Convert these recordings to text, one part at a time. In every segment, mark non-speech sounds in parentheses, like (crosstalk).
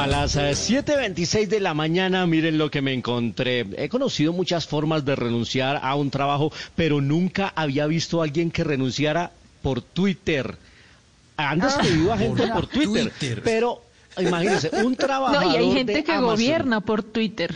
A las eh, 7.26 de la mañana, miren lo que me encontré. He conocido muchas formas de renunciar a un trabajo, pero nunca había visto a alguien que renunciara por Twitter. Han despedido a gente por Twitter, pero imagínense, un trabajador (laughs) No, y hay gente de que Amazon- gobierna por Twitter.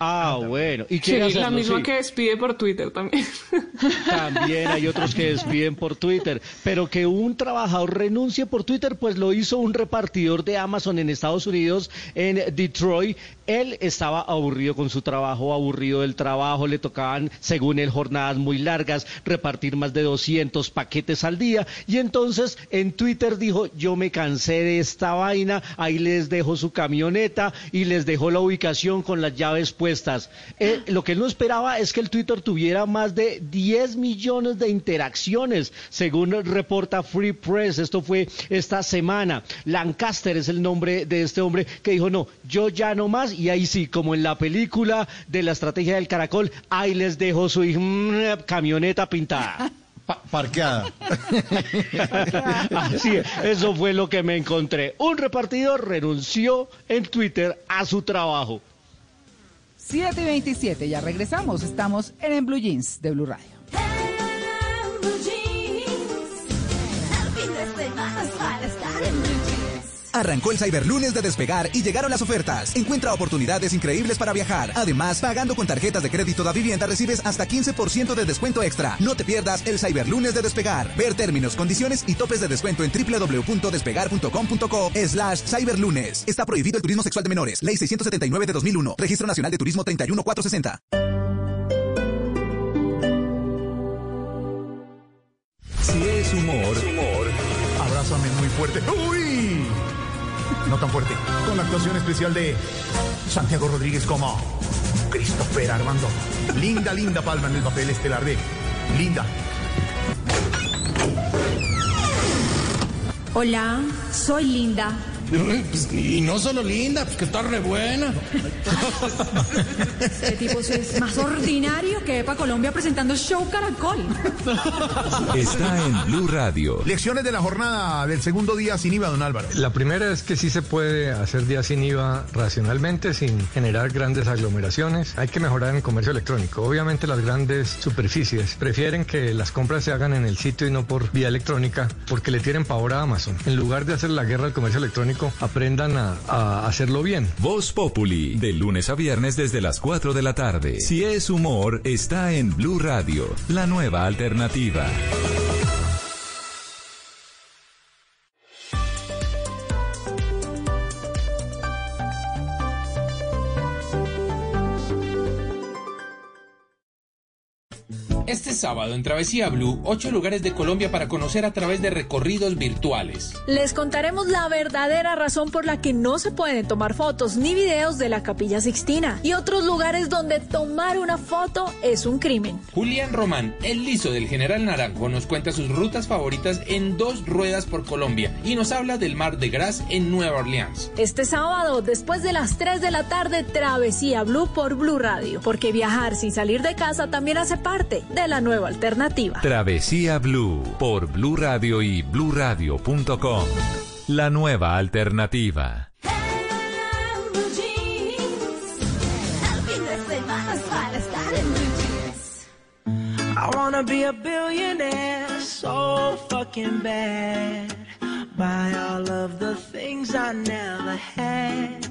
Ah, bueno. ¿Y Sí, quiere la misma Sí. que despide por Twitter también. (laughs) También hay otros que despiden por Twitter, pero que un trabajador renuncie por Twitter, pues lo hizo un repartidor de Amazon en Estados Unidos, en Detroit. Él estaba aburrido con su trabajo, aburrido del trabajo, le tocaban, según él, jornadas muy largas, repartir más de 200 paquetes al día, y entonces en Twitter dijo, yo me cansé de esta vaina, ahí les dejo su camioneta y les dejó la ubicación con las llaves puestas. Eh, lo que él no esperaba es que el Twitter tuviera más de 10 millones de interacciones, según reporta Free Press. Esto fue esta semana. Lancaster es el nombre de este hombre que dijo, no, yo ya no más. Y ahí sí, como en la película de la estrategia del caracol, ahí les dejo su mm, camioneta pintada. (laughs) parqueada. (laughs) Así es, eso fue lo que me encontré. Un repartidor renunció en Twitter a su trabajo. 7 y 27, ya regresamos. Estamos en, en Blue Jeans de Blue Radio. Arrancó el Cyberlunes de Despegar y llegaron las ofertas. Encuentra oportunidades increíbles para viajar. Además, pagando con tarjetas de crédito da vivienda recibes hasta 15% de descuento extra. No te pierdas el Cyberlunes de Despegar. Ver términos, condiciones y topes de descuento en www.despegar.com.co slash cyberlunes. Está prohibido el turismo sexual de menores. Ley 679 de 2001. Registro Nacional de Turismo 31460. Si es humor, abrázame muy fuerte. ¡Uy! No tan fuerte. Con la actuación especial de Santiago Rodríguez como Christopher Armando. Linda, linda palma en el papel estelar de Linda. Hola, soy Linda. Y no solo linda, pues que está re buena. Este tipo sí es más ordinario que Epa Colombia presentando Show Caracol. Está en Blue Radio. Lecciones de la jornada del segundo día sin IVA, don Álvaro. La primera es que sí se puede hacer día sin IVA racionalmente, sin generar grandes aglomeraciones. Hay que mejorar en el comercio electrónico. Obviamente las grandes superficies prefieren que las compras se hagan en el sitio y no por vía electrónica, porque le tienen pavor a Amazon. En lugar de hacer la guerra al comercio electrónico, aprendan a, a hacerlo bien. Voz Populi, de lunes a viernes desde las 4 de la tarde. Si es humor, está en Blue Radio, la nueva alternativa. Sábado en Travesía Blue, ocho lugares de Colombia para conocer a través de recorridos virtuales. Les contaremos la verdadera razón por la que no se pueden tomar fotos ni videos de la Capilla Sixtina y otros lugares donde tomar una foto es un crimen. Julián Román, el liso del General Naranjo, nos cuenta sus rutas favoritas en dos ruedas por Colombia y nos habla del Mar de Gras en Nueva Orleans. Este sábado, después de las 3 de la tarde, Travesía Blue por Blue Radio, porque viajar sin salir de casa también hace parte de la nueva alternativa. Travesía Blue por Blue Radio y bluradio.com. La nueva alternativa. I wanna be a billionaire so fucking bad. the things I never had.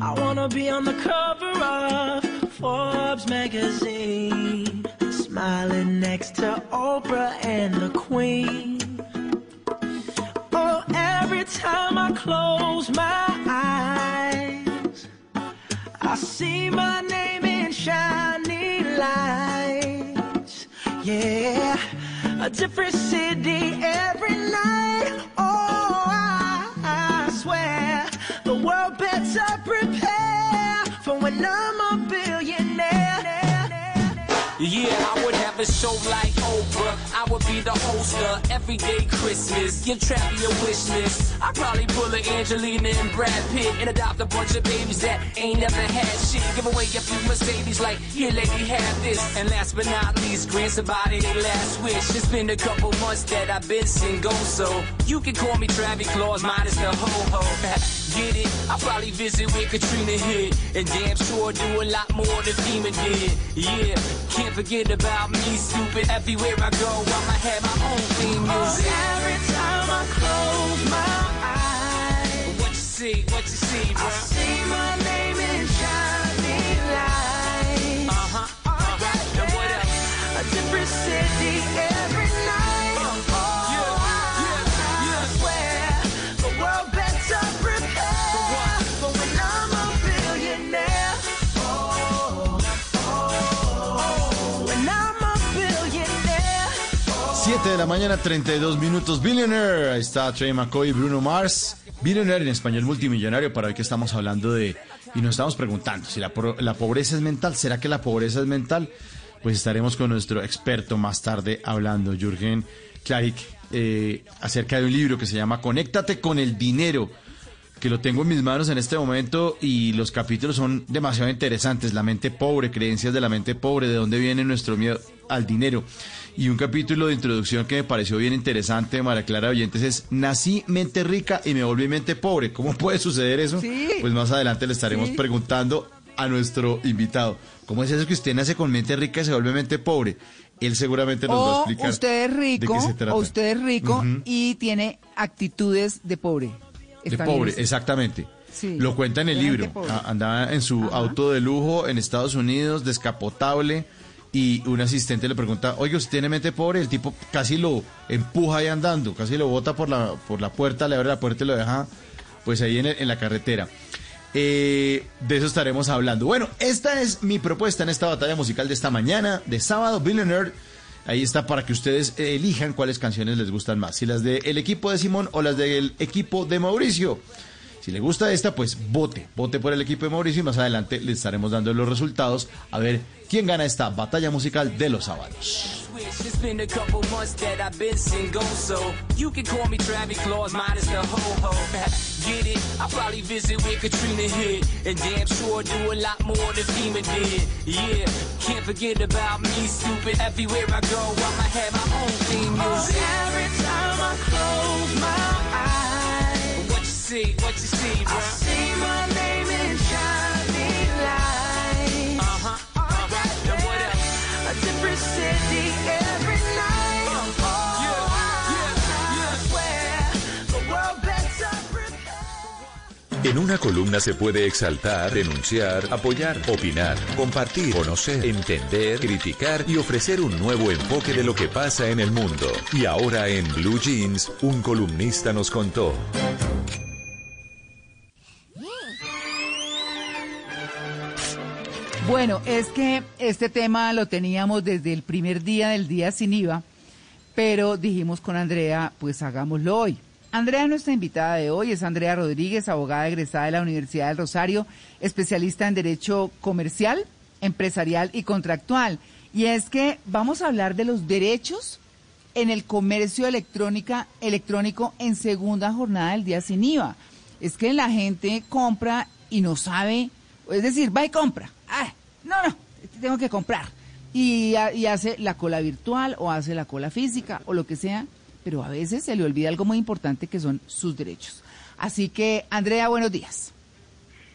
I wanna be on the cover of Forbes magazine, smiling next to Oprah and the Queen. Oh, every time I close my eyes, I see my name in shining lights. Yeah, a different city every night. Oh, I, I swear the world better prepare for when I'm. Yeah, I would have a show like Oprah. I would be the host of Everyday Christmas. Give Travi a wish list. I'd probably pull a Angelina and Brad Pitt and adopt a bunch of babies that ain't never had shit. Give away a few Mercedes like, here lady, have this. And last but not least, grant somebody their last wish. It's been a couple months that I've been single, so you can call me Travis Claus, minus the ho-ho. (laughs) Get it? I'll probably visit where Katrina hit. And damn sure do a lot more than FEMA did. Yeah, can't forget about me, stupid. Everywhere I go, I'ma have my own theme music. Oh, every time I close my eyes, What you see, what you see, bro? I see my name in shining lights. Uh-huh, uh-huh. And what else? A different city 7 de la mañana, 32 minutos. Billionaire. Ahí está Trey McCoy y Bruno Mars. Billionaire en español multimillonario. Para hoy que estamos hablando de. Y nos estamos preguntando si la pobreza es mental. ¿Será que la pobreza es mental? Pues estaremos con nuestro experto más tarde hablando, Jürgen Klarik, eh, acerca de un libro que se llama Conéctate con el dinero que lo tengo en mis manos en este momento y los capítulos son demasiado interesantes. La mente pobre, creencias de la mente pobre, de dónde viene nuestro miedo al dinero. Y un capítulo de introducción que me pareció bien interesante, María Clara Oyentes, es Nací mente rica y me volví mente pobre. ¿Cómo (laughs) puede suceder eso? Sí. Pues más adelante le estaremos Sí. preguntando a nuestro invitado. ¿Cómo es eso que usted nace con mente rica y se vuelve mente pobre? Él seguramente nos va a explicar. usted es de rico, qué se trata. o usted es rico y tiene actitudes de pobre. De pobre, exactamente. Sí. Lo cuenta en el De libro. pobre. Andaba en su auto de lujo en Estados Unidos, descapotable, y un asistente le pregunta, oye, ¿usted tiene mente pobre? El tipo casi lo empuja ahí andando, casi lo bota por la, por la puerta, le abre la puerta y lo deja pues ahí en, en la carretera. Eh, de eso estaremos hablando. Bueno, esta es mi propuesta en esta batalla musical de esta mañana, de sábado, Billionaire. Ahí está para que ustedes elijan cuáles canciones les gustan más, si las del equipo de Simón o las del equipo de Mauricio. Si le gusta esta, pues vote, vote por el equipo de Mauricio y más adelante le estaremos dando los resultados a ver quién gana esta batalla musical de los sábados. Switch. It's been a couple months that I've been single, so you can call me Travis Claus, minus the ho-ho. (laughs) Get it? I'll probably visit where Katrina hit, and damn sure do a lot more than FEMA did. Yeah, can't forget about me, stupid. Everywhere I go, I'ma have my own theme Oh, music. every time I close my eyes, What you see, what you see, bro? I see my name En una columna se puede exaltar, denunciar, apoyar, opinar, compartir, conocer, entender, criticar y ofrecer un nuevo enfoque de lo que pasa en el mundo. Y ahora en Blue Jeans, un columnista nos contó. Bueno, es que este tema lo teníamos desde el primer día del día sin IVA, pero dijimos con Andrea, pues hagámoslo hoy. Andrea, nuestra invitada de hoy, es Andrea Rodríguez, abogada egresada de la Universidad del Rosario, especialista en Derecho Comercial, Empresarial y Contractual. Y es que vamos a hablar de los derechos en el comercio electrónica, electrónico en segunda jornada del día sin IVA. Es que la gente compra y no sabe, es decir, va y compra. Ah, no, no, tengo que comprar. Y, ha- y hace la cola virtual o hace la cola física o lo que sea, pero a veces se le olvida algo muy importante que son sus derechos. Así que, Andrea, buenos días.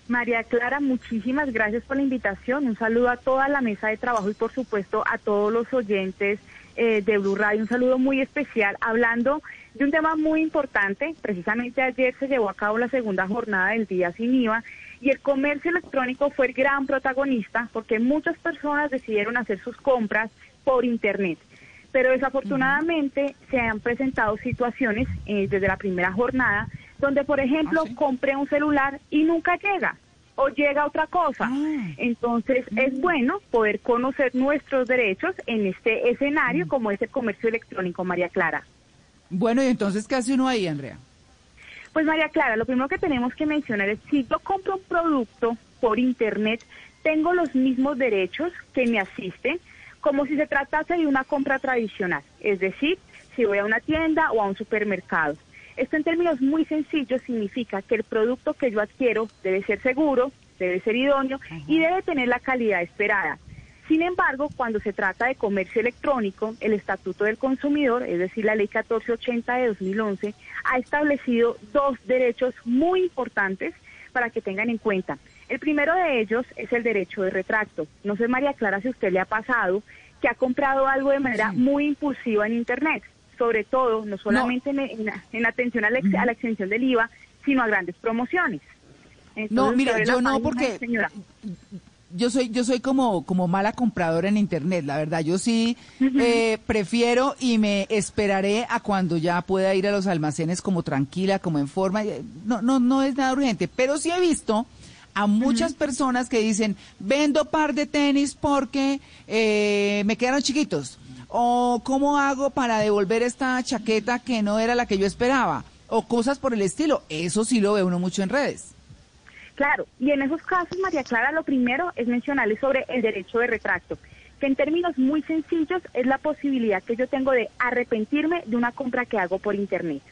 María Clara, muchísimas gracias por la invitación. Un saludo a toda la mesa de trabajo y por supuesto a todos los oyentes eh, de Blue Radio. Un saludo muy especial hablando de un tema muy importante. Precisamente ayer se llevó a cabo la segunda jornada del Día Sin IVA y el comercio electrónico fue el gran protagonista porque muchas personas decidieron hacer sus compras por Internet. Pero desafortunadamente se han presentado situaciones eh, desde la primera jornada donde, por ejemplo, compré un celular y nunca llega o llega otra cosa. Entonces es bueno poder conocer nuestros derechos en este escenario como es el comercio electrónico, María Clara. Bueno, y entonces, ¿qué hace uno ahí, Andrea? Pues María Clara, lo primero que tenemos que mencionar es si yo compro un producto por internet, tengo los mismos derechos que me asisten como si se tratase de una compra tradicional, es decir, si voy a una tienda o a un supermercado. Esto en términos muy sencillos significa que el producto que yo adquiero debe ser seguro, debe ser idóneo y debe tener la calidad esperada. Sin embargo, cuando se trata de comercio electrónico, el Estatuto del Consumidor, es decir, la Ley 1480 de 2011, ha establecido dos derechos muy importantes para que tengan en cuenta. El primero de ellos es el derecho de retracto. No sé, María Clara, si usted le ha pasado que ha comprado algo de manera muy impulsiva en Internet sobre todo, no solamente En, en, en, atención a la, ex, a la, extensión del IVA, sino a grandes promociones. Entonces, no, mira, yo no, porque señora. yo soy yo soy como como mala compradora en internet, la verdad. Yo sí uh -huh. eh, prefiero y me esperaré a cuando ya pueda ir a los almacenes como tranquila, como en forma. No no no es nada urgente, pero sí he visto a muchas uh -huh. personas que dicen vendo par de tenis porque eh, me quedaron chiquitos o cómo hago para devolver esta chaqueta que no era la que yo esperaba, o cosas por el estilo. Eso sí lo ve uno mucho en redes. Claro, y en esos casos, María Clara, lo primero es mencionarle sobre el derecho de retracto, que en términos muy sencillos es la posibilidad que yo tengo de arrepentirme de una compra que hago por Internet.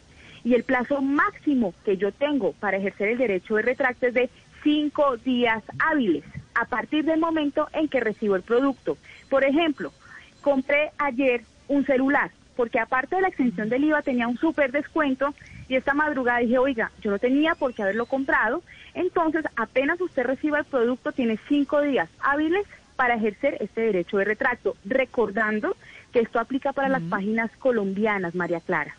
Y el plazo máximo que yo tengo para ejercer el derecho de retracto es de cinco días hábiles, a partir del momento en que recibo el producto. Por ejemplo, compré ayer un celular, porque aparte de la extensión del IVA tenía un súper descuento y esta madrugada dije, oiga, yo no tenía por qué haberlo comprado, entonces apenas usted reciba el producto tiene cinco días hábiles para ejercer este derecho de retracto, recordando que esto aplica para uh -huh. las páginas colombianas, María Clara.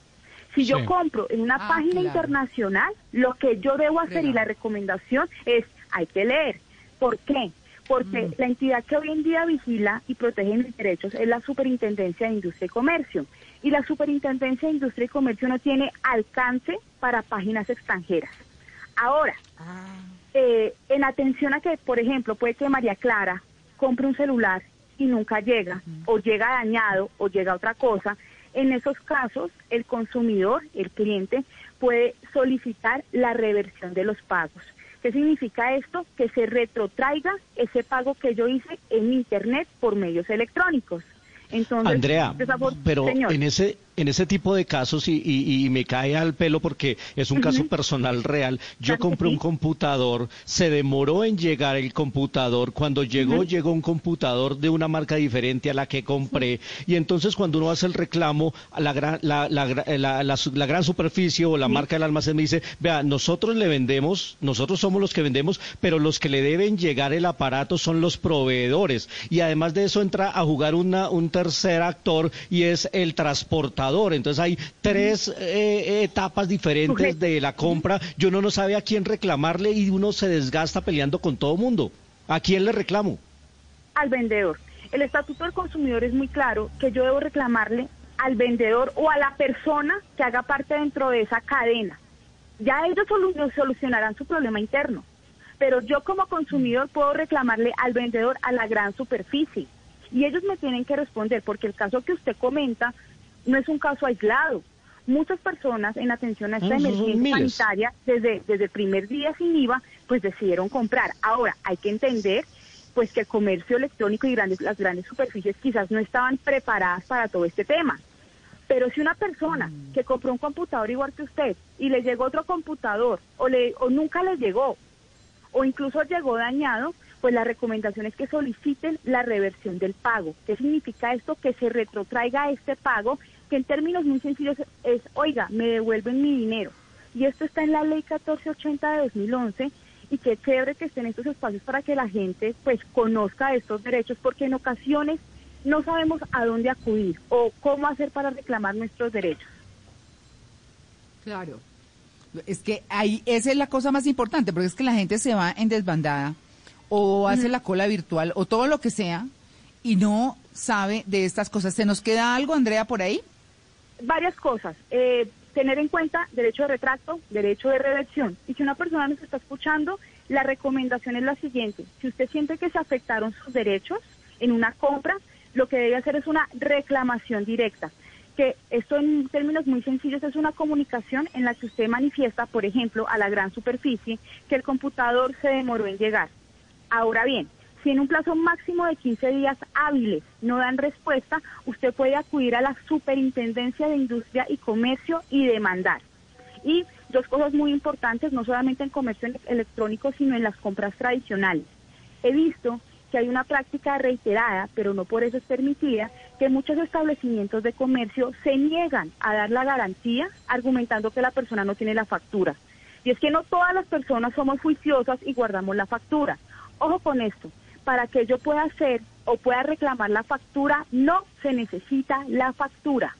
Si sí. yo compro en una ah, página claro. internacional, lo que yo debo hacer y la recomendación es, hay que leer. ¿Por qué? porque mm. la entidad que hoy en día vigila y protege mis derechos es la Superintendencia de Industria y Comercio. Y la Superintendencia de Industria y Comercio no tiene alcance para páginas extranjeras. Ahora, ah. eh, en atención a que, por ejemplo, puede que María Clara compre un celular y nunca llega, o llega dañado, o llega otra cosa, en esos casos el consumidor, el cliente, puede solicitar la reversión de los pagos. ¿Qué significa esto? Que se retrotraiga ese pago que yo hice en Internet por medios electrónicos. Entonces, Andrea, pero señor. en ese en ese tipo de casos y, y, y, me cae al pelo porque es un uh -huh. caso personal real. Yo compré un computador, se demoró en llegar el computador. Cuando llegó, uh -huh. llegó un computador de una marca diferente a la que compré. Y entonces cuando uno hace el reclamo, la gran, la, la, la, la gran superficie o la marca del almacén me dice, vea, nosotros le vendemos, nosotros somos los que vendemos, pero los que le deben llegar el aparato son los proveedores. Y además de eso entra a jugar una, un tercer actor y es el transportador entonces hay tres eh, etapas diferentes de la compra y uno no sabe a quién reclamarle y uno se desgasta peleando con todo mundo. ¿A quién le reclamo? Al vendedor. El Estatuto del Consumidor es muy claro que yo debo reclamarle al vendedor o a la persona que haga parte dentro de esa cadena. Ya ellos solucionarán su problema interno, pero yo como consumidor puedo reclamarle al vendedor a la gran superficie y ellos me tienen que responder porque el caso que usted comenta no es un caso aislado. Muchas personas en atención a esta emergencia sanitaria, desde, desde el primer día sin IVA, pues decidieron comprar. Ahora, hay que entender pues que el comercio electrónico y grandes, las grandes superficies quizás no estaban preparadas para todo este tema. Pero si una persona que compró un computador igual que usted y le llegó otro computador o, le, o nunca le llegó o incluso llegó dañado, pues la recomendación es que soliciten la reversión del pago. ¿Qué significa esto? Que se retrotraiga este pago, que en términos muy sencillos es, oiga, me devuelven mi dinero. Y esto está en la ley 1480 de 2011 y qué chévere que estén estos espacios para que la gente pues conozca estos derechos, porque en ocasiones no sabemos a dónde acudir o cómo hacer para reclamar nuestros derechos. Claro. Es que ahí, esa es la cosa más importante, porque es que la gente se va en desbandada o hace la cola virtual o todo lo que sea y no sabe de estas cosas. ¿Se nos queda algo, Andrea, por ahí? Varias cosas. Eh, tener en cuenta derecho de retracto, derecho de reversión. Y si una persona nos está escuchando, la recomendación es la siguiente. Si usted siente que se afectaron sus derechos en una compra, lo que debe hacer es una reclamación directa. Que esto en términos muy sencillos es una comunicación en la que usted manifiesta, por ejemplo, a la gran superficie que el computador se demoró en llegar. Ahora bien, si en un plazo máximo de 15 días hábiles no dan respuesta, usted puede acudir a la Superintendencia de Industria y Comercio y demandar. Y dos cosas muy importantes, no solamente en comercio electrónico, sino en las compras tradicionales. He visto que hay una práctica reiterada, pero no por eso es permitida, que muchos establecimientos de comercio se niegan a dar la garantía argumentando que la persona no tiene la factura. Y es que no todas las personas somos juiciosas y guardamos la factura. Ojo con esto, para que yo pueda hacer o pueda reclamar la factura, no se necesita la factura.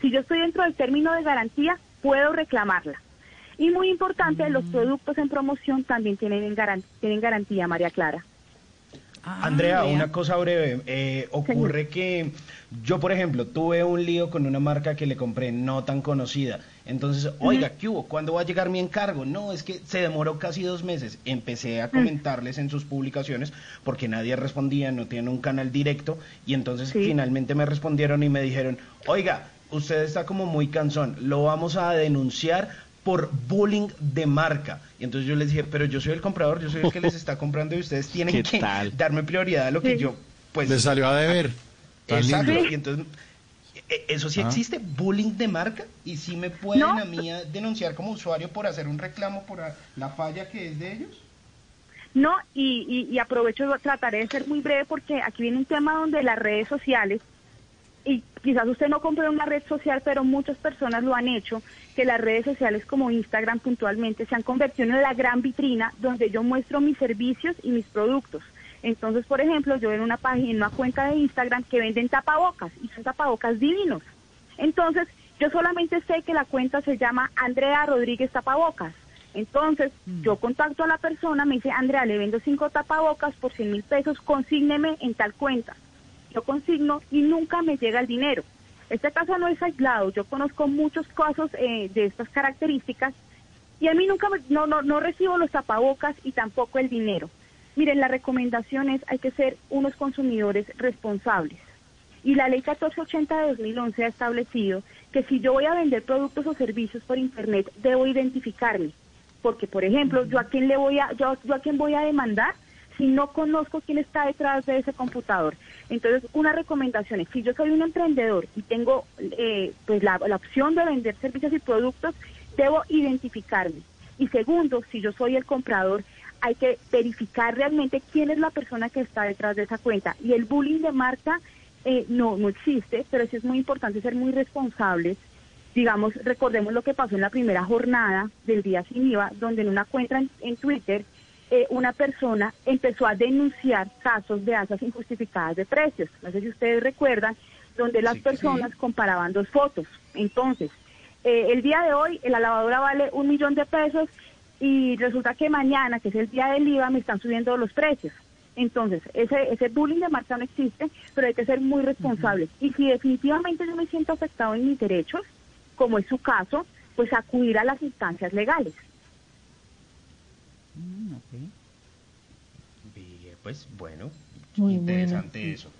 Si yo estoy dentro del término de garantía, puedo reclamarla. Y muy importante, los productos en promoción también tienen, garantía, tienen garantía, María Clara. Andrea, una cosa breve. Eh, ocurre que yo, por ejemplo, tuve un lío con una marca que le compré no tan conocida. Entonces, oiga, ¿qué hubo? ¿Cuándo va a llegar mi encargo? No, es que se demoró casi dos meses. Empecé a comentarles en sus publicaciones porque nadie respondía, no tienen un canal directo. Y entonces finalmente me respondieron y me dijeron, oiga, usted está como muy cansón, lo vamos a denunciar por bullying de marca. Y entonces yo les dije, pero yo soy el comprador, yo soy el que les está comprando y ustedes (laughs) tienen que darme prioridad a lo que yo, pues... Le salió a deber. Exacto, y entonces... eh, ¿Eso sí Ah. existe? ¿Bullying de marca? ¿Y si me pueden No. a mí denunciar como usuario por hacer un reclamo por la falla que es de ellos? No, y, y, y aprovecho, trataré de ser muy breve porque aquí viene un tema donde las redes sociales, y quizás usted no compre una red social, pero muchas personas lo han hecho, que las redes sociales como Instagram puntualmente se han convertido en la gran vitrina donde yo muestro mis servicios y mis productos. Entonces, por ejemplo, yo en una página, en una cuenta de Instagram que venden tapabocas y son tapabocas divinos. Entonces, yo solamente sé que la cuenta se llama Andrea Rodríguez Tapabocas. Entonces, yo contacto a la persona, me dice, Andrea, le vendo cinco tapabocas por 100 mil pesos, consígneme en tal cuenta. Yo consigno y nunca me llega el dinero. Este caso no es aislado, yo conozco muchos casos eh, de estas características y a mí nunca, me- no, no, no recibo los tapabocas y tampoco el dinero. Miren, la recomendación es, hay que ser unos consumidores responsables. Y la ley 1480 de 2011 ha establecido que si yo voy a vender productos o servicios por internet, debo identificarme. Porque, por ejemplo, yo a quién le voy a, yo, yo a quién voy a demandar si no conozco quién está detrás de ese computador. Entonces, una recomendación es, si yo soy un emprendedor y tengo eh, pues la, la opción de vender servicios y productos, debo identificarme. Y segundo, si yo soy el comprador, hay que verificar realmente quién es la persona que está detrás de esa cuenta. Y el bullying de marca eh, no, no existe, pero sí es muy importante ser muy responsables. Digamos, recordemos lo que pasó en la primera jornada del día sin IVA, donde en una cuenta en, en Twitter eh, una persona empezó a denunciar casos de alzas injustificadas de precios. No sé si ustedes recuerdan, donde las personas comparaban dos fotos. Entonces, eh, el día de hoy la lavadora vale un millón de pesos y resulta que mañana, que es el día del IVA, me están subiendo los precios. Entonces, ese, ese bullying de marca no existe, pero hay que ser muy responsables. Y si definitivamente yo me siento afectado en mis derechos, como es su caso, pues acudir a las instancias legales. Bien, pues bueno, Muy interesante eso.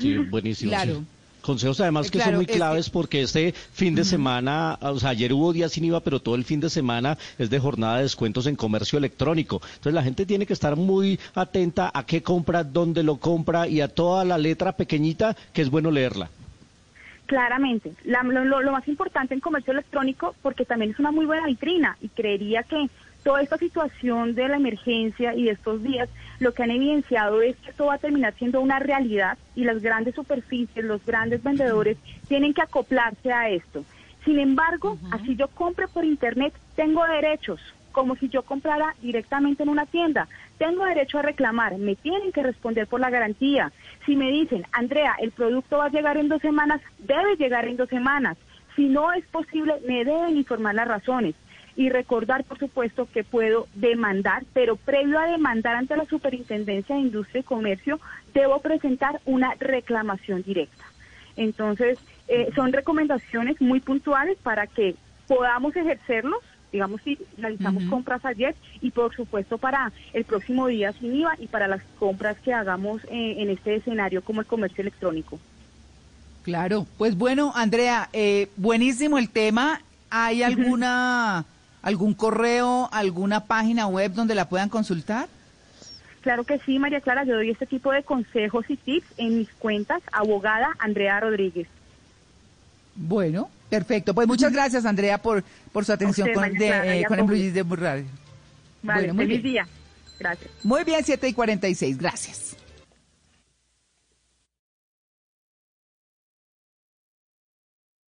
Sí, buenísimo. Claro. sí. Consejos además que Claro, son muy es que- claves porque este fin de semana, o sea, ayer hubo día sin IVA, pero todo el fin de semana es de jornada de descuentos en comercio electrónico. Entonces la gente tiene que estar muy atenta a qué compra, dónde lo compra y a toda la letra pequeñita que es bueno leerla. Claramente, La- lo, lo- lo más importante en comercio electrónico, porque también es una muy buena vitrina y creería que toda esta situación de la emergencia y de estos días, lo que han evidenciado es que esto va a terminar siendo una realidad y las grandes superficies, los grandes vendedores tienen que acoplarse a esto. Sin embargo, así yo compre por internet, tengo derechos, como si yo comprara directamente en una tienda. Tengo derecho a reclamar, me tienen que responder por la garantía. Si me dicen, Andrea, el producto va a llegar en dos semanas, debe llegar en dos semanas. Si no es posible, me deben informar las razones y recordar, por supuesto, que puedo demandar, pero previo a demandar ante la Superintendencia de Industria y Comercio, debo presentar una reclamación directa. Entonces, eh, son recomendaciones muy puntuales para que podamos ejercerlos, digamos si realizamos compras ayer y por supuesto para el próximo día sin IVA y para las compras que hagamos eh, en este escenario como el comercio electrónico. Claro, pues bueno, Andrea, eh, buenísimo el tema. ¿Hay alguna algún correo, alguna página web donde la puedan consultar? Claro que sí, María Clara, yo doy este tipo de consejos y tips en mis cuentas, abogada Andrea Rodríguez. Bueno, perfecto. Pues muchas gracias, Andrea, por, por su atención usted, con, de, Clara, eh, con el Blue de Blue Radio. Vale, Bueno, muy feliz bien. día. Gracias. Muy bien, 7 y 46, gracias.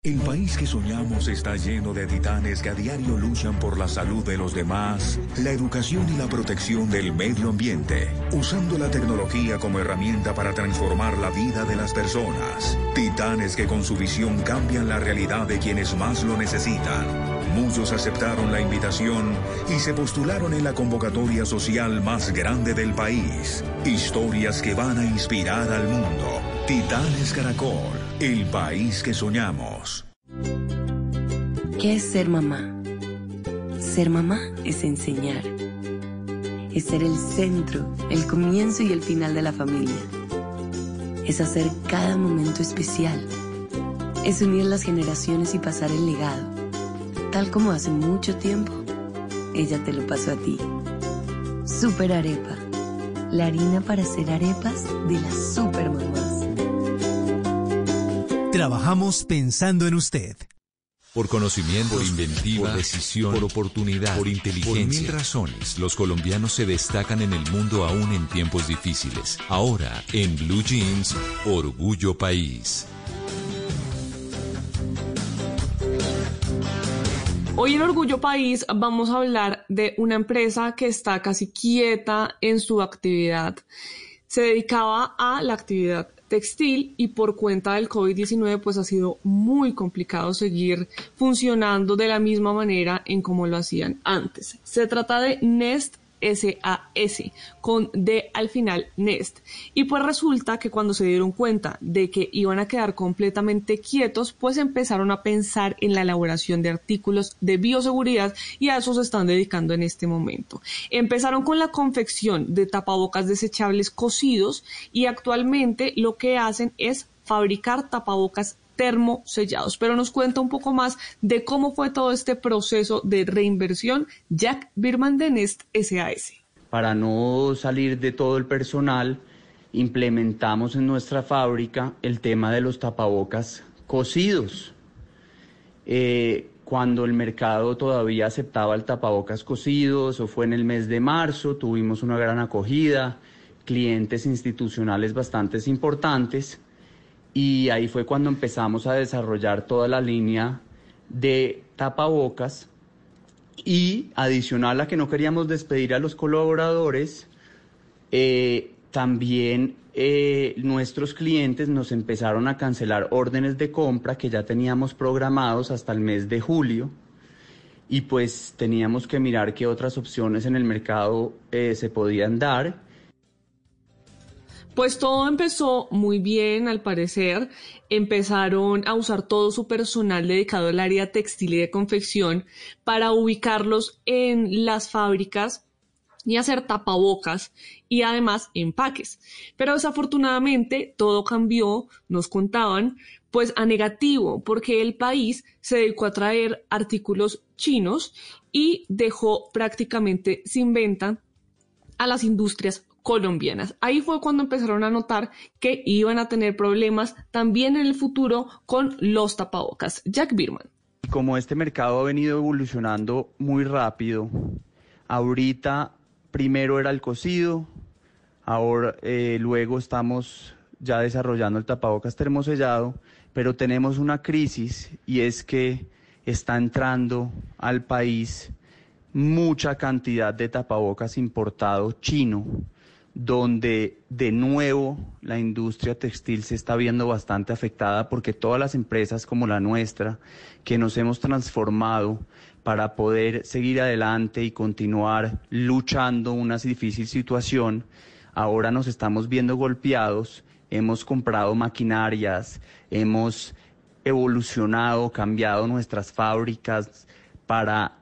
El país que soñamos está lleno de titanes que a diario luchan por la salud de los demás, la educación y la protección del medio ambiente, usando la tecnología como herramienta para transformar la vida de las personas. Titanes que con su visión cambian la realidad de quienes más lo necesitan. Muchos aceptaron la invitación y se postularon en la convocatoria social más grande del país. Historias que van a inspirar al mundo. Titanes Caracol, el país que soñamos. ¿Qué es ser mamá? Ser mamá es enseñar. Es ser el centro, el comienzo y el final de la familia. Es hacer cada momento especial. Es unir las generaciones y pasar el legado. Tal como hace mucho tiempo, ella te lo pasó a ti. Super Arepa. La harina para hacer arepas de las super mamás. Trabajamos pensando en usted. Por conocimiento, por inventiva, por decisión, por oportunidad, por inteligencia. Por mil razones, los colombianos se destacan en el mundo aún en tiempos difíciles. Ahora, en Blue Jeans, Orgullo País. Hoy en Orgullo País vamos a hablar de una empresa que está casi quieta en su actividad. Se dedicaba a la actividad textil y por cuenta del COVID-19 pues ha sido muy complicado seguir funcionando de la misma manera en como lo hacían antes. Se trata de Nest SAS, con D al final, Nest. Y pues resulta que cuando se dieron cuenta de que iban a quedar completamente quietos, pues empezaron a pensar en la elaboración de artículos de bioseguridad y a eso se están dedicando en este momento. Empezaron con la confección de tapabocas desechables cosidos y actualmente lo que hacen es fabricar tapabocas termosellados. Pero nos cuenta un poco más de cómo fue todo este proceso de reinversión Jack Birman de Nest SAS. Para no salir de todo el personal, implementamos en nuestra fábrica el tema de los tapabocas cosidos. Eh, cuando el mercado todavía aceptaba el tapabocas cosido, eso fue en el mes de marzo, tuvimos una gran acogida, clientes institucionales bastante importantes y ahí fue cuando empezamos a desarrollar toda la línea de tapabocas. Y adicional a que no queríamos despedir a los colaboradores, eh, también eh, nuestros clientes nos empezaron a cancelar órdenes de compra que ya teníamos programados hasta el mes de julio. Y pues teníamos que mirar qué otras opciones en el mercado eh, se podían dar pues todo empezó muy bien, al parecer. Empezaron a usar todo su personal dedicado al área textil y de confección para ubicarlos en las fábricas y hacer tapabocas y además empaques. Pero desafortunadamente todo cambió, nos contaban, pues a negativo, porque el país se dedicó a traer artículos chinos y dejó prácticamente sin venta a las industrias colombianas. Ahí fue cuando empezaron a notar que iban a tener problemas también en el futuro con los tapabocas. Jack Birman. Como este mercado ha venido evolucionando muy rápido, ahorita primero era el cocido, ahora eh, luego estamos ya desarrollando el tapabocas termosellado, pero tenemos una crisis y es que está entrando al país mucha cantidad de tapabocas importado chino donde de nuevo la industria textil se está viendo bastante afectada porque todas las empresas como la nuestra, que nos hemos transformado para poder seguir adelante y continuar luchando una difícil situación, ahora nos estamos viendo golpeados, hemos comprado maquinarias, hemos evolucionado, cambiado nuestras fábricas para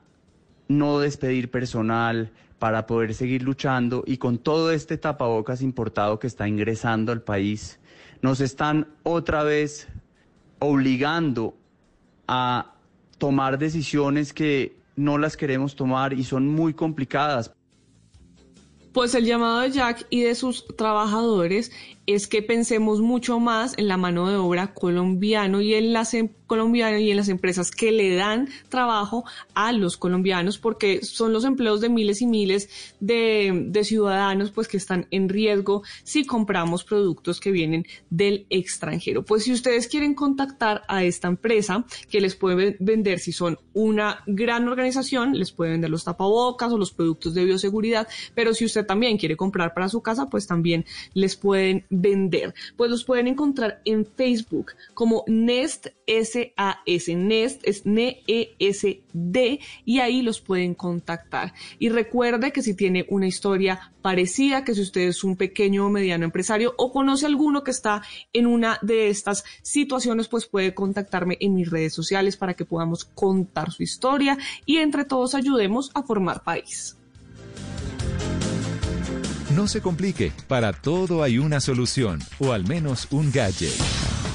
no despedir personal, para poder seguir luchando y con todo este tapabocas importado que está ingresando al país, nos están otra vez obligando a tomar decisiones que no las queremos tomar y son muy complicadas. Pues el llamado de Jack y de sus trabajadores es que pensemos mucho más en la mano de obra colombiano y en las em- y en las empresas que le dan trabajo a los colombianos porque son los empleos de miles y miles de, de ciudadanos pues que están en riesgo si compramos productos que vienen del extranjero. Pues si ustedes quieren contactar a esta empresa que les puede vender si son una gran organización, les puede vender los tapabocas o los productos de bioseguridad, pero si usted también quiere comprar para su casa, pues también les pueden vender. Pues los pueden encontrar en Facebook como Nest SAS. Nest es N-E-S-D y ahí los pueden contactar. Y recuerde que si tiene una historia parecida, que si usted es un pequeño o mediano empresario o conoce alguno que está en una de estas situaciones, pues puede contactarme en mis redes sociales para que podamos contar su historia y entre todos ayudemos a formar país. No se complique, para todo hay una solución, o al menos un gadget.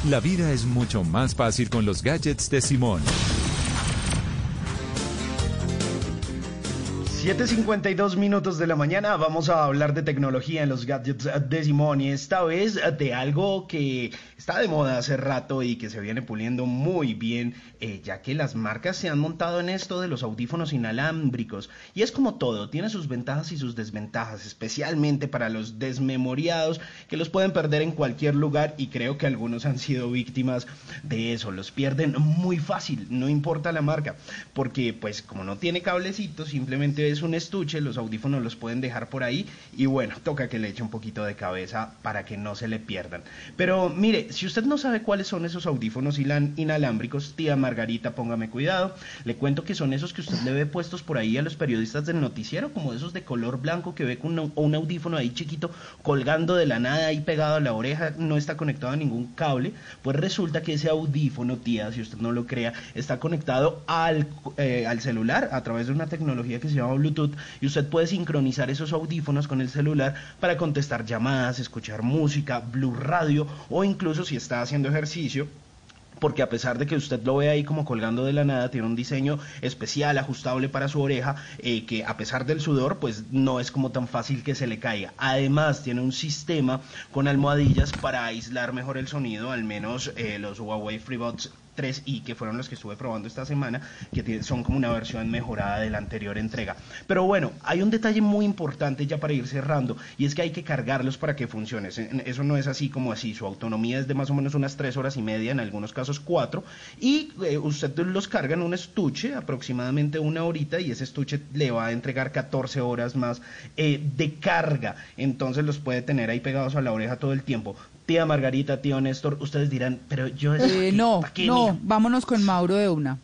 La vida es mucho más fácil con los gadgets de Simón. 7.52 minutos de la mañana vamos a hablar de tecnología en los gadgets de Simón y esta vez de algo que está de moda hace rato y que se viene puliendo muy bien eh, ya que las marcas se han montado en esto de los audífonos inalámbricos y es como todo, tiene sus ventajas y sus desventajas, especialmente para los desmemoriados que los pueden perder en cualquier lugar y creo que algunos han sido víctimas de eso, los pierden muy fácil, no importa la marca, porque pues como no tiene cablecito simplemente es un estuche, los audífonos los pueden dejar por ahí y bueno, toca que le eche un poquito de cabeza para que no se le pierdan. Pero mire, si usted no sabe cuáles son esos audífonos inalámbricos, tía Margarita, póngame cuidado, le cuento que son esos que usted le ve puestos por ahí a los periodistas del noticiero, como esos de color blanco que ve con un, audífono ahí chiquito colgando de la nada ahí pegado a la oreja, no está conectado a ningún cable, pues resulta que ese audífono, tía, si usted no lo crea, está conectado al, eh, al celular a través de una tecnología que se llama Bluetooth y usted puede sincronizar esos audífonos con el celular para contestar llamadas, escuchar música, Blue Radio o incluso si está haciendo ejercicio porque a pesar de que usted lo ve ahí como colgando de la nada, tiene un diseño especial, ajustable para su oreja, eh, que a pesar del sudor, pues no es como tan fácil que se le caiga. Además, tiene un sistema con almohadillas para aislar mejor el sonido, al menos eh, los Huawei FreeBuds 3i, que fueron los que estuve probando esta semana, que son como una versión mejorada de la anterior entrega. Pero bueno, hay un detalle muy importante ya para ir cerrando, y es que hay que cargarlos para que funcione. Eso no es así como así, su autonomía es de más o menos unas tres horas y media, en algunos casos cuatro, y eh, usted los carga en un estuche, aproximadamente una horita, y ese estuche le va a entregar 14 horas más eh, de carga, entonces los puede tener ahí pegados a la oreja todo el tiempo tía Margarita, tío Néstor, ustedes dirán, pero yo... Eh, no, no, vámonos con Mauro de una.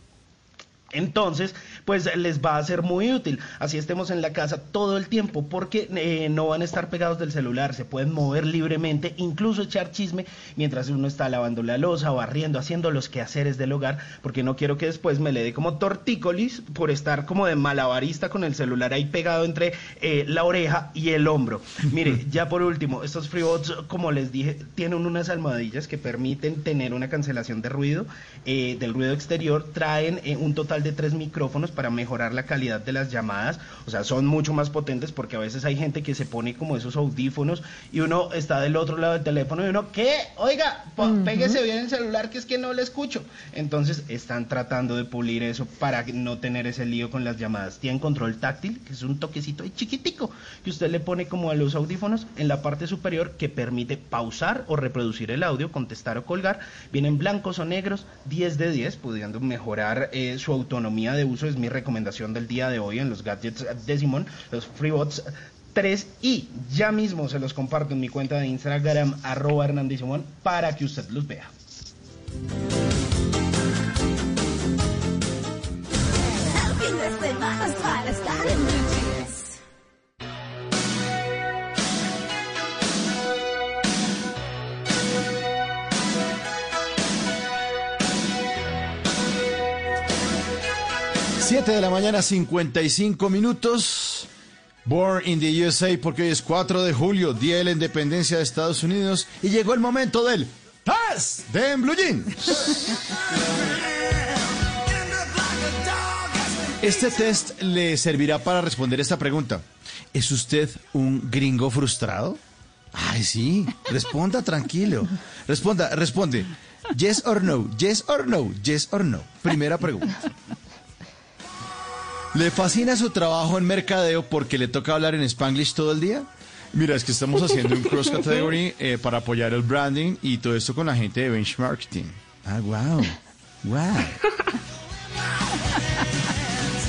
Entonces, pues les va a ser muy útil. Así estemos en la casa todo el tiempo, porque eh, no van a estar pegados del celular, se pueden mover libremente, incluso echar chisme mientras uno está lavando la losa, barriendo, haciendo los quehaceres del hogar, porque no quiero que después me le dé como tortícolis por estar como de malabarista con el celular ahí pegado entre eh, la oreja y el hombro. Mire, (laughs) ya por último, estos FreeBots, como les dije, tienen unas almohadillas que permiten tener una cancelación de ruido, eh, del ruido exterior, traen un total de tres micrófonos para mejorar la calidad de las llamadas, o sea, son mucho más potentes porque a veces hay gente que se pone como esos audífonos y uno está del otro lado del teléfono y uno, ¿qué? Oiga, péguese bien el celular que es que no le escucho. Entonces están tratando de pulir eso para no tener ese lío con las llamadas. Tienen control táctil, que es un toquecito ahí chiquitico que usted le pone como a los audífonos en la parte superior que permite pausar o reproducir el audio, contestar o colgar. Vienen blancos o negros, 10 de 10, pudiendo mejorar eh, su autonomía de uso es mi recomendación del día de hoy en los gadgets de Simón, los FreeBots tres y ya mismo se los comparto en mi cuenta de Instagram arroba Hernández Simón para que usted los vea. De la mañana, 55 minutos. Born in the USA, porque hoy es 4 de julio, Día de la Independencia de Estados Unidos, y llegó el momento del Test de Blue Jeans. Este test le servirá para responder esta pregunta. ¿Es usted un gringo frustrado? Ay, sí. Responda tranquilo. Responda, responde. Yes or no, yes or no, yes or no. Primera pregunta. ¿Le fascina su trabajo en mercadeo porque le toca hablar en Spanglish todo el día? Mira, es que estamos haciendo un cross category (laughs) eh, para apoyar el branding y todo esto con la gente de Benchmarking. Ah, wow. Wow.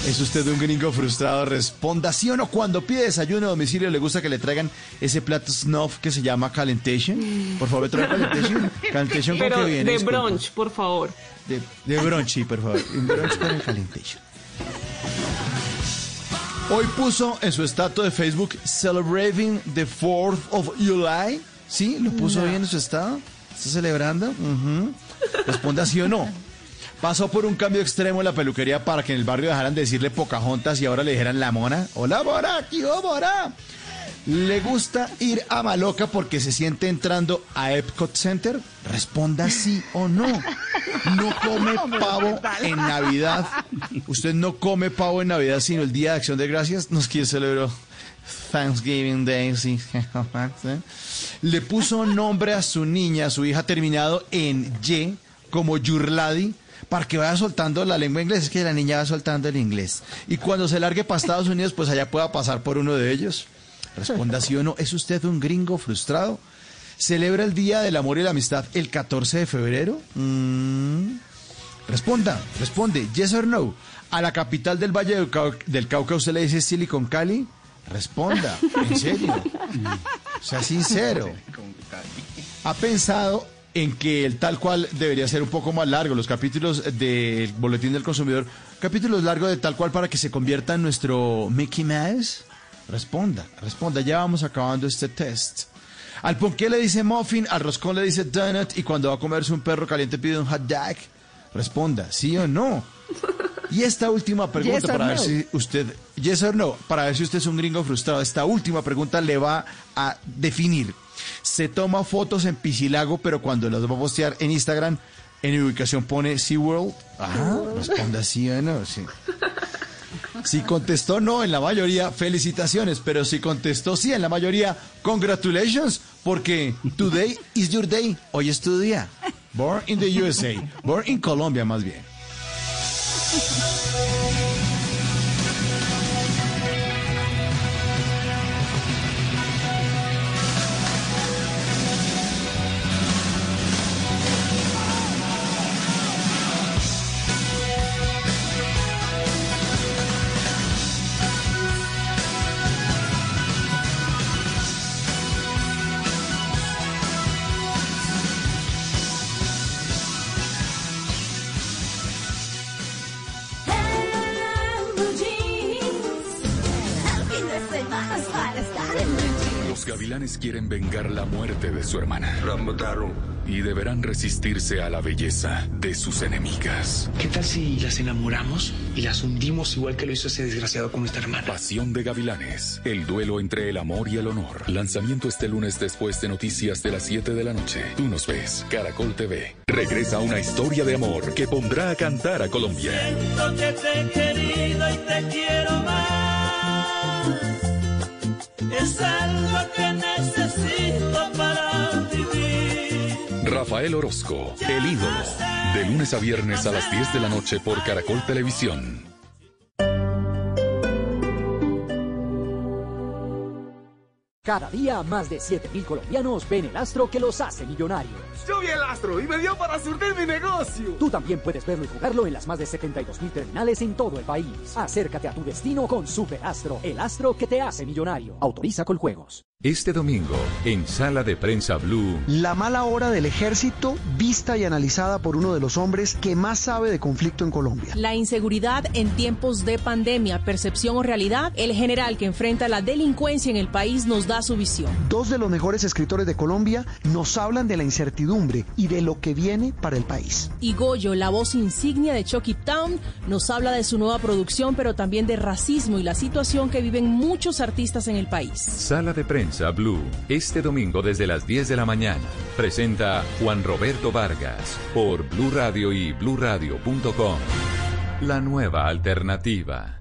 ¿Es usted un gringo frustrado? Responda sí o no. Cuando pide desayuno a domicilio, ¿le gusta que le traigan ese plato snuff que se llama calentation? Por favor, trae calentation. (laughs) Calentation con Pero que viene. de brunch, por favor. De, de brunch, sí, por favor. Un brunch con el calentation. Hoy puso en su estatus de Facebook Celebrating the 4th of July. ¿Sí? ¿Lo puso No. bien en su estado? ¿Está celebrando? Ujú. Responda sí o no. Pasó por un cambio extremo en la peluquería para que en el barrio dejaran de decirle Pocahontas y ahora le dijeran la mona. Hola, mora, ¿qué hubo, mora? ¿Le gusta ir a Maloca porque se siente entrando a Epcot Center? Responda sí o no. No come (laughs) pavo en Navidad. Usted no come pavo en Navidad, sino el Día de Acción de Gracias. Nos quiere celebrar Thanksgiving Day. sí. (laughs) Le puso nombre a su niña, a su hija, terminado en Y, como Yurladi, para que vaya soltando la lengua inglesa. Es que la niña va soltando el inglés. Y cuando se largue para Estados Unidos, pues allá pueda pasar por uno de ellos. Responda sí o no. ¿Es usted un gringo frustrado? ¿Celebra el Día del Amor y la Amistad el 14 de febrero? Mm. Responda, responde, yes or no. ¿A la capital del Valle del, Cau- del Cauca usted le dice Silicon Cali? Responda, en serio. Sea sincero. ¿Ha pensado en que el tal cual debería ser un poco más largo, los capítulos del Boletín del Consumidor, capítulos largos de tal cual para que se convierta en nuestro Mickey Mouse? Responda, responda, ya vamos acabando este test. Al ponqué le dice muffin, al roscón le dice donut y cuando va a comerse un perro caliente pide un hot dog. Responda, sí o no. Y esta última (laughs) pregunta Yes para ver si usted, yes or no, para ver si usted es un gringo frustrado. Esta última pregunta le va a definir. Se toma fotos en Piscilago, pero cuando las va a postear en Instagram, en ubicación pone SeaWorld. Ah, responda sí o no, sí. (laughs) Si contestó no en la mayoría, felicitaciones, pero si contestó sí en la mayoría, congratulations, porque today is your day, hoy es tu día. Born in the USA, born in Colombia más bien. Su hermana. Y deberán resistirse a la belleza de sus enemigas. ¿Qué tal si las enamoramos y las hundimos igual que lo hizo ese desgraciado con nuestra hermana? Pasión de Gavilanes. El duelo entre el amor y el honor. Lanzamiento este lunes después de noticias de las 7 de la noche. Tú nos ves. Caracol TV. Regresa una historia de amor que pondrá a cantar a Colombia. Siento que te he querido y te quiero más. Es algo que necesito. Rafael Orozco, el ídolo. De lunes a viernes a las 10 de la noche por Caracol Televisión. Cada día más de 7.000 colombianos ven el astro que los hace millonarios. Yo vi el astro y me dio para surtir mi negocio. Tú también puedes verlo y jugarlo en las más de 72.000 terminales en todo el país. Acércate a tu destino con Super Astro, el astro que te hace millonario. Autoriza con juegos. Este domingo, en Sala de Prensa Blue. La mala hora del ejército, vista y analizada por uno de los hombres que más sabe de conflicto en Colombia. La inseguridad en tiempos de pandemia, percepción o realidad, el general que enfrenta la delincuencia en el país nos da su visión. Dos de los mejores escritores de Colombia nos hablan de la incertidumbre y de lo que viene para el país. Y Goyo, la voz insignia de Chucky Town, nos habla de su nueva producción, pero también de racismo y la situación que viven muchos artistas en el país. Sala de Prensa Blue, este domingo desde las 10 de la mañana. Presenta Juan Roberto Vargas por Blue Radio y bluradio.com. La nueva alternativa.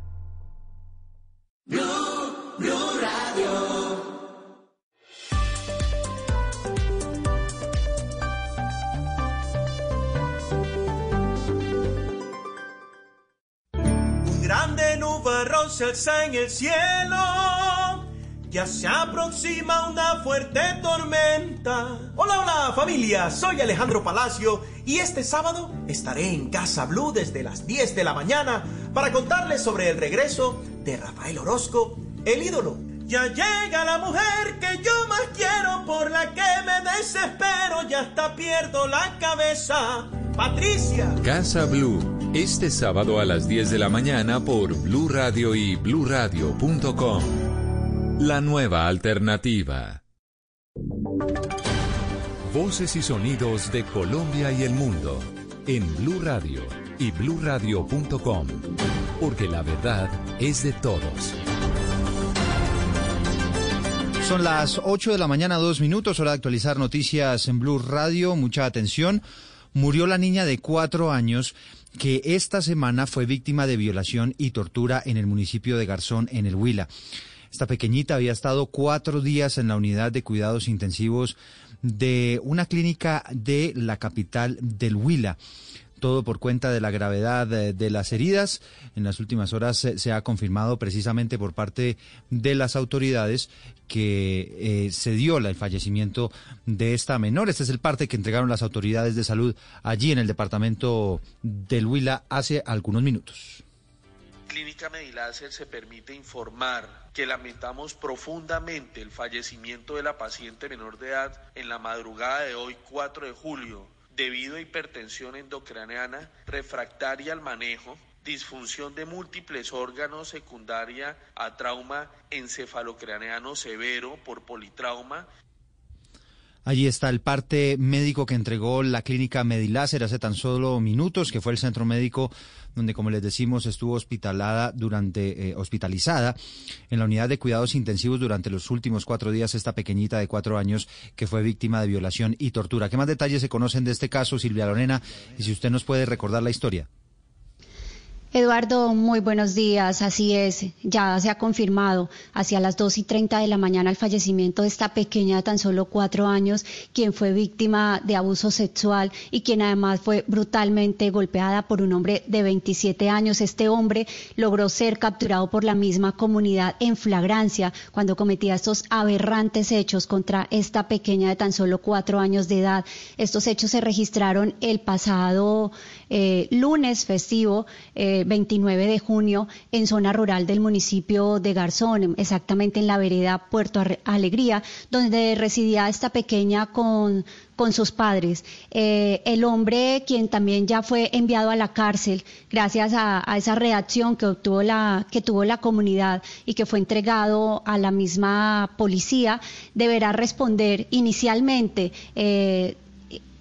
Blue Radio. Un grande nubarrón se alza en el cielo. Ya se aproxima una fuerte tormenta. Hola, hola familia, soy Alejandro Palacio y este sábado estaré en Casa Blue desde las 10 de la mañana para contarles sobre el regreso de Rafael Orozco, el ídolo. Ya llega la mujer que yo más quiero, por la que me desespero, ya hasta pierdo la cabeza. Patricia. Casa Blue, este sábado a las 10 de la mañana por Blue Radio y bluradio.com. La nueva alternativa. Voces y sonidos de Colombia y el mundo en Blue Radio y bluradio.com, porque la verdad es de todos. Son las 8 de la mañana, dos minutos, hora de actualizar noticias en Blue Radio. Mucha atención. Murió la niña de cuatro años que esta semana fue víctima de violación y tortura en el municipio de Garzón, en el Huila. Esta pequeñita había estado cuatro días en la unidad de cuidados intensivos de una clínica de la capital del Huila todo por cuenta de la gravedad de, de las heridas. En las últimas horas se, se, ha confirmado precisamente por parte de las autoridades que eh, se dio el fallecimiento de esta menor. Este es el parte que entregaron las autoridades de salud allí en el departamento del Huila hace algunos minutos. Clínica Mediláser se permite informar que lamentamos profundamente el fallecimiento de la paciente menor de edad en la madrugada de hoy 4 de julio debido a hipertensión endocraneana refractaria al manejo, disfunción de múltiples órganos secundaria a trauma encefalocraneano severo por politrauma. Allí está el parte médico que entregó la clínica Mediláser hace tan solo minutos, que fue el centro médico donde, como les decimos, estuvo hospitalada durante, eh, hospitalizada en la unidad de cuidados intensivos durante los últimos cuatro días esta pequeñita de cuatro años que fue víctima de violación y tortura. ¿Qué más detalles se conocen de este caso, Silvia Lorena? Y si usted nos puede recordar la historia. Eduardo, muy buenos días. Así es, ya se ha confirmado hacia las 2 y 30 de la mañana el fallecimiento de esta pequeña de tan solo cuatro años, quien fue víctima de abuso sexual y quien además fue brutalmente golpeada por un hombre de 27 años. Este hombre logró ser capturado por la misma comunidad en flagrancia cuando cometía estos aberrantes hechos contra esta pequeña de tan solo cuatro años de edad. Estos hechos se registraron el pasado eh, lunes festivo. Eh, 29 de junio en zona rural del municipio de Garzón, exactamente en la vereda Puerto Alegría, donde residía esta pequeña con, con sus padres. Eh, el hombre, quien también ya fue enviado a la cárcel gracias a, esa reacción que obtuvo la, que tuvo la comunidad y que fue entregado a la misma policía, deberá responder inicialmente. Eh,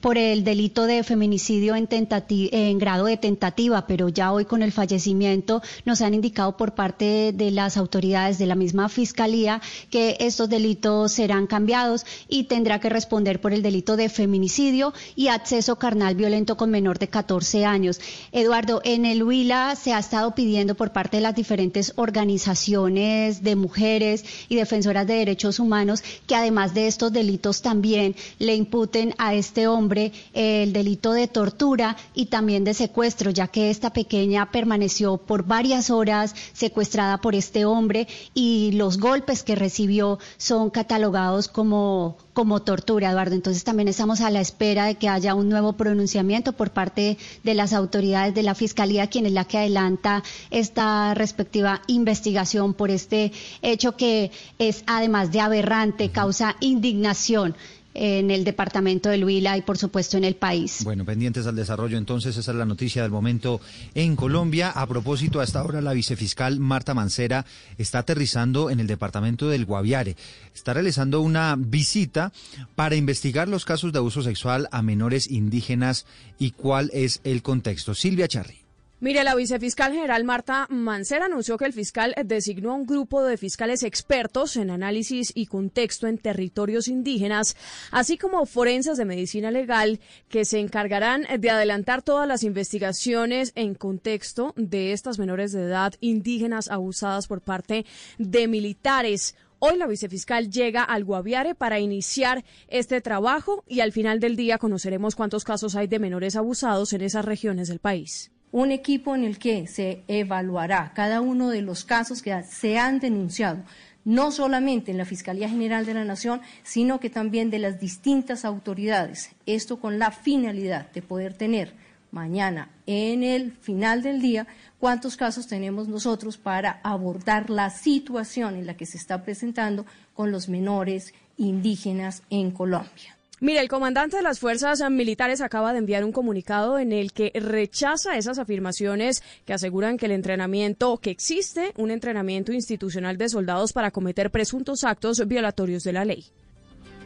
por el delito de feminicidio en, en, grado de tentativa, pero ya hoy con el fallecimiento nos han indicado por parte de las autoridades de la misma Fiscalía que estos delitos serán cambiados y tendrá que responder por el delito de feminicidio y acceso carnal violento con menor de 14 años. Eduardo, en el Huila se ha estado pidiendo por parte de las diferentes organizaciones de mujeres y defensoras de derechos humanos que además de estos delitos también le imputen a este hombre hombre el delito de tortura y también de secuestro, ya que esta pequeña permaneció por varias horas secuestrada por este hombre y los golpes que recibió son catalogados como, como tortura, Eduardo. Entonces también estamos a la espera de que haya un nuevo pronunciamiento por parte de las autoridades de la Fiscalía, quien es la que adelanta esta respectiva investigación por este hecho que es además de aberrante, causa indignación en el departamento de Huila y por supuesto en el país. Bueno, pendientes al desarrollo entonces, esa es la noticia del momento en Colombia. A propósito, hasta ahora la vicefiscal Marta Mancera está aterrizando en el departamento del Guaviare. Está realizando una visita para investigar los casos de abuso sexual a menores indígenas y cuál es el contexto. Silvia Charri. Mire, la vicefiscal general Marta Mancera anunció que el fiscal designó a un grupo de fiscales expertos en análisis y contexto en territorios indígenas, así como forenses de medicina legal, que se encargarán de adelantar todas las investigaciones en contexto de estas menores de edad indígenas abusadas por parte de militares. Hoy la vicefiscal llega al Guaviare para iniciar este trabajo y al final del día conoceremos cuántos casos hay de menores abusados en esas regiones del país un equipo en el que se evaluará cada uno de los casos que se han denunciado, no solamente en la Fiscalía General de la Nación, sino que también de las distintas autoridades. Esto con la finalidad de poder tener mañana, en el final del día, cuántos casos tenemos nosotros para abordar la situación en la que se está presentando con los menores indígenas en Colombia. Mire, el comandante de las fuerzas militares acaba de enviar un comunicado en el que rechaza esas afirmaciones que aseguran que el entrenamiento, que existe un entrenamiento institucional de soldados para cometer presuntos actos violatorios de la ley.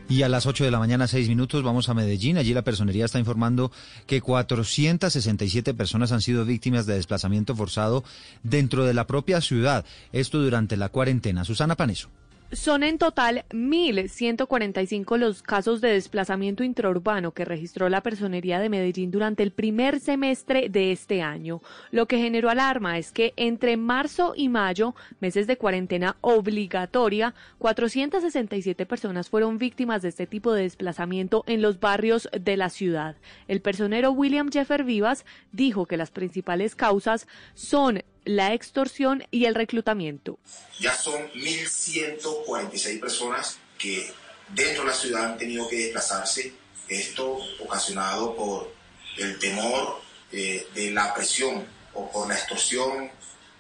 Y a las 8 de la mañana, 6 minutos, vamos a Medellín. Allí la personería está informando que 467 personas han sido víctimas de desplazamiento forzado dentro de la propia ciudad. Esto durante la cuarentena. Susana Paneso. Son en total 1.145 los casos de desplazamiento intraurbano que registró la Personería de Medellín durante el primer semestre de este año. Lo que generó alarma es que entre marzo y mayo, meses de cuarentena obligatoria, 467 personas fueron víctimas de este tipo de desplazamiento en los barrios de la ciudad. El personero William Jeffer Vivas dijo que las principales causas son la extorsión y el reclutamiento. Ya son 1.146 personas que dentro de la ciudad han tenido que desplazarse, esto ocasionado por el temor eh, de la presión o por la extorsión,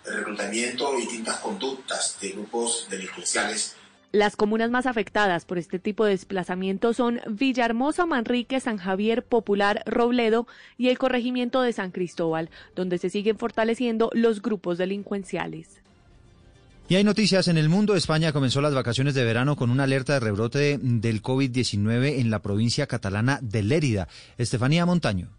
el reclutamiento y distintas conductas de grupos delincuenciales las comunas más afectadas por este tipo de desplazamiento son Villahermosa, Manrique, San Javier, Popular, Robledo y el corregimiento de San Cristóbal, donde se siguen fortaleciendo los grupos delincuenciales. Y hay noticias en el mundo. España comenzó las vacaciones de verano con una alerta de rebrote del COVID-19 en la provincia catalana de Lérida. Estefanía Montaño.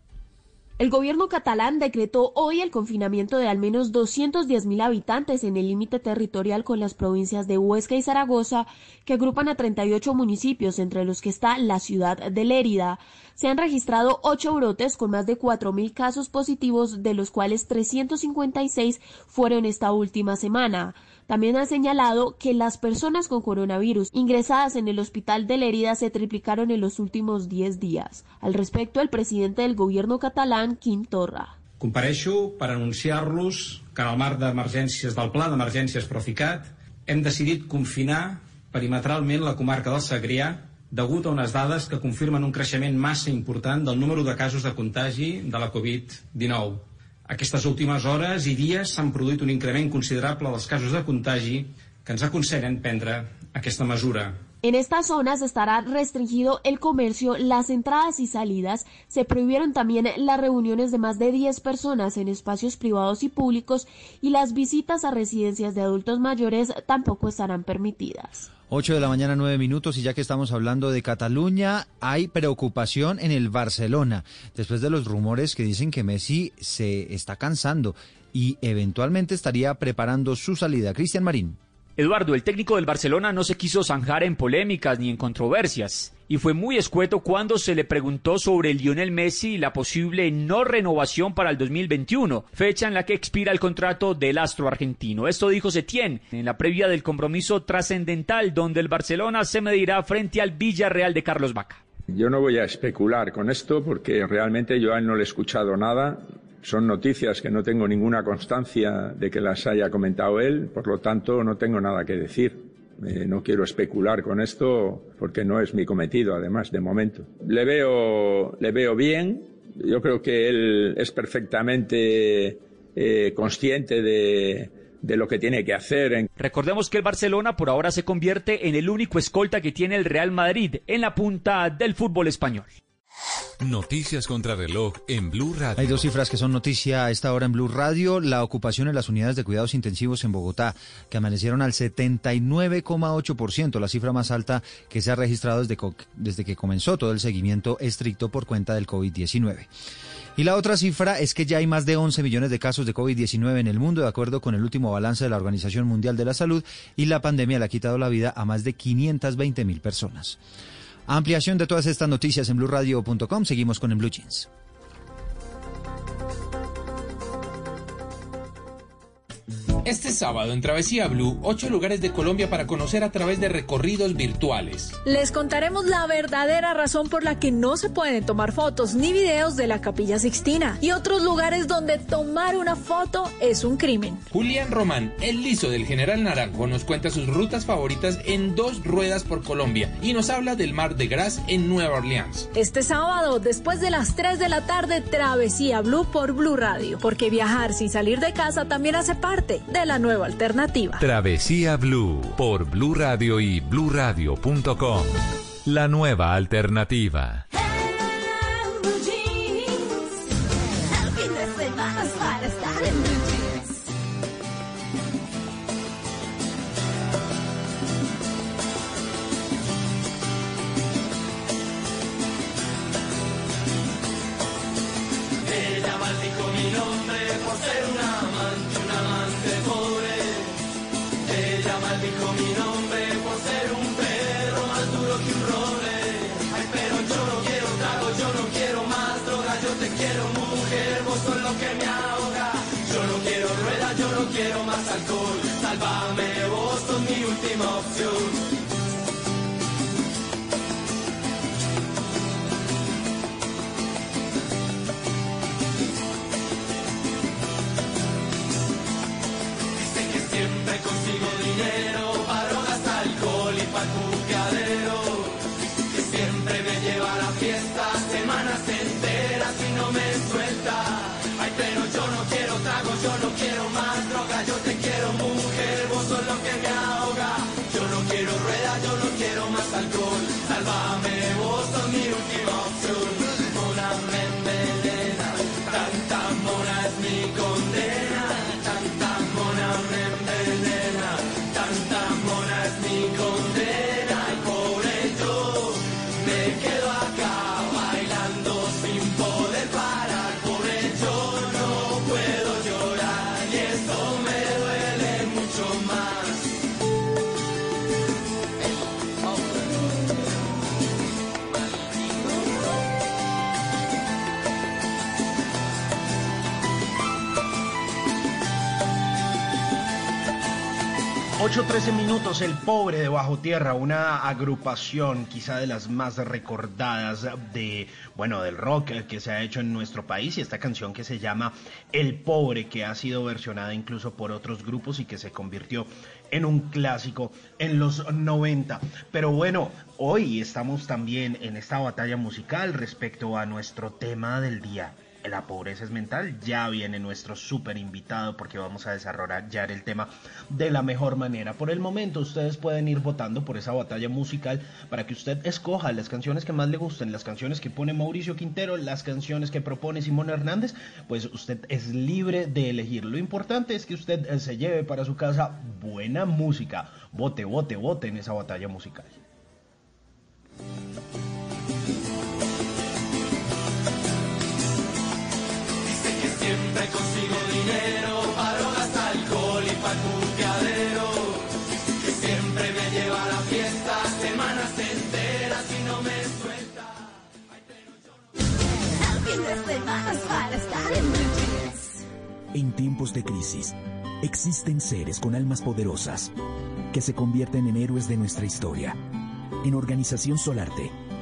El gobierno catalán decretó hoy el confinamiento de al menos 210.000 habitantes en el límite territorial con las provincias de Huesca y Zaragoza, que agrupan a 38 municipios, entre los que está la ciudad de Lérida. Se han registrado ocho brotes con más de 4.000 casos positivos, de los cuales 356 fueron esta última semana. También ha señalado que las personas con coronavirus ingresadas en el hospital de Lérida se triplicaron en los últimos 10 días. Al respecto, el presidente del gobierno catalán, Quim Torra. Compareixo per anunciar-los que en el marc d'emergències del Pla d'Emergències Proficat hem decidit confinar perimetralment la comarca del Segrià degut a unes dades que confirmen un creixement massa important del número de casos de contagi de la Covid-19. Aquestes últimes hores i dies s'han produït un increment considerable dels casos de contagi que ens aconsellen prendre aquesta mesura. En estas zonas estará restringido el comercio, las entradas y salidas. Se prohibieron también las reuniones de más de 10 personas en espacios privados y públicos y las visitas a residencias de adultos mayores tampoco estarán permitidas. 8 de la mañana, 9 minutos, y ya que estamos hablando de Cataluña, hay preocupación en el Barcelona, después de los rumores que dicen que Messi se está cansando y eventualmente estaría preparando su salida. Cristian Marín. Eduardo, el técnico del Barcelona no se quiso zanjar en polémicas ni en controversias y fue muy escueto cuando se le preguntó sobre Lionel Messi y la posible no renovación para el 2021, fecha en la que expira el contrato del astro argentino. Esto dijo Setién en la previa del compromiso trascendental donde el Barcelona se medirá frente al Villarreal de Carlos Vaca. Yo no voy a especular con esto porque realmente yo no le he escuchado nada. Son noticias que no tengo ninguna constancia de que las haya comentado él, por lo tanto no tengo nada que decir. Eh, no quiero especular con esto porque no es mi cometido, además, de momento. Le veo, le veo bien. Yo creo que él es perfectamente eh, consciente de, de lo que tiene que hacer. Recordemos que el Barcelona por ahora se convierte en el único escolta que tiene el Real Madrid en la punta del fútbol español. Noticias contra reloj en Blue Radio. Hay dos cifras que son noticia a esta hora en Blue Radio. La ocupación en las unidades de cuidados intensivos en Bogotá, que amanecieron al 79,8%, la cifra más alta que se ha registrado desde, desde que comenzó todo el seguimiento estricto por cuenta del COVID-19. Y la otra cifra es que ya hay más de 11 millones de casos de COVID-19 en el mundo, de acuerdo con el último balance de la Organización Mundial de la Salud, y la pandemia le ha quitado la vida a más de 520 mil personas. Ampliación de todas estas noticias en blueradio.com. Seguimos con el Blue Jeans. Este sábado en Travesía Blue, ocho lugares de Colombia para conocer a través de recorridos virtuales. Les contaremos la verdadera razón por la que no se pueden tomar fotos ni videos de la Capilla Sixtina y otros lugares donde tomar una foto es un crimen. Julián Román, el liso del General Naranjo, nos cuenta sus rutas favoritas en dos ruedas por Colombia y nos habla del Mar de Gras en Nueva Orleans. Este sábado, después de las 3 de la tarde, Travesía Blue por Blue Radio, porque viajar sin salir de casa también hace parte de la nueva alternativa. Travesía Blue por Blue Radio y bluradio.com. La nueva alternativa. 13 minutos, El Pobre de Bajo Tierra, una agrupación quizá de las más recordadas de, bueno, del rock que se ha hecho en nuestro país y esta canción que se llama El Pobre, que ha sido versionada incluso por otros grupos y que se convirtió en un clásico en los 90. Pero bueno, hoy estamos también en esta batalla musical respecto a nuestro tema del día la pobreza es mental. Ya viene nuestro súper invitado porque vamos a desarrollar el tema de la mejor manera. Por el momento ustedes pueden ir votando por esa batalla musical para que usted escoja las canciones que más le gusten, las canciones que pone Mauricio Quintero, las canciones que propone Simón Hernández, pues usted es libre de elegir. Lo importante es que usted eh, se lleve para su casa buena música. Vote, vote, vote en esa batalla musical. Siempre consigo dinero para drogas, alcohol y para puteadero. Que siempre me lleva a la fiesta semanas enteras y no me suelta. En tiempos de crisis, existen seres con almas poderosas que se convierten en héroes de nuestra historia. En Organización Solarte,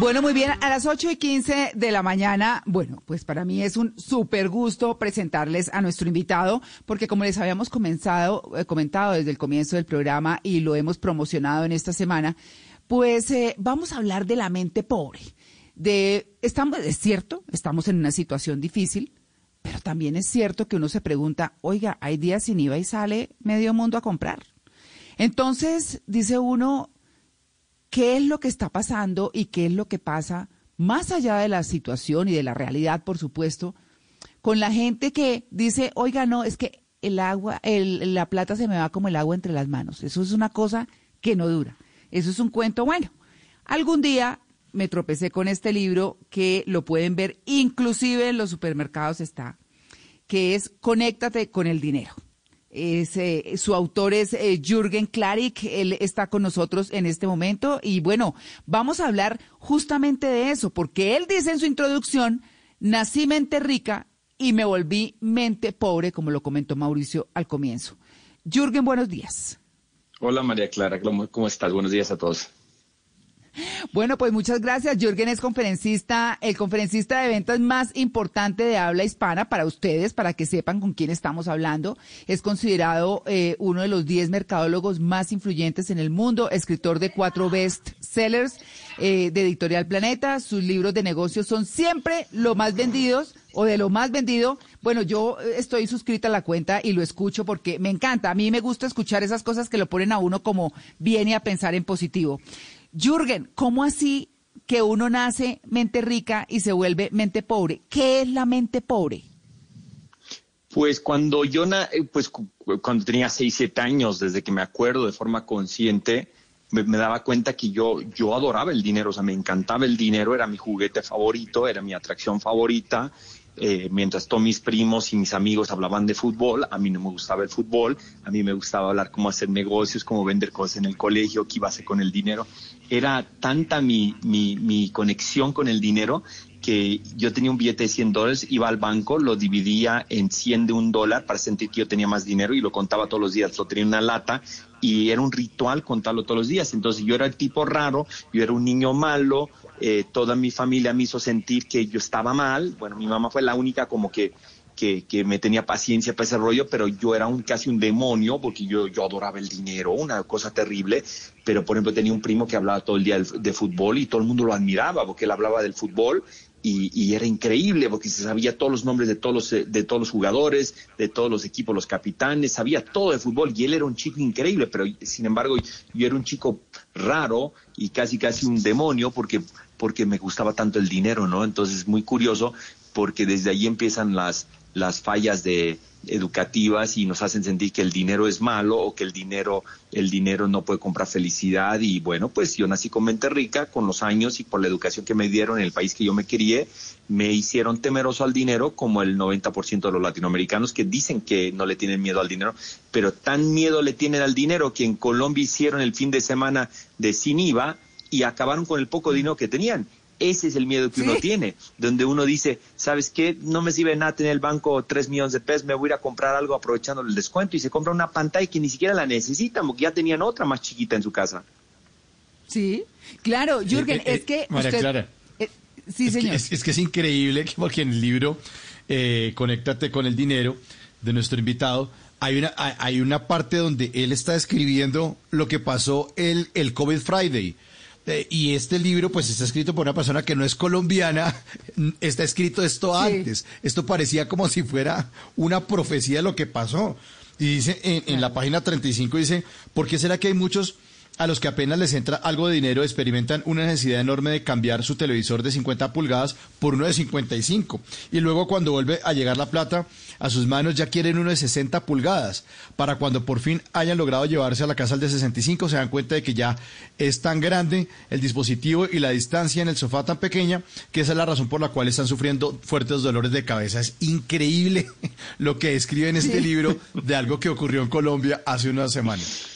Bueno, muy bien, a las 8 y 15 de la mañana, bueno, pues para mí es un súper gusto presentarles a nuestro invitado, porque como les habíamos comenzado, eh, comentado desde el comienzo del programa y lo hemos promocionado en esta semana, pues eh, vamos a hablar de la mente pobre. De, estamos, es cierto, estamos en una situación difícil, pero también es cierto que uno se pregunta, oiga, hay días sin IVA y sale medio mundo a comprar. Entonces, dice uno, qué es lo que está pasando y qué es lo que pasa más allá de la situación y de la realidad, por supuesto, con la gente que dice, oiga, no, es que el agua, la plata se me va como el agua entre las manos. Eso es una cosa que no dura. Eso es un cuento bueno. Algún día me tropecé con este libro que lo pueden ver, inclusive en los supermercados está, que es Conéctate con el dinero. Eh, su autor es eh, Jürgen Klarik, él está con nosotros en este momento y bueno, vamos a hablar justamente de eso, porque él dice en su introducción, nací mente rica y me volví mente pobre, como lo comentó Mauricio al comienzo. Jürgen, buenos días. Hola María Clara, cómo estás? Buenos días a todos. Bueno, pues muchas gracias. Jürgen es conferencista, el conferencista de ventas más importante de habla hispana para ustedes, para que sepan con quién estamos hablando. Es considerado eh, uno de los 10 mercadólogos más influyentes en el mundo, escritor de cuatro best sellers eh, de Editorial Planeta. Sus libros de negocios son siempre lo más vendidos o de lo más vendido. Bueno, yo eh, estoy suscrita a la cuenta y lo escucho porque me encanta. A mí me gusta escuchar esas cosas que lo ponen a uno como viene a pensar en positivo. Jürgen, ¿cómo así que uno nace mente rica y se vuelve mente pobre? ¿Qué es la mente pobre? Pues cuando yo, eh, pues cuando tenía 6, 7 años, desde que me acuerdo de forma consciente, me, daba cuenta que yo, yo adoraba el dinero, o sea, me encantaba el dinero, era mi juguete favorito, era mi atracción favorita, eh, mientras todos mis primos y mis amigos hablaban de fútbol, a mí no me gustaba el fútbol, a mí me gustaba hablar cómo hacer negocios, cómo vender cosas en el colegio, qué iba a hacer con el dinero. Era tanta mi, mi, mi conexión con el dinero que yo tenía un billete de 100 dólares, iba al banco, lo dividía en 100 de un dólar para sentir que yo tenía más dinero y lo contaba todos los días. Lo tenía en una lata y era un ritual contarlo todos los días. Entonces yo era el tipo raro, yo era un niño malo, eh, toda mi familia me hizo sentir que yo estaba mal. Bueno, mi mamá fue la única como que, que, me tenía paciencia para ese rollo, pero yo era un, casi un demonio porque yo, yo adoraba el dinero, una cosa terrible. Pero, por ejemplo, tenía un primo que hablaba todo el día de, fútbol y todo el mundo lo admiraba porque él hablaba del fútbol y, era increíble porque se sabía todos los nombres de todos los, de todos los jugadores, de todos los equipos, los capitanes, sabía todo de fútbol y él era un chico increíble, pero sin embargo yo era un chico raro y casi casi un demonio porque, porque me gustaba tanto el dinero, ¿no? Entonces es muy curioso porque desde ahí empiezan las, las fallas de, educativas y nos hacen sentir que el dinero es malo o que el dinero, el dinero no puede comprar felicidad. Y bueno, pues yo nací con mente rica, con los años y por la educación que me dieron en el país que yo me crié, me hicieron temeroso al dinero como el 90% de los latinoamericanos que dicen que no le tienen miedo al dinero, pero tan miedo le tienen al dinero que en Colombia hicieron el fin de semana de sin IVA y acabaron con el poco dinero que tenían. Ese es el miedo que uno tiene, donde uno dice, ¿sabes qué? No me sirve nada tener el banco tres millones de pesos, me voy a ir a comprar algo aprovechando el descuento y se compra una pantalla que ni siquiera la necesitan porque ya tenían otra más chiquita en su casa. Sí, claro, Jürgen, es que... Clara. sí, señor. Es que, es, increíble porque en el libro eh, Conéctate con el dinero de nuestro invitado, hay una, hay una parte donde él está escribiendo lo que pasó el, el COVID Friday Eh, y este libro, pues, está escrito por una persona que no es colombiana. (laughs) Está escrito esto antes. Esto parecía como si fuera una profecía de lo que pasó. Y dice, en, en la página 35 dice, ¿por qué será que hay muchos a los que apenas les entra algo de dinero experimentan una necesidad enorme de cambiar su televisor de 50 pulgadas por uno de 55. Y luego cuando vuelve a llegar la plata a sus manos ya quieren uno de 60 pulgadas. Para cuando por fin hayan logrado llevarse a la casa el de 65 se dan cuenta de que ya es tan grande el dispositivo y la distancia en el sofá tan pequeña que esa es la razón por la cual están sufriendo fuertes dolores de cabeza. Es increíble (laughs) lo que escribe en este libro de algo que ocurrió en Colombia hace unas semanas.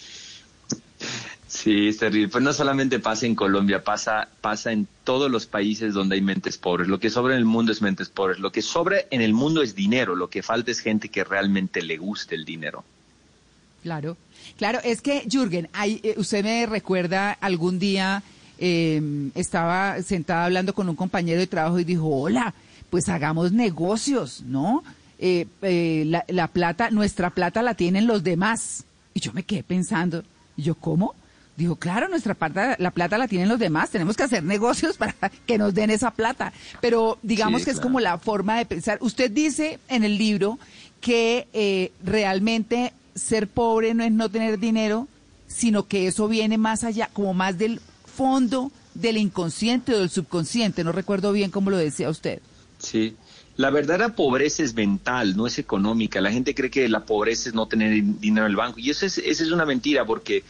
Sí, es terrible. Pues no solamente pasa en Colombia, pasa, pasa en todos los países donde hay mentes pobres. Lo que sobra en el mundo es mentes pobres. Lo que sobra en el mundo es dinero. Lo que falta es gente que realmente le guste el dinero. Claro, claro. Es que, Jürgen, eh, usted me recuerda algún día em, estaba sentada hablando con un compañero de trabajo y dijo, hola, pues hagamos negocios, ¿no? Eh, eh, la, la plata, nuestra plata la tienen los demás. Y yo me quedé pensando, ¿y yo cómo? Dijo, claro, nuestra plata, la plata la tienen los demás, tenemos que hacer negocios para que nos den esa plata. Pero digamos que es como la forma de pensar. Usted dice en el libro que eh, realmente ser pobre no es no tener dinero, sino que eso viene más allá, como más del fondo del inconsciente o del subconsciente. No recuerdo bien cómo lo decía usted. Sí. La verdadera pobreza es mental, no es económica. La gente cree que la pobreza es no tener dinero en el banco. Y eso es, eso es una mentira porque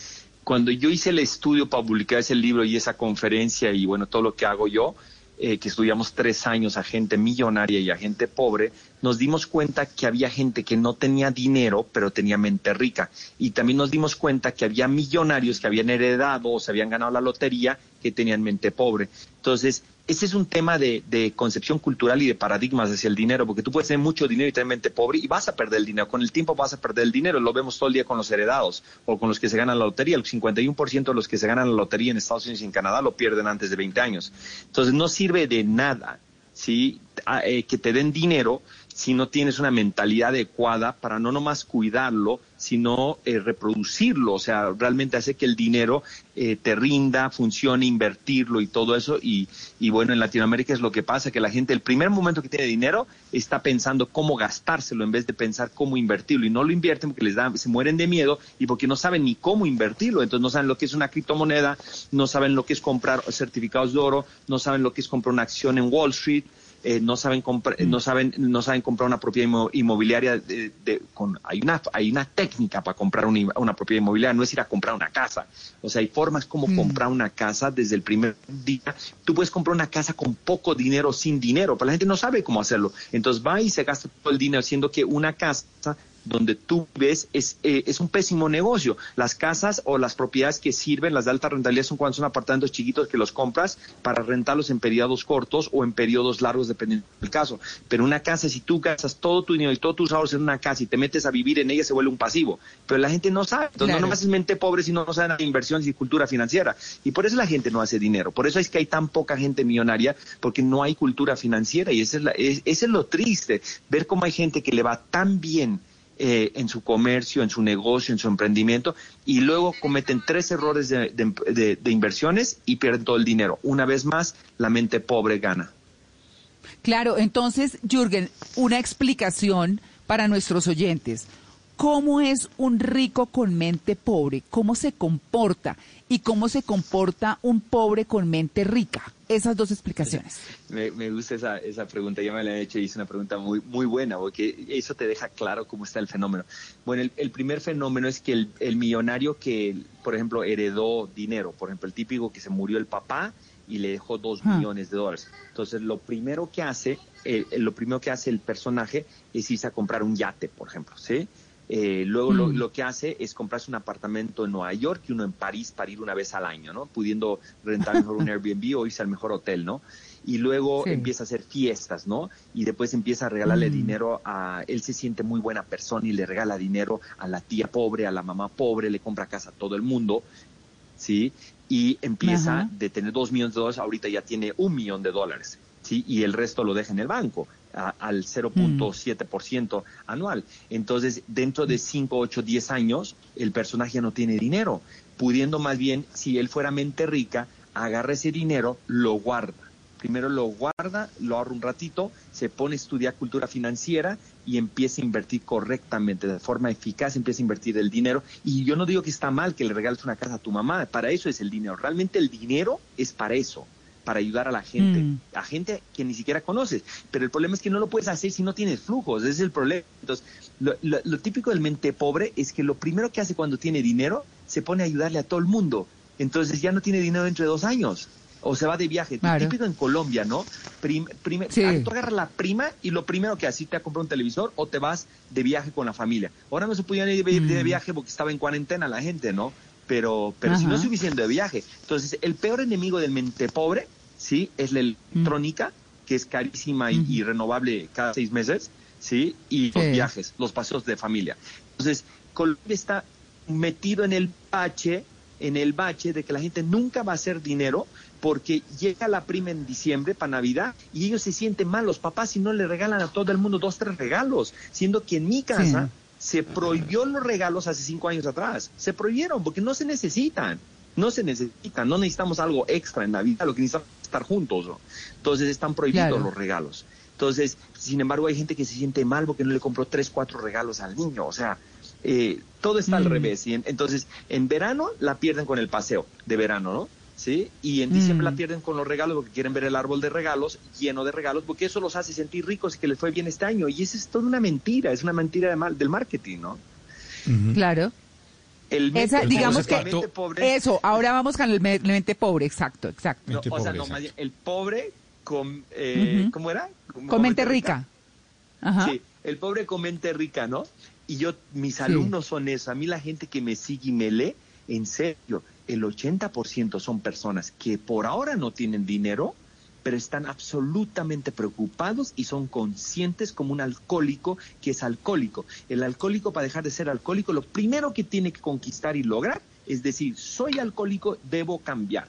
cuando yo hice el estudio para publicar ese libro y esa conferencia y bueno, todo lo que hago yo, eh, que estudiamos tres años a gente millonaria y a gente pobre, nos dimos cuenta que había gente que no tenía dinero, pero tenía mente rica. Y también nos dimos cuenta que había millonarios que habían heredado o se habían ganado la lotería que tenían mente pobre. Entonces, ese es un tema de, concepción cultural y de paradigmas hacia el dinero, porque tú puedes tener mucho dinero y tener mente pobre y vas a perder el dinero. Con el tiempo vas a perder el dinero. Lo vemos todo el día con los heredados o con los que se ganan la lotería. El 51% de los que se ganan la lotería en Estados Unidos y en Canadá lo pierden antes de 20 años. Entonces, no sirve de nada ¿sí? Eh, que te den dinero si no tienes una mentalidad adecuada para no nomás cuidarlo, sino eh, reproducirlo, o sea, realmente hace que el dinero eh, te rinda, funcione, invertirlo y todo eso. Y, y, bueno, en Latinoamérica es lo que pasa, que la gente el primer momento que tiene dinero está pensando cómo gastárselo en vez de pensar cómo invertirlo. Y no lo invierten porque les da, se mueren de miedo y porque no saben ni cómo invertirlo. Entonces no saben lo que es una criptomoneda, no saben lo que es comprar certificados de oro, no saben lo que es comprar una acción en Wall Street eh, no saben comprar, mm. no saben, no saben comprar una propiedad inmobiliaria. De, con, hay una, hay una técnica para comprar una, propiedad inmobiliaria, no es ir a comprar una casa. O sea, hay formas como mm. comprar una casa desde el primer día. Tú puedes comprar una casa con poco dinero, sin dinero, pero la gente no sabe cómo hacerlo. Entonces va y se gasta todo el dinero, haciendo que una casa donde tú ves es, eh, es un pésimo negocio. Las casas o las propiedades que sirven, las de alta rentabilidad, son cuando son apartamentos chiquitos que los compras para rentarlos en periodos cortos o en periodos largos, dependiendo del caso. Pero una casa, si tú gastas todo tu dinero y todos tus ahorros en una casa y te metes a vivir en ella, se vuelve un pasivo. Pero la gente no sabe. Entonces, no nomás es mente pobre, sino no saben de inversión y cultura financiera. Y por eso la gente no hace dinero. Por eso es que hay tan poca gente millonaria, porque no hay cultura financiera. Y es, la, ese es lo triste, ver cómo hay gente que le va tan bien eh, en su comercio, en su negocio, en su emprendimiento, y luego cometen tres errores de, inversiones y pierden todo el dinero. Una vez más, la mente pobre gana. Claro, entonces, Jürgen, una explicación para nuestros oyentes. ¿Cómo es un rico con mente pobre? ¿Cómo se comporta? ¿Y cómo se comporta un pobre con mente rica? Esas dos explicaciones. Me, gusta esa, esa pregunta, ya me la he hecho y es una pregunta muy, muy buena, porque eso te deja claro cómo está el fenómeno. Bueno, el, primer fenómeno es que el, millonario que, por ejemplo, heredó dinero, por ejemplo, el típico que se murió el papá y le dejó dos ah. millones de dólares. Entonces, lo primero que hace, eh, lo primero que hace el personaje es irse a comprar un yate, por ejemplo, ¿sí? Eh, luego mm. lo, que hace es comprarse un apartamento en Nueva York y uno en París para ir una vez al año, ¿no? Pudiendo rentar mejor un (laughs) Airbnb o irse al mejor hotel, ¿no? Y luego empieza a hacer fiestas, ¿no? Y después empieza a regalarle mm. dinero a... Él se siente muy buena persona y le regala dinero a la tía pobre, a la mamá pobre, le compra casa a todo el mundo, ¿sí? Y empieza de tener dos millones de dólares, ahorita ya tiene un millón de dólares, ¿sí? Y el resto lo deja en el banco al 0.7% anual. Entonces, dentro de 5, 8, 10 años, el personaje no tiene dinero, pudiendo más bien, si él fuera mente rica, agarra ese dinero, lo guarda. Primero lo guarda, lo ahorra un ratito, se pone a estudiar cultura financiera y empieza a invertir correctamente, de forma eficaz, empieza a invertir el dinero. Y yo no digo que está mal que le regales una casa a tu mamá, para eso es el dinero. Realmente el dinero es para eso para ayudar a la gente, Mm. a gente que ni siquiera conoces. Pero el problema es que no lo puedes hacer si no tienes flujos, ese es el problema. Entonces, lo, lo- lo típico del mente pobre es que lo primero que hace cuando tiene dinero, se pone a ayudarle a todo el mundo. Entonces ya no tiene dinero dentro de dos años. O se va de viaje. Claro. Típico en Colombia, ¿no? Prim- prime- Sí. ah, Tú agarras la prima y lo primero que haces, te a comprar un televisor o te vas de viaje con la familia. Ahora no se podían ir de, de Mm. viaje porque estaba en cuarentena la gente, ¿no? Pero, pero si no se hubiesen de viaje. Entonces, el peor enemigo del mente pobre, ¿sí? Es la electrónica, que es carísima y, y renovable cada seis meses, ¿sí? Y los viajes, los paseos de familia. Entonces, Colombia está metido en el bache, en el bache de que la gente nunca va a hacer dinero porque llega la prima en diciembre para Navidad y ellos se sienten mal, los papás, si no le regalan a todo el mundo dos, tres regalos, siendo que en mi casa se prohibió los regalos hace cinco años atrás, se prohibieron porque no se necesitan, no se necesitan, no necesitamos algo extra en Navidad, lo que necesitamos es estar juntos, ¿no? entonces están prohibidos Claro. los regalos. Entonces, sin embargo, hay gente que se siente mal porque no le compró tres, cuatro regalos al niño. O sea, eh, todo está al Mm. revés. Y en- entonces, en verano la pierden con el paseo de verano, ¿no? ¿Sí? Y en diciembre Mm. la pierden con los regalos porque quieren ver el árbol de regalos lleno de regalos porque eso los hace sentir ricos y que les fue bien este año. Y eso es toda una mentira, es una mentira de mal, del marketing, ¿no? Claro. El Esa, mente digamos pobre- que mente pobre- eso, ahora vamos con el me- el mente pobre, exacto, exacto. no, o sea, no, más bien, el pobre con, eh. ¿cómo era? Con mente rica. Ajá. Sí, el pobre con mente rica, ¿no? Y yo, mis alumnos son eso. A mí la gente que me sigue y me lee, en serio, el 80% son personas que por ahora no tienen dinero, pero están absolutamente preocupados y son conscientes como un alcohólico que es alcohólico. El alcohólico, para dejar de ser alcohólico, lo primero que tiene que conquistar y lograr es decir, soy alcohólico, debo cambiar.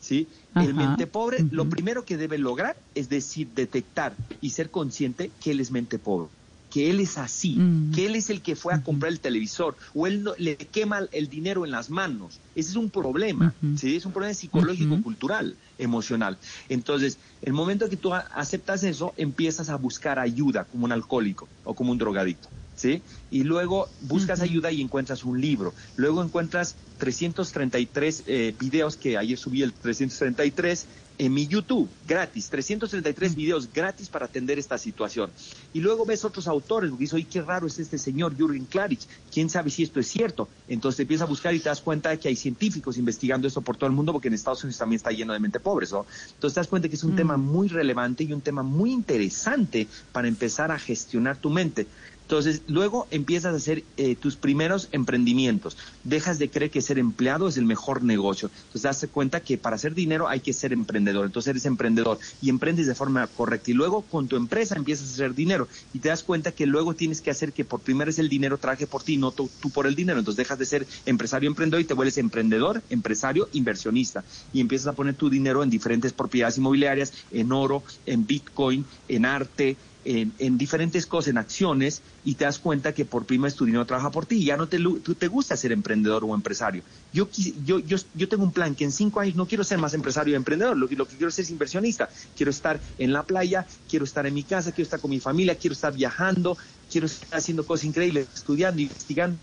¿sí? El mente pobre, lo primero que debe lograr es decir, detectar y ser consciente que él es mente pobre, que él es así, Mm. que él es el que fue a comprar el televisor o él no- le quema el dinero en las manos. Ese es un problema, ¿sí? Es un problema psicológico, cultural, emocional. Entonces, el momento que tú aceptas eso, empiezas a buscar ayuda como un alcohólico o como un drogadicto. ¿Sí? Y luego buscas ayuda y encuentras un libro. Luego encuentras 333 eh, videos que ayer subí el 333 en mi YouTube, gratis, 333 videos gratis para atender esta situación. Y luego ves otros autores, porque dices, oye, qué raro es este señor Jürgen Klarich, quién sabe si esto es cierto. Entonces empiezas a buscar y te das cuenta de que hay científicos investigando esto por todo el mundo, porque en Estados Unidos también está lleno de mente pobres, ¿no? Entonces te das cuenta que es un tema muy relevante y un tema muy interesante para empezar a gestionar tu mente. Entonces, luego empiezas a hacer eh, tus primeros emprendimientos. Dejas de creer que ser empleado es el mejor negocio. Entonces, das cuenta que para hacer dinero hay que ser emprendedor. Entonces, eres emprendedor y emprendes de forma correcta. Y luego, con tu empresa empiezas a hacer dinero. Y te das cuenta que luego tienes que hacer que por primera vez el dinero traje por ti, no tú por el dinero. Entonces, dejas de ser empresario emprendedor y te vuelves emprendedor, empresario, inversionista. Y empiezas a poner tu dinero en diferentes propiedades inmobiliarias, en oro, en Bitcoin, en arte, en, en diferentes cosas, en acciones, y te das cuenta que por tu dinero trabaja por ti y ya no te, tú te gusta ser emprendedor o empresario. Yo, yo, yo, yo tengo un plan que en cinco años no quiero ser más empresario o emprendedor, lo, que- lo que quiero ser es inversionista. Quiero estar en la playa, quiero estar en mi casa, quiero estar con mi familia, quiero estar viajando, quiero estar haciendo cosas increíbles, estudiando, investigando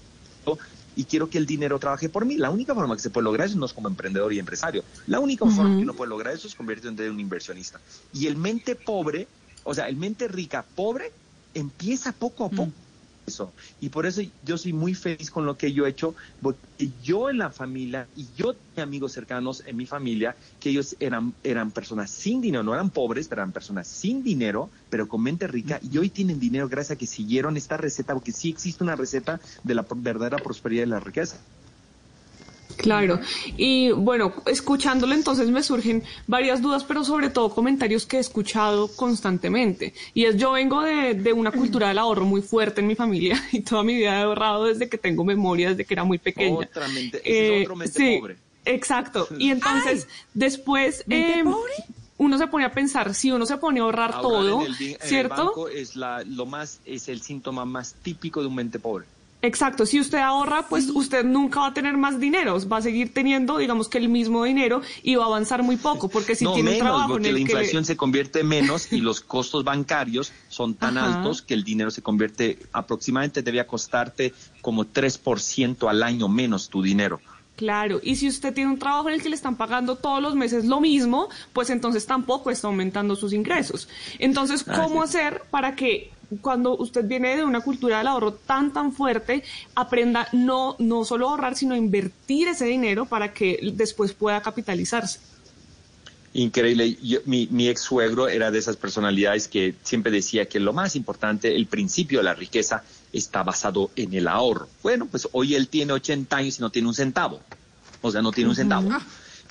y quiero que el dinero trabaje por mí. La única forma que se puede lograr eso no es como emprendedor y empresario. La única forma que uno puede lograr eso es convertirse en un inversionista. Y el mente pobre, o sea, el mente rica pobre, empieza poco a poco. Eso. Y por eso yo soy muy feliz con lo que yo he hecho, porque yo en la familia y yo tenía amigos cercanos en mi familia que ellos eran, eran personas sin dinero, no eran pobres, pero eran personas sin dinero, pero con mente rica, y hoy tienen dinero gracias a que siguieron esta receta, porque sí existe una receta de la verdadera prosperidad y la riqueza. Claro, y bueno, escuchándolo entonces me surgen varias dudas, pero sobre todo comentarios que he escuchado constantemente. Y es, yo vengo de, de una cultura del ahorro muy fuerte en mi familia (laughs) y toda mi vida he ahorrado desde que tengo memoria, desde que era muy pequeña. Otra mente, ese Eh, es otro mente sí, pobre. Exacto. (laughs) Y entonces, después, ¿Mente eh, uno se pone a pensar, si uno se pone a ahorrar Ahorrar todo, en el, bi- en el ¿cierto? banco es la, lo más, es el síntoma más típico de un mente pobre. Exacto, si usted ahorra, pues usted nunca va a tener más dinero, va a seguir teniendo, digamos que el mismo dinero y va a avanzar muy poco, porque si no, tiene menos, un trabajo porque en la el que inflación se convierte menos y los costos bancarios son tan Ajá. altos que el dinero se convierte aproximadamente debía costarte como 3% al año menos tu dinero. Claro, y si usted tiene un trabajo en el que le están pagando todos los meses lo mismo, pues entonces tampoco está aumentando sus ingresos. Entonces, ¿cómo Así hacer para que cuando usted viene de una cultura del ahorro tan tan fuerte, aprenda no no solo a ahorrar, sino a invertir ese dinero para que después pueda capitalizarse? Increíble. Yo- mi, mi ex suegro era de esas personalidades que siempre decía que lo más importante, el principio de la riqueza, está basado en el ahorro. Bueno, pues hoy él tiene 80 años y no tiene un centavo. O sea, no tiene un centavo.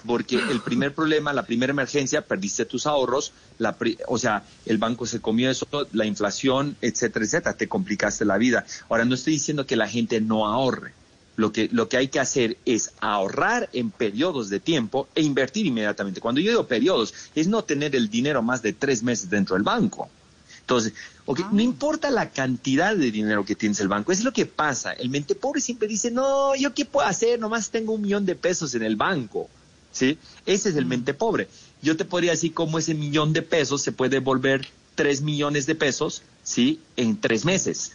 Porque el primer problema, la primera emergencia, perdiste tus ahorros, la pri- o sea, el banco se comió eso, la inflación, etcétera, etcétera, te complicaste la vida. Ahora, no estoy diciendo que la gente no ahorre. Lo que, lo que hay que hacer es ahorrar en periodos de tiempo e invertir inmediatamente. Cuando yo digo periodos, es no tener el dinero más de tres meses dentro del banco. Entonces, ok, no importa la cantidad de dinero que tienes el banco, es lo que pasa. El mente pobre siempre dice, no, ¿yo qué puedo hacer? Nomás tengo un millón de pesos en el banco. ¿Sí? Ese es el mente pobre. Yo te podría decir cómo ese millón de pesos se puede volver tres millones de pesos, ¿sí? En tres meses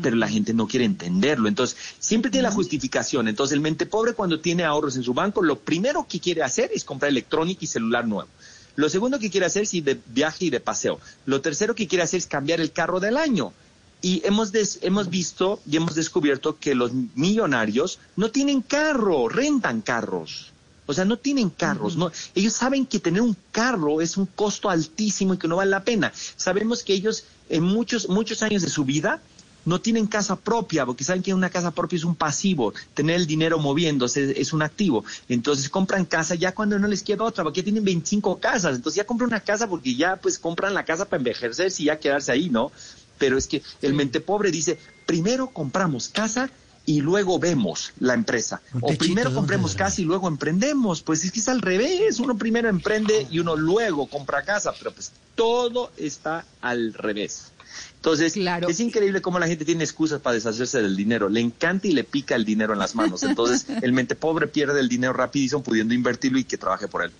pero la gente no quiere entenderlo. Entonces, siempre tiene la justificación. Entonces, el mente pobre cuando tiene ahorros en su banco, lo primero que quiere hacer es comprar electrónica y celular nuevo. Lo segundo que quiere hacer es ir de viaje y de paseo. Lo tercero que quiere hacer es cambiar el carro del año. Y hemos, des- hemos visto y hemos descubierto que los millonarios no tienen carro, rentan carros. O sea, no tienen carros. No, ellos saben que tener un carro es un costo altísimo y que no vale la pena. Sabemos que ellos en muchos, muchos años de su vida no tienen casa propia, porque saben que una casa propia es un pasivo, tener el dinero moviéndose es un activo. Entonces compran casa ya cuando no les queda otra, porque ya tienen 25 casas, entonces ya compran una casa porque ya pues compran la casa para envejecerse y ya quedarse ahí, ¿no? Pero es que el mente pobre dice, primero compramos casa y luego vemos la empresa. O primero ¿dónde, compremos casa y luego emprendemos. Pues es que es al revés. Uno primero emprende y uno luego compra casa. Pero pues todo está al revés. Entonces, es increíble cómo la gente tiene excusas para deshacerse del dinero. Le encanta y le pica el dinero en las manos. Entonces, el mente pobre pierde el dinero rapidísimo pudiendo invertirlo y que trabaje por él.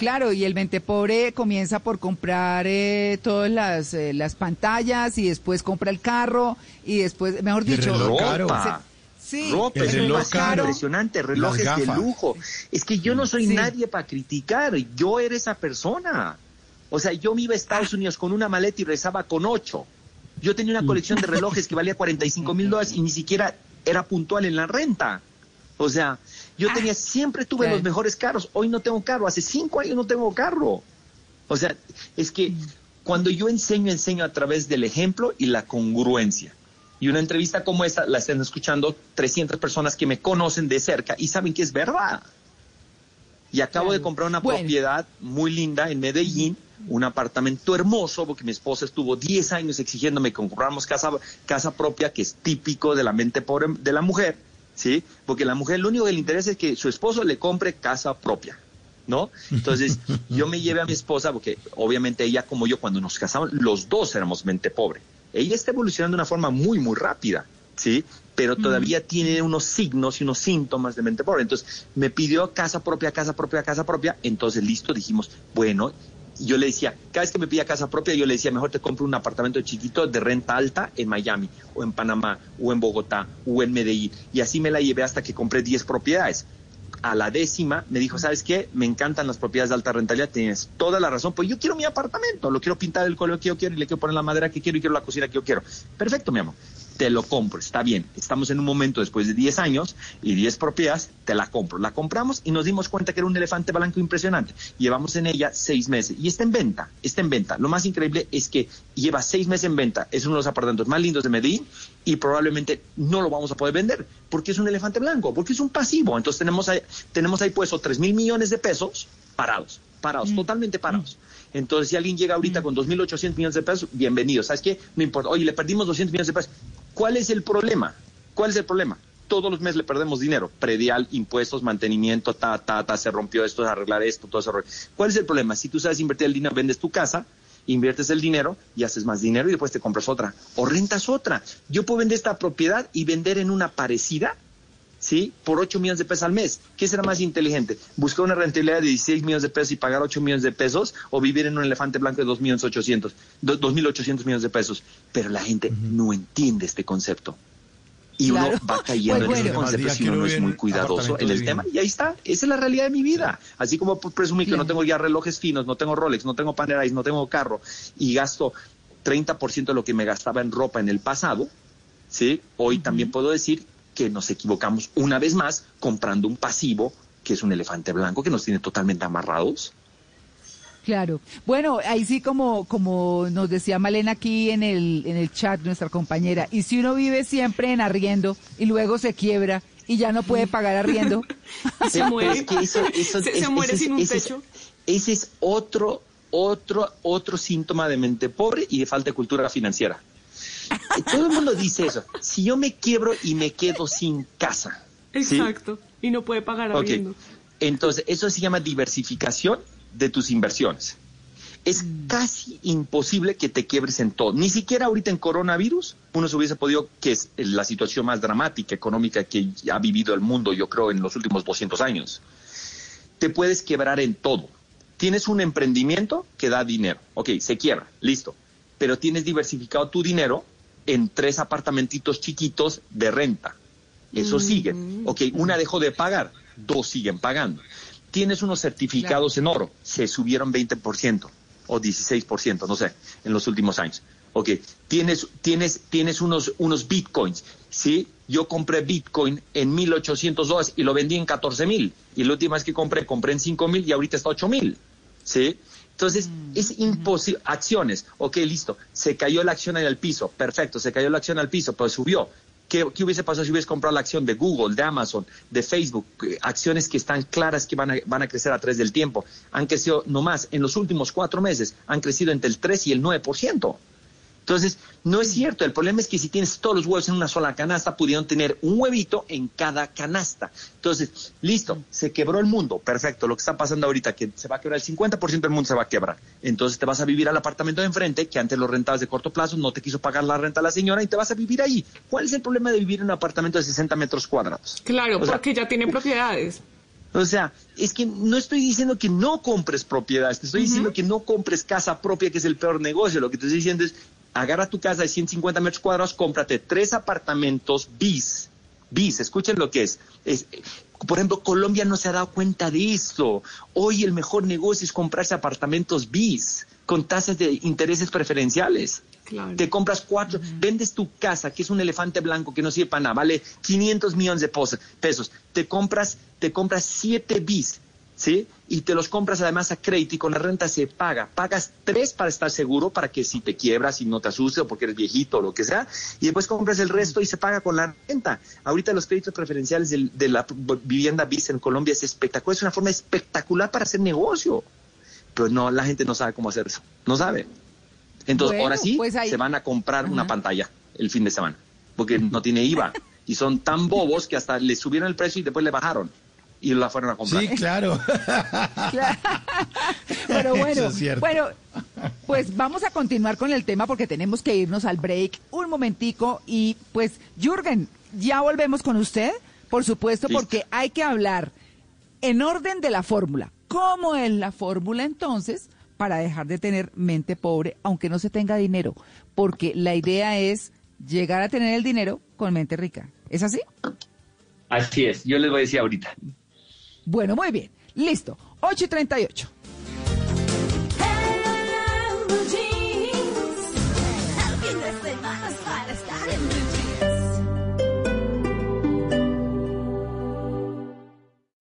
Claro, y el mente pobre comienza por comprar eh, todas las, eh, las pantallas y después compra el carro y después, mejor dicho, caro. sí, Ropa, es reloj caro. impresionante, relojes de lujo. Es que yo no soy Sí. nadie para criticar, yo era esa persona. O sea, yo me iba a Estados Unidos con una maleta y rezaba con ocho. Yo tenía una colección de relojes que valía 45 mil dólares y ni siquiera era puntual en la renta. O sea, yo tenía, siempre tuve los mejores carros. Hoy no tengo carro. Hace cinco años no tengo carro. O sea, es que cuando yo enseño, enseño a través del ejemplo y la congruencia. Y una entrevista como esta la están escuchando 300 personas que me conocen de cerca y saben que es verdad. Y acabo de comprar una propiedad muy linda en Medellín, un apartamento hermoso, porque mi esposa estuvo 10 años exigiéndome que compráramos casa, casa propia, que es típico de la mente pobre de la mujer, ¿sí? Porque la mujer lo único que le interesa es que su esposo le compre casa propia. ¿No? Entonces, (laughs) yo me llevé a mi esposa, porque obviamente ella como yo, cuando nos casamos, los dos éramos mente pobre. Ella está evolucionando de una forma muy, muy rápida, ¿sí? Pero todavía tiene unos signos y unos síntomas de mente pobre. Entonces, me pidió casa propia, casa propia, casa propia. Entonces, listo, dijimos, bueno, yo le decía, cada vez que me pedía casa propia, yo le decía, mejor te compro un apartamento chiquito de renta alta en Miami, o en Panamá, o en Bogotá, o en Medellín. Y así me la llevé hasta que compré 10 propiedades. A la décima me dijo, ¿sabes qué? Me encantan las propiedades de alta rentabilidad, tienes toda la razón, pues yo quiero mi apartamento, lo quiero pintar el color que yo quiero y le quiero poner la madera que quiero y quiero la cocina que yo quiero. Perfecto, mi amor. Te lo compro, está bien. Estamos en un momento después de 10 años y 10 propiedades, te la compro. La compramos y nos dimos cuenta que era un elefante blanco impresionante. Llevamos en ella seis meses y está en venta, está en venta. Lo más increíble es que lleva seis meses en venta. Es uno de los apartamentos más lindos de Medellín y probablemente no lo vamos a poder vender porque es un elefante blanco, porque es un pasivo. Entonces tenemos ahí, tenemos ahí puesto 3 mil millones de pesos parados, parados, totalmente parados. Entonces, si alguien llega ahorita con 2.800 millones de pesos, bienvenido. ¿Sabes qué? No importa. Oye, le perdimos 200 millones de pesos. ¿Cuál es el problema? ¿Cuál es el problema? Todos los meses le perdemos dinero. Predial, impuestos, mantenimiento, ta, ta, ta, se rompió esto, arreglar esto, todo eso. ¿Cuál es el problema? Si tú sabes invertir el dinero, vendes tu casa inviertes el dinero y haces más dinero y después te compras otra o rentas otra. Yo puedo vender esta propiedad y vender en una parecida, ¿sí? Por 8 millones de pesos al mes. ¿Qué será más inteligente? ¿Buscar una rentabilidad de 16 millones de pesos y pagar 8 millones de pesos o vivir en un elefante blanco de 2 millones 800, 2.800 millones de pesos? Pero la gente no entiende este concepto. Y uno va cayendo Pues en ese bueno. concepto si uno no es muy cuidadoso en el tema. Y ahí está, esa es la realidad de mi vida. Así como por presumir que no tengo ya relojes finos, no tengo Rolex, no tengo Panerais, no tengo carro y gasto 30% de lo que me gastaba en ropa en el pasado, ¿sí? Hoy también puedo decir que nos equivocamos una vez más comprando un pasivo que es un elefante blanco que nos tiene totalmente amarrados. Claro. Bueno, ahí sí como, como nos decía Malena aquí en el, en el chat, nuestra compañera, y si uno vive siempre en arriendo y luego se quiebra y ya no puede pagar arriendo. (laughs) Se muere. Es que eso- eso- Se- muere sin un ese es- techo. Ese es otro, otro, otro síntoma de mente pobre y de falta de cultura financiera. Todo el mundo dice eso. Si yo me quiebro y me quedo sin casa. ¿sí? Exacto. Y no puede pagar Ok. arriendo. Entonces, eso se llama diversificación de tus inversiones. Es casi imposible que te quiebres en todo. Ni siquiera ahorita en coronavirus uno se hubiese podido, que es la situación más dramática económica que ha vivido el mundo, yo creo, en los últimos 200 años. Te puedes quebrar en todo. Tienes un emprendimiento que da dinero. Ok, se quiebra, listo. Pero tienes diversificado tu dinero en tres apartamentitos chiquitos de renta. Eso sigue. Ok, una dejó de pagar, dos siguen pagando. Tienes unos certificados en oro, se subieron 20% o 16%, no sé, en los últimos años. Ok, tienes, tienes, tienes unos, unos bitcoins, ¿sí? Yo compré bitcoin en 1800 dólares y lo vendí en 14 mil. Y la última vez que compré, compré en 5 mil y ahorita está 8 mil, ¿sí? Entonces, es imposible. Acciones, ok, listo. Se cayó la acción en el piso, perfecto, se cayó la acción al piso, pero subió. ¿Qué, qué hubiese pasado si hubiese comprado la acción de Google, de Amazon, de Facebook? Eh, Acciones que están claras que van a, van a crecer a través del tiempo. Han crecido nomás en los últimos cuatro meses, han crecido entre el 3 y el 9%. Entonces, no es cierto. El problema es que si tienes todos los huevos en una sola canasta, pudieron tener un huevito en cada canasta. Entonces, listo, se quebró el mundo. Perfecto. Lo que está pasando ahorita, que se va a quebrar el 50% del mundo, se va a quebrar. Entonces, te vas a vivir al apartamento de enfrente, que antes lo rentabas de corto plazo, no te quiso pagar la renta a la señora y te vas a vivir ahí. ¿Cuál es el problema de vivir en un apartamento de 60 metros cuadrados? Claro, O sea, porque ya tiene propiedades. o sea, es que no estoy diciendo que no compres propiedades, te estoy diciendo que no compres casa propia, que es el peor negocio. Lo que te estoy diciendo es, agarra tu casa de 150 metros cuadrados, cómprate tres apartamentos bis. Bis, escuchen lo que es. es. Por ejemplo, Colombia no se ha dado cuenta de eso. Hoy el mejor negocio es comprarse apartamentos bis, con tasas de intereses preferenciales. Te compras cuatro, vendes tu casa, que es un elefante blanco que no sirve para nada, vale 500 millones de pesos. Te compras, te compras siete bis, ¿sí? Y te los compras además a crédito y con la renta se paga. Pagas tres para estar seguro, para que si te quiebras y no te asustes o porque eres viejito o lo que sea, y después compras el resto y se paga con la renta. Ahorita los créditos preferenciales de la vivienda bis en Colombia es espectacular, es una forma espectacular para hacer negocio. Pero no, la gente no sabe cómo hacer eso, no sabe. Entonces, Bueno, ahora sí, pues ahí- se van a comprar una pantalla el fin de semana, porque no tiene IVA. Y son tan bobos que hasta le subieron el precio y después le bajaron. Y la fueron a comprar. Sí, (laughs) claro. Pero bueno, Eso es cierto. bueno, pues vamos a continuar con el tema porque tenemos que irnos al break un momentico y pues Jürgen, ya volvemos con usted, por supuesto, Listo. porque hay que hablar en orden de la fórmula. ¿Cómo es la fórmula entonces para dejar de tener mente pobre aunque no se tenga dinero? Porque la idea es llegar a tener el dinero con mente rica. ¿Es así? Así es, yo les voy a decir ahorita. Bueno, muy bien. Listo. 8 y 38.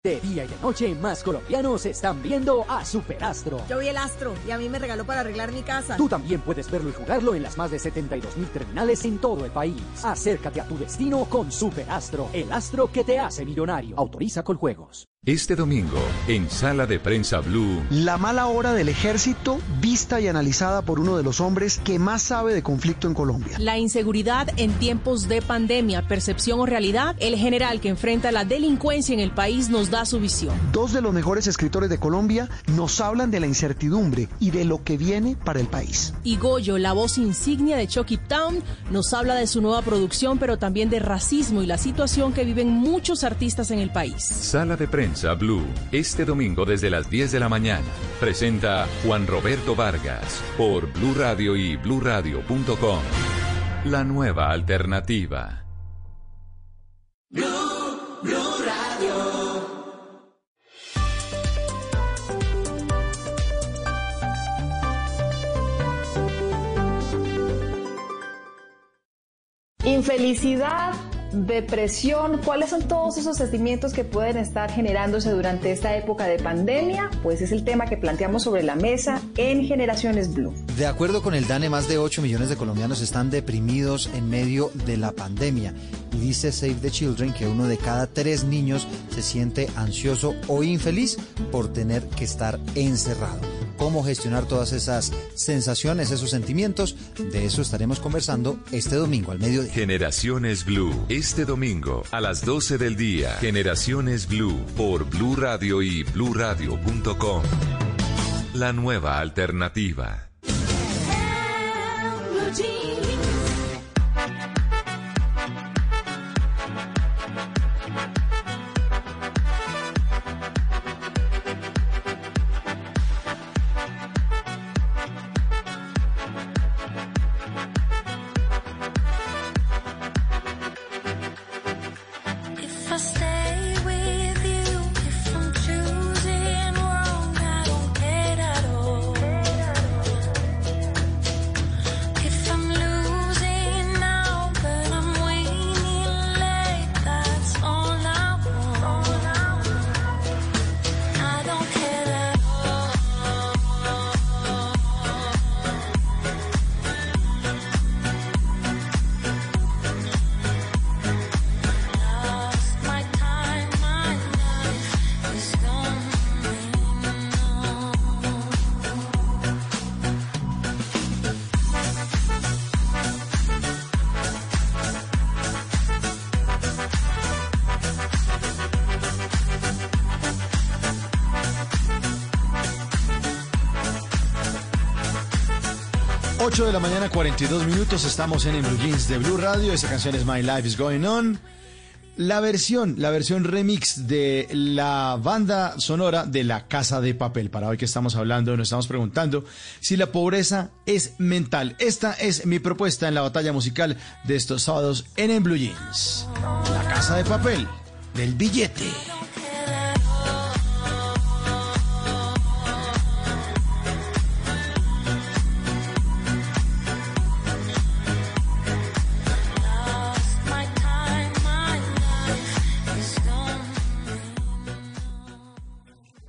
De día y de noche, más colombianos están viendo a Superastro. Yo vi el astro y a mí me regaló para arreglar mi casa. Tú también puedes verlo y jugarlo en las más de 72 mil terminales en todo el país. Acércate a tu destino con Superastro, el astro que te hace millonario. Autoriza con juegos. Este domingo, en Sala de Prensa Blue, La mala hora del ejército, vista y analizada por uno de los hombres que más sabe de conflicto en Colombia. La inseguridad en tiempos de pandemia, percepción o realidad, el general que enfrenta la delincuencia en el país nos da su visión. Dos de los mejores escritores de Colombia nos hablan de la incertidumbre y de lo que viene para el país. Y Goyo, la voz insignia de Chucky Town, nos habla de su nueva producción, pero también de racismo y la situación que viven muchos artistas en el país. Sala de Prensa Blue, este domingo desde las 10 de la mañana. Presenta Juan Roberto Vargas por Blue Radio y bluradio.com. La nueva alternativa. Infelicidad, depresión, ¿cuáles son todos esos sentimientos que pueden estar generándose durante esta época de pandemia? Pues es el tema que planteamos sobre la mesa en Generaciones Blue. De acuerdo con el DANE, más de 8 millones de colombianos están deprimidos en medio de la pandemia. Y dice Save the Children que uno de cada tres niños se siente ansioso o infeliz por tener que estar encerrado. ¿Cómo gestionar todas esas sensaciones, esos sentimientos? De eso estaremos conversando este domingo al mediodía. Generaciones Blue, este domingo a las 12 del día. Generaciones Blue por Blue Radio y bluradio.com. La nueva alternativa. de la mañana, 42 minutos. Estamos en el Blue Jeans de Blue Radio. Esa canción es My Life is Going On. La versión, la versión remix de la banda sonora de La Casa de Papel. Para hoy que estamos hablando, nos estamos preguntando si la pobreza es mental. Esta es mi propuesta en la batalla musical de estos sábados en el Blue Jeans. La Casa de Papel del billete.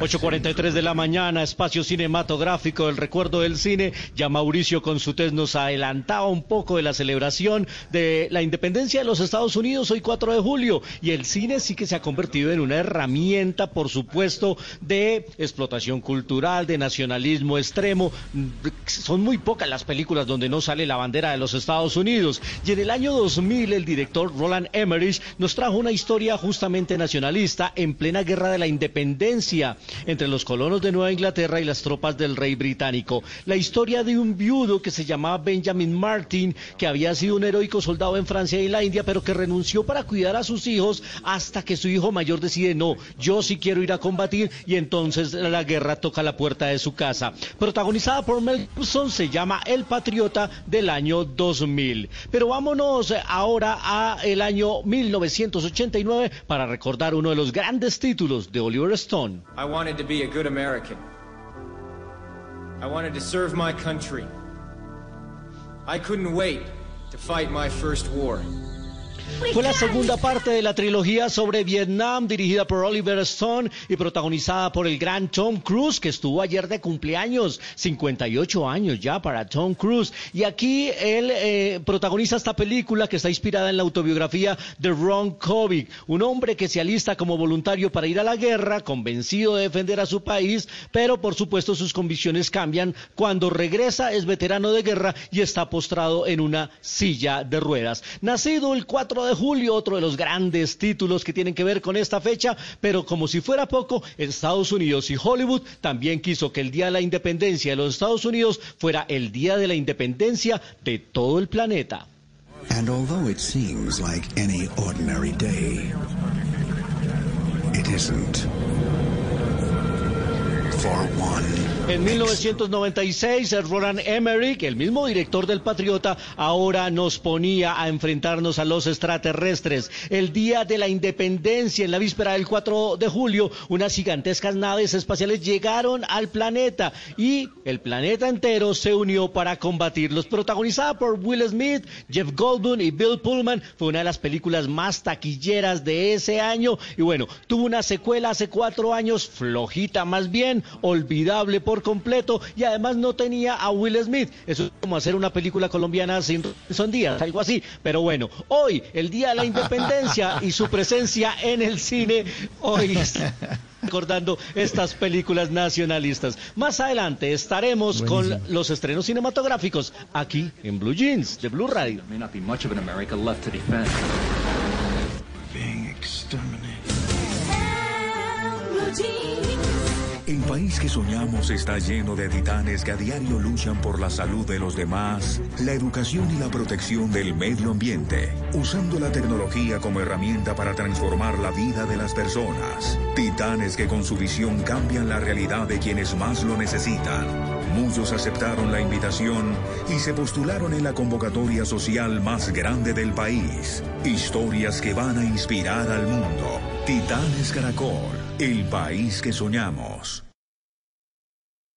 8.43 de la mañana, espacio cinematográfico, el recuerdo del cine. Ya Mauricio Consutés nos adelantaba un poco de la celebración de la independencia de los Estados Unidos hoy 4 de julio. Y el cine sí que se ha convertido en una herramienta, por supuesto, de explotación cultural, de nacionalismo extremo. Son muy pocas las películas donde no sale la bandera de los Estados Unidos. Y en el año 2000 el director Roland Emmerich nos trajo una historia justamente nacionalista en plena guerra de la independencia entre los colonos de Nueva Inglaterra y las tropas del rey británico. La historia de un viudo que se llamaba Benjamin Martin, que había sido un heroico soldado en Francia y la India, pero que renunció para cuidar a sus hijos hasta que su hijo mayor decide, no, yo sí quiero ir a combatir y entonces la guerra toca la puerta de su casa. Protagonizada por Mel Gibson, se llama El Patriota del año 2000. Pero vámonos ahora a el año 1989 para recordar uno de los grandes títulos de Oliver Stone. Wanted to be a good American. I wanted to serve my country. I couldn't wait to fight my first war. Fue la segunda parte de la trilogía sobre Vietnam, dirigida por Oliver Stone y protagonizada por el gran Tom Cruise, que estuvo ayer de cumpleaños, 58 años ya para Tom Cruise. Y aquí él eh, protagoniza esta película que está inspirada en la autobiografía de Ron Kovic, un hombre que se alista como voluntario para ir a la guerra, convencido de defender a su país, pero por supuesto sus convicciones cambian cuando regresa, es veterano de guerra y está postrado en una silla de ruedas. Nacido el 4 de julio, otro de los grandes títulos que tienen que ver con esta fecha, pero como si fuera poco, Estados Unidos y Hollywood también quiso que el Día de la Independencia de los Estados Unidos fuera el Día de la Independencia de todo el planeta. And although it seems like any ordinary day, it. En 1996, Roland Emmerich, el mismo director del Patriota, ahora nos ponía a enfrentarnos a los extraterrestres. El día de la independencia, en la víspera del 4 de julio, unas gigantescas naves espaciales llegaron al planeta y el planeta entero se unió para combatirlos. Protagonizada por Will Smith, Jeff Goldblum y Bill Pullman, fue una de las películas más taquilleras de ese año y bueno, tuvo una secuela hace cuatro años, flojita más bien, olvidable por completo y además no tenía a Will Smith. Eso es como hacer una película colombiana sin son días, algo así. Pero bueno, hoy, el Día de la Independencia y su presencia en el cine, hoy (laughs) recordando estas películas nacionalistas. Más adelante estaremos con los estrenos cinematográficos aquí en Blue Jeans de Blue Radio. El país que soñamos está lleno de titanes que a diario luchan por la salud de los demás, la educación y la protección del medio ambiente, usando la tecnología como herramienta para transformar la vida de las personas. Titanes que con su visión cambian la realidad de quienes más lo necesitan. Muchos aceptaron la invitación y se postularon en la convocatoria social más grande del país. Historias que van a inspirar al mundo. Titanes Caracol, el país que soñamos.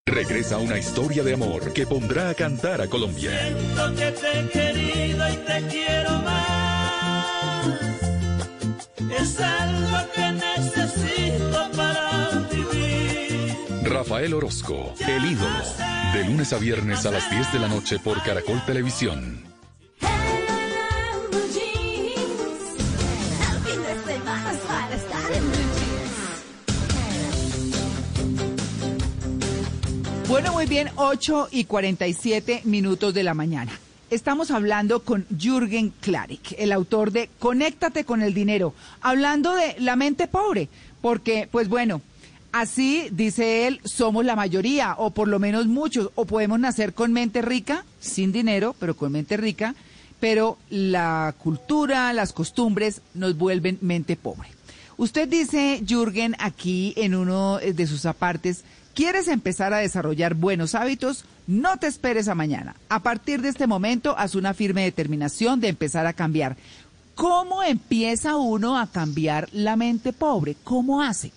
Regresa una historia de amor que pondrá a cantar a Colombia. Siento que te he querido y te quiero más. Es algo que necesito para vivir. Rafael Orozco, el ídolo. De lunes a viernes a las 10 de la noche por Caracol Televisión. Bueno, muy bien, 8 y 47 minutos de la mañana. Estamos hablando con Jürgen Klarik, el autor de Conéctate con el dinero, hablando de la mente pobre, porque, pues bueno, así dice él, somos la mayoría, o por lo menos muchos, o podemos nacer con mente rica, sin dinero, pero con mente rica, pero la cultura, las costumbres nos vuelven mente pobre. Usted dice, Jürgen, aquí en uno de sus apartes, ¿Quieres empezar a desarrollar buenos hábitos? No te esperes a mañana. A partir de este momento, haz una firme determinación de empezar a cambiar. ¿Cómo empieza uno a cambiar la mente pobre? ¿Cómo hace?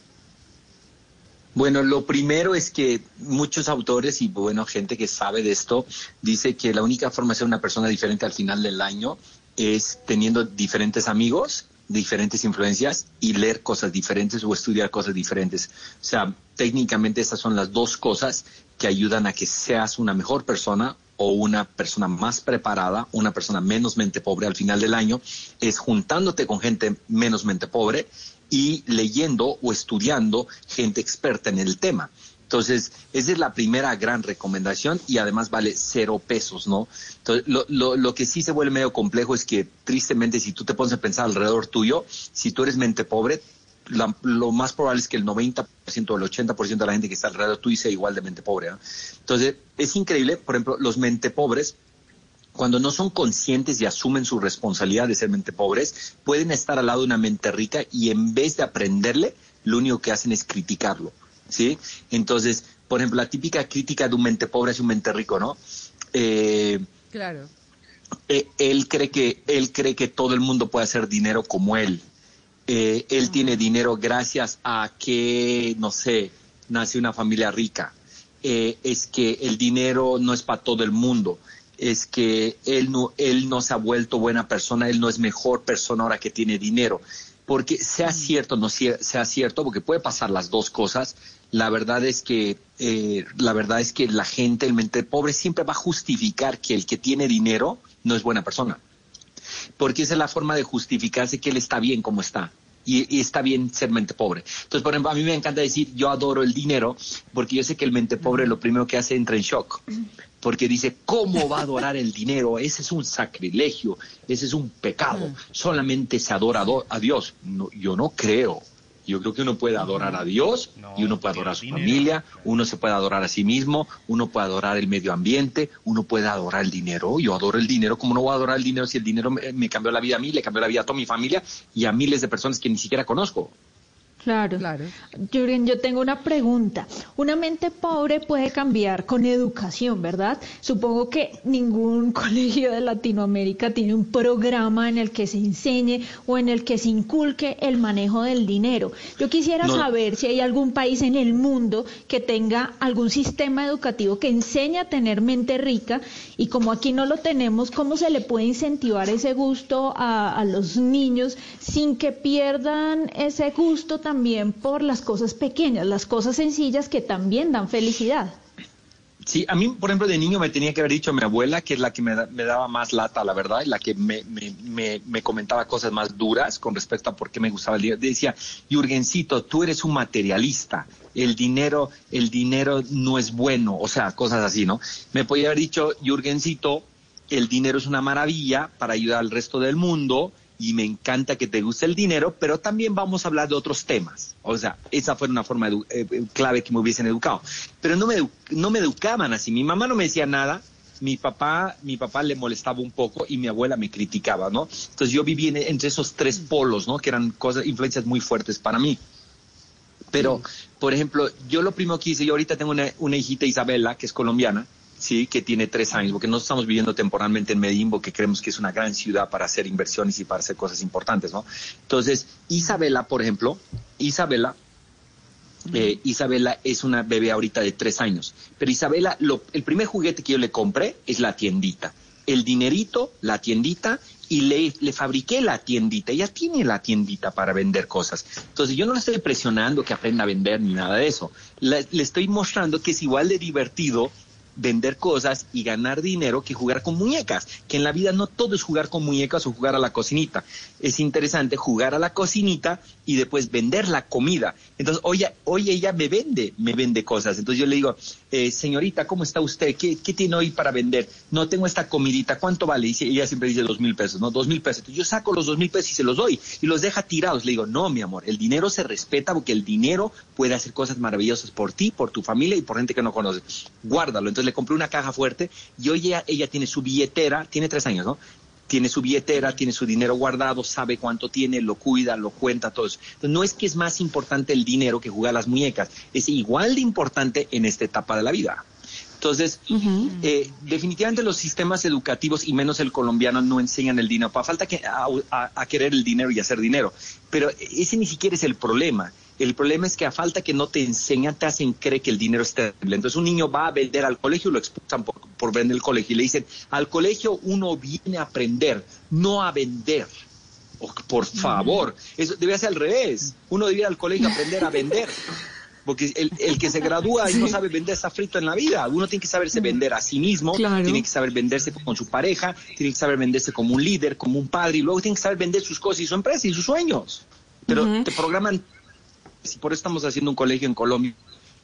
Bueno, lo primero es que muchos autores y bueno, gente que sabe de esto, dice que la única forma de ser una persona diferente al final del año es teniendo diferentes amigos diferentes influencias y leer cosas diferentes o estudiar cosas diferentes. O sea, técnicamente estas son las dos cosas que ayudan a que seas una mejor persona o una persona más preparada, una persona menos mente pobre al final del año, es juntándote con gente menos mente pobre y leyendo o estudiando gente experta en el tema. Entonces, esa es la primera gran recomendación y además vale cero pesos, ¿no? Entonces, lo, lo, lo, que sí se vuelve medio complejo es que, tristemente, si tú te pones a pensar alrededor tuyo, si tú eres mente pobre, la, lo más probable es que el 90% o el 80% de la gente que está alrededor tuyo sea igual de mente pobre. Entonces, es increíble, por ejemplo, los mente pobres, cuando no son conscientes y asumen su responsabilidad de ser mente pobres, pueden estar al lado de una mente rica y en vez de aprenderle, lo único que hacen es criticarlo. ¿Sí? Entonces, por ejemplo, la típica crítica de un mente pobre es un mente rico, ¿no? Eh, claro. Eh, él cree que él cree que todo el mundo puede hacer dinero como él. Eh, él tiene dinero gracias a que, no sé, nace una familia rica, eh, es que el dinero no es para todo el mundo, es que él no, él no se ha vuelto buena persona, él no es mejor persona ahora que tiene dinero. Porque sea cierto, no sea, sea cierto, porque puede pasar las dos cosas. La verdad es que eh, la verdad es que la gente, el mente pobre, siempre va a justificar que el que tiene dinero no es buena persona porque esa es la forma de justificarse que él está bien como está. Y, y está bien ser mente pobre. Entonces, por ejemplo, a mí me encanta decir, yo adoro el dinero, porque yo sé que el mente pobre lo primero que hace entra en shock. Porque dice, ¿cómo va a adorar el dinero? Ese es un sacrilegio, ese es un pecado. Solamente se adora a do- a Dios. No, yo no creo. Yo creo que uno puede adorar a Dios y uno puede adorar a su familia, uno se puede adorar a sí mismo, uno puede adorar el medio ambiente, uno puede adorar el dinero. Yo adoro el dinero, ¿cómo no voy a adorar el dinero si el dinero me, me cambió la vida a mí, le cambió la vida a toda mi familia y a miles de personas que ni siquiera conozco? Claro. Jürgen, yo tengo una pregunta. Una mente pobre puede cambiar con educación, ¿verdad? Supongo que ningún (laughs) colegio de Latinoamérica tiene un programa en el que se enseñe o en el que se inculque el manejo del dinero. Yo quisiera No. saber si hay algún país en el mundo que tenga algún sistema educativo que enseñe a tener mente rica y como aquí no lo tenemos, ¿cómo se le puede incentivar ese gusto a, a los niños sin que pierdan ese gusto también por las cosas pequeñas, las cosas sencillas que también dan felicidad? Sí, a mí, por ejemplo, de niño me tenía que haber dicho mi abuela, que es la que me, me daba más lata, la verdad, y la que me, me, me, me comentaba cosas más duras con respecto a por qué me gustaba el dinero. Decía, Jurgencito, tú eres un materialista, el dinero, el dinero no es bueno, o sea, cosas así, ¿no? Me podía haber dicho, Jurgencito, el dinero es una maravilla para ayudar al resto del mundo y me encanta que te guste el dinero, pero también vamos a hablar de otros temas. O sea, esa fue una forma eh, eh, clave que me hubiesen educado. Pero no me, edu- no me educaban así. Mi mamá no me decía nada. Mi papá, mi papá le molestaba un poco y mi abuela me criticaba, ¿no? Entonces yo viví en- entre esos tres polos, ¿no? Que eran cosas, influencias muy fuertes para mí. Pero, por ejemplo, yo lo primero que hice, yo ahorita tengo una, una hijita Isabela, que es colombiana, sí, que tiene tres años, porque no estamos viviendo temporalmente en Medellín, porque creemos que es una gran ciudad para hacer inversiones y para hacer cosas importantes, ¿no? Entonces, Isabela, por ejemplo, Isabela, eh, Isabela es una bebé ahorita de tres años, pero Isabela, lo- el primer juguete que yo le compré es la tiendita, el dinerito, la tiendita y le, le fabriqué la tiendita. Ella tiene la tiendita para vender cosas. Entonces yo no la estoy presionando que aprenda a vender ni nada de eso. La- le estoy mostrando que es igual de divertido vender cosas y ganar dinero que jugar con muñecas, que en la vida no todo es jugar con muñecas o jugar a la cocinita. Es interesante jugar a la cocinita y después vender la comida. Entonces, hoy, hoy ella me vende, me vende cosas. Entonces yo le digo, eh, señorita, ¿cómo está usted? ¿Qué, ¿Qué tiene hoy para vender? No tengo esta comidita, ¿cuánto vale? Y ella siempre dice dos mil pesos, ¿no? Dos mil pesos. Entonces yo saco los dos mil pesos y se los doy y los deja tirados. Le digo, no, mi amor, el dinero se respeta porque el dinero puede hacer cosas maravillosas por ti, por tu familia y por gente que no conoce. Guárdalo. Entonces le compré una caja fuerte y hoy ella, ella tiene su billetera, tiene tres años, ¿no? Tiene su billetera, tiene su dinero guardado, sabe cuánto tiene, lo cuida, lo cuenta, todo eso. Entonces, no es que es más importante el dinero que jugar las muñecas, es igual de importante en esta etapa de la vida. Entonces, eh, definitivamente los sistemas educativos y menos el colombiano no enseñan el dinero. Para falta que a, a- a querer el dinero y hacer dinero. Pero ese ni siquiera es el problema. El problema es que a falta que no te enseñan, te hacen creer que el dinero es terrible. Entonces un niño va a vender al colegio y lo expulsan por, por vender el colegio. Y le dicen, al colegio uno viene a aprender, no a vender. Oh, por favor, eso debe ser al revés. Uno debe ir al colegio a aprender a vender. (laughs) Porque el, el que se gradúa y no sabe vender está frito en la vida. Uno tiene que saberse vender a sí mismo, Claro. tiene que saber venderse con su pareja, tiene que saber venderse como un líder, como un padre, y luego tiene que saber vender sus cosas y su empresa y sus sueños. Pero te programan, y por eso estamos haciendo un colegio en Colombia,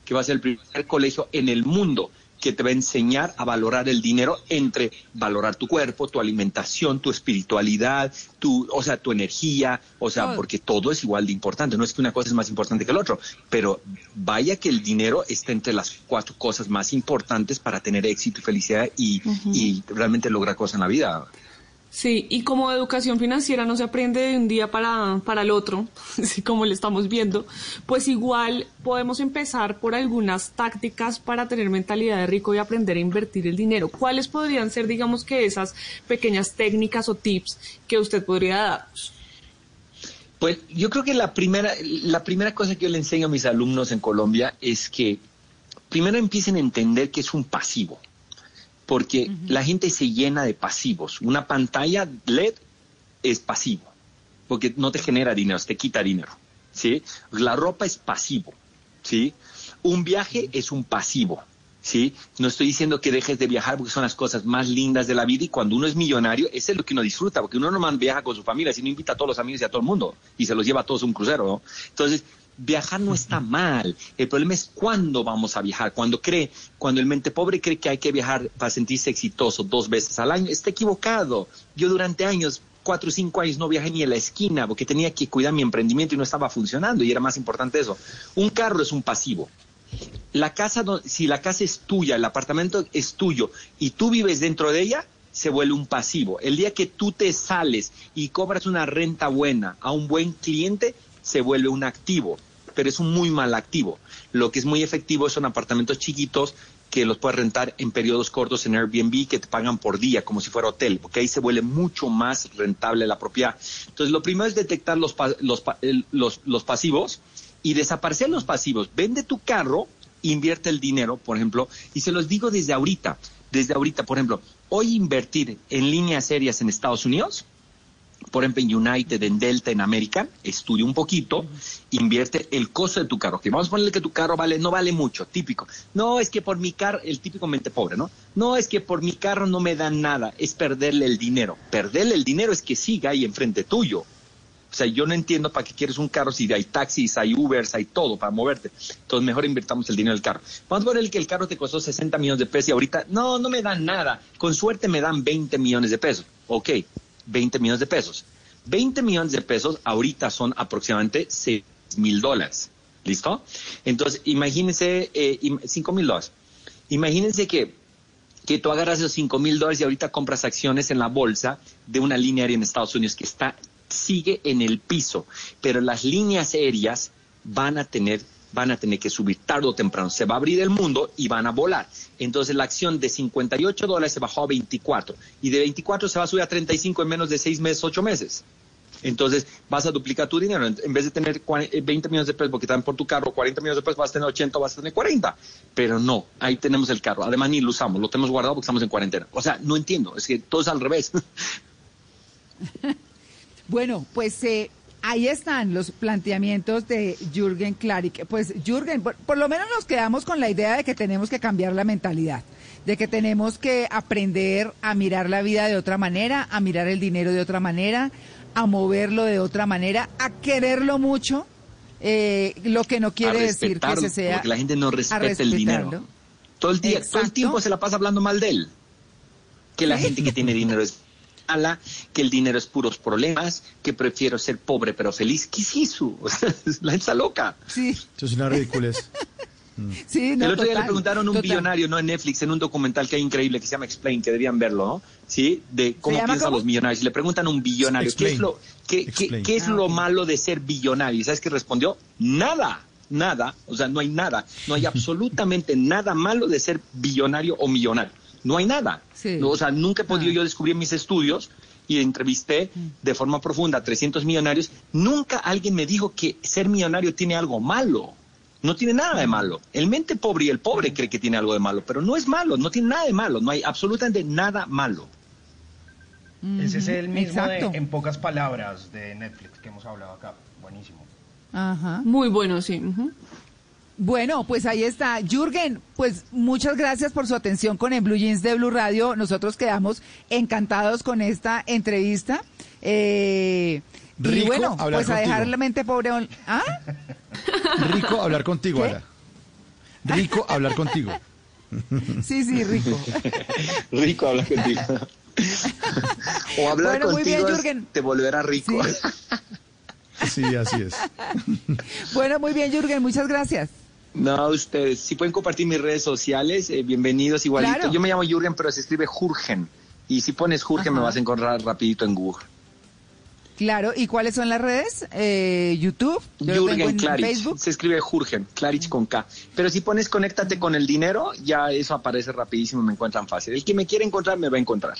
que va a ser el primer colegio en el mundo que te va a enseñar a valorar el dinero entre valorar tu cuerpo, tu alimentación, tu espiritualidad, tu, o sea, tu energía, o sea, porque todo es igual de importante, no es que una cosa es más importante que el otro, pero vaya que el dinero está entre las cuatro cosas más importantes para tener éxito y felicidad y, y realmente lograr cosas en la vida. Sí, y como educación financiera no se aprende de un día para, para el otro, (laughs) así como lo estamos viendo, pues igual podemos empezar por algunas tácticas para tener mentalidad de rico y aprender a invertir el dinero. ¿Cuáles podrían ser, digamos que esas pequeñas técnicas o tips que usted podría darnos? Pues yo creo que la primera, la primera cosa que yo le enseño a mis alumnos en Colombia es que primero empiecen a entender que es un pasivo, porque la gente se llena de pasivos. Una pantalla LED es pasivo, porque no te genera dinero, te quita dinero, ¿sí? La ropa es pasivo, ¿sí? Un viaje es un pasivo, ¿sí? No estoy diciendo que dejes de viajar porque son las cosas más lindas de la vida y cuando uno es millonario, eso es lo que uno disfruta, porque uno no más viaja con su familia, sino invita a todos los amigos y a todo el mundo y se los lleva a todos a un crucero, ¿no? Entonces, viajar no está mal. El problema es cuándo vamos a viajar. Cuando cree, cuando el mente pobre cree que hay que viajar para sentirse exitoso dos veces al año, está equivocado. Yo durante años cuatro o cinco años no viajé ni a la esquina porque tenía que cuidar mi emprendimiento y no estaba funcionando y era más importante eso. Un carro es un pasivo. La casa, si la casa es tuya, el apartamento es tuyo y tú vives dentro de ella, se vuelve un pasivo. El día que tú te sales y cobras una renta buena a un buen cliente, se vuelve un activo, pero es un muy mal activo. Lo que es muy efectivo son apartamentos chiquitos que los puedes rentar en periodos cortos en Airbnb que te pagan por día, como si fuera hotel, porque ahí se vuelve mucho más rentable la propiedad. Entonces, lo primero es detectar los, pa- los, pa- los, los pasivos y desaparecer los pasivos. Vende tu carro, invierte el dinero, por ejemplo, y se los digo desde ahorita, desde ahorita, por ejemplo, hoy invertir en líneas aéreas en Estados Unidos, por ejemplo, en United, en Delta, en American, estudia un poquito, invierte el costo de tu carro. Que vamos a ponerle que tu carro vale, no vale mucho, típico. No, es que por mi carro, el típico mente pobre, ¿no? No, es que por mi carro no me dan nada, es perderle el dinero. Perderle el dinero es que siga ahí enfrente tuyo. O sea, yo no entiendo para qué quieres un carro si hay taxis, hay Ubers, hay todo para moverte. Entonces, mejor invirtamos el dinero del carro. Vamos a poner que el carro te costó 60 millones de pesos y ahorita, no, no me dan nada. Con suerte me dan 20 millones de pesos. Ok, 20 millones de pesos. 20 millones de pesos ahorita son aproximadamente 6 mil dólares. ¿Listo? Entonces, imagínense, eh, 5 mil dólares. Imagínense que que tú agarras esos 5 mil dólares y ahorita compras acciones en la bolsa de una línea aérea en Estados Unidos que está, sigue en el piso, pero las líneas aéreas van a tener van a tener que subir tarde o temprano. Se va a abrir el mundo y van a volar. Entonces la acción de 58 dólares se bajó a 24 y de 24 se va a subir a 35 en menos de 6 meses, 8 meses. Entonces vas a duplicar tu dinero. En vez de tener cua- eh, 20 millones de pesos porque dan por tu carro 40 millones de pesos, vas a tener 80 o vas a tener 40. Pero no, ahí tenemos el carro. Además ni lo usamos, lo tenemos guardado porque estamos en cuarentena. O sea, no entiendo, es que todo es al revés. (laughs) Bueno, pues eh, ahí están los planteamientos de Jürgen Klarik. Pues Jürgen, por, por lo menos nos quedamos con la idea de que tenemos que cambiar la mentalidad, de que tenemos que aprender a mirar la vida de otra manera, a mirar el dinero de otra manera, a moverlo de otra manera, a quererlo mucho, eh, lo que no quiere decir que se sea... porque la gente no respeta el dinero. Todo el día, todo el tiempo se la pasa hablando mal de él. Que la gente que tiene dinero es mala, que el dinero es puros problemas, que prefiero ser pobre pero feliz. ¿Qué es eso? (laughs) O sea, la está loca. Sí, Eso es una ridiculez. (laughs) sí, no, el otro día le preguntaron a un total. billonario, ¿no? En Netflix, en un documental que hay increíble que se llama Explain, que debían verlo, ¿no? Sí, de cómo piensan los millonarios. Y le preguntan a un billonario, ¿qué Explain. es lo, qué, qué- qué es Ah, lo ok. malo de ser billonario? ¿Y sabes qué respondió? Nada, nada. O sea, no hay nada. No hay (laughs) absolutamente nada malo de ser billonario o millonario. No hay nada. Sí. No, o sea, nunca he podido Ah. yo descubrir en mis estudios y entrevisté de forma profunda a 300 millonarios. Nunca alguien me dijo que ser millonario tiene algo malo. No tiene nada de malo. El mente pobre y el pobre cree que tiene algo de malo, pero no es malo, no tiene nada de malo, no hay absolutamente nada malo. Ese es el mismo de. En pocas palabras de Netflix que hemos hablado acá. Buenísimo. Ajá. Muy bueno, sí. Bueno, pues ahí está. Jürgen, pues muchas gracias por su atención con el Blue Jeans de Blue Radio. Nosotros quedamos encantados con esta entrevista. Eh, y Rico bueno, hablar pues a dejar la mente pobre. ¿Ah? Rico hablar contigo, ¿Qué? Ara. Rico hablar contigo. Sí, sí, rico. Rico hablar contigo. o hablar Bueno, muy bien, contigo te volverá rico. Sí, así es. Bueno, muy bien, Jürgen, muchas gracias. No, ustedes, si pueden compartir mis redes sociales, eh, bienvenidos igualito. Claro. Yo me llamo Jürgen, pero se escribe Jurgen. Y si pones Jurgen me vas a encontrar rapidito en Google. Claro, ¿y cuáles son las redes? Eh, YouTube, yo Jürgen en Klarich. Facebook. Se escribe Jurgen, Klarich con K. Pero si pones conéctate con el dinero, ya eso aparece rapidísimo, me encuentran fácil. El que me quiere encontrar me va a encontrar.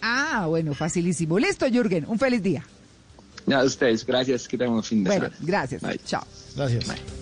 Ah, bueno, facilísimo. Listo, Jürgen, un feliz día. A ustedes, gracias, que tengan un fin de Bueno, semana. gracias. Bye. Chao. Gracias.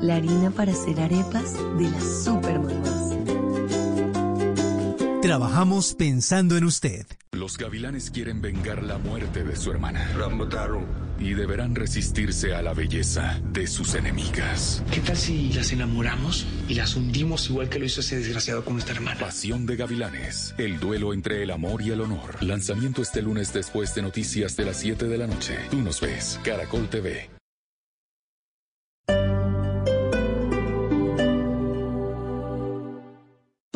La harina para hacer arepas de las super mamás. Trabajamos pensando en usted. Los gavilanes quieren vengar la muerte de su hermana. Y deberán resistirse a la belleza de sus enemigas. ¿Qué tal si las enamoramos y las hundimos igual que lo hizo ese desgraciado con nuestra hermana? Pasión de gavilanes. El duelo entre el amor y el honor. Lanzamiento este lunes después de noticias de las 7 de la noche. Tú nos ves. Caracol TV.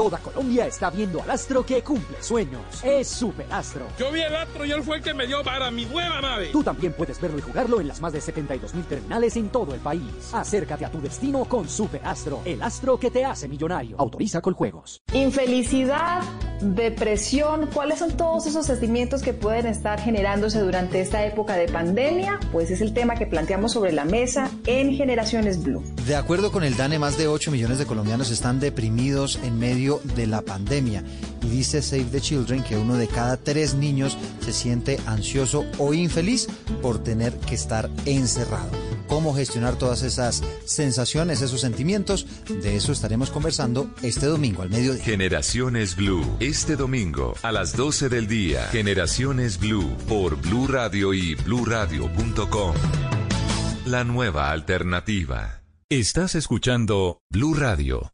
Toda Colombia está viendo al astro que cumple sueños. Es Super Astro. Yo vi el astro y él fue el que me dio para mi nueva nave. Tú también puedes verlo y jugarlo en las más de 72 mil terminales en todo el país. Acércate a tu destino con Super Astro, el astro que te hace millonario. Autoriza con juegos. Infelicidad, depresión, ¿cuáles son todos esos sentimientos que pueden estar generándose durante esta época de pandemia? Pues es el tema que planteamos sobre la mesa en Generaciones Blue. De acuerdo con el DANE, más de 8 millones de colombianos están deprimidos en medio de la pandemia. Y dice Save the Children que uno de cada tres niños se siente ansioso o infeliz por tener que estar encerrado. ¿Cómo gestionar todas esas sensaciones, esos sentimientos? De eso estaremos conversando este domingo al mediodía. Generaciones Blue. Este domingo a las 12 del día. Generaciones Blue por Blue Radio y bluradio.com. La nueva alternativa. Estás escuchando Blue Radio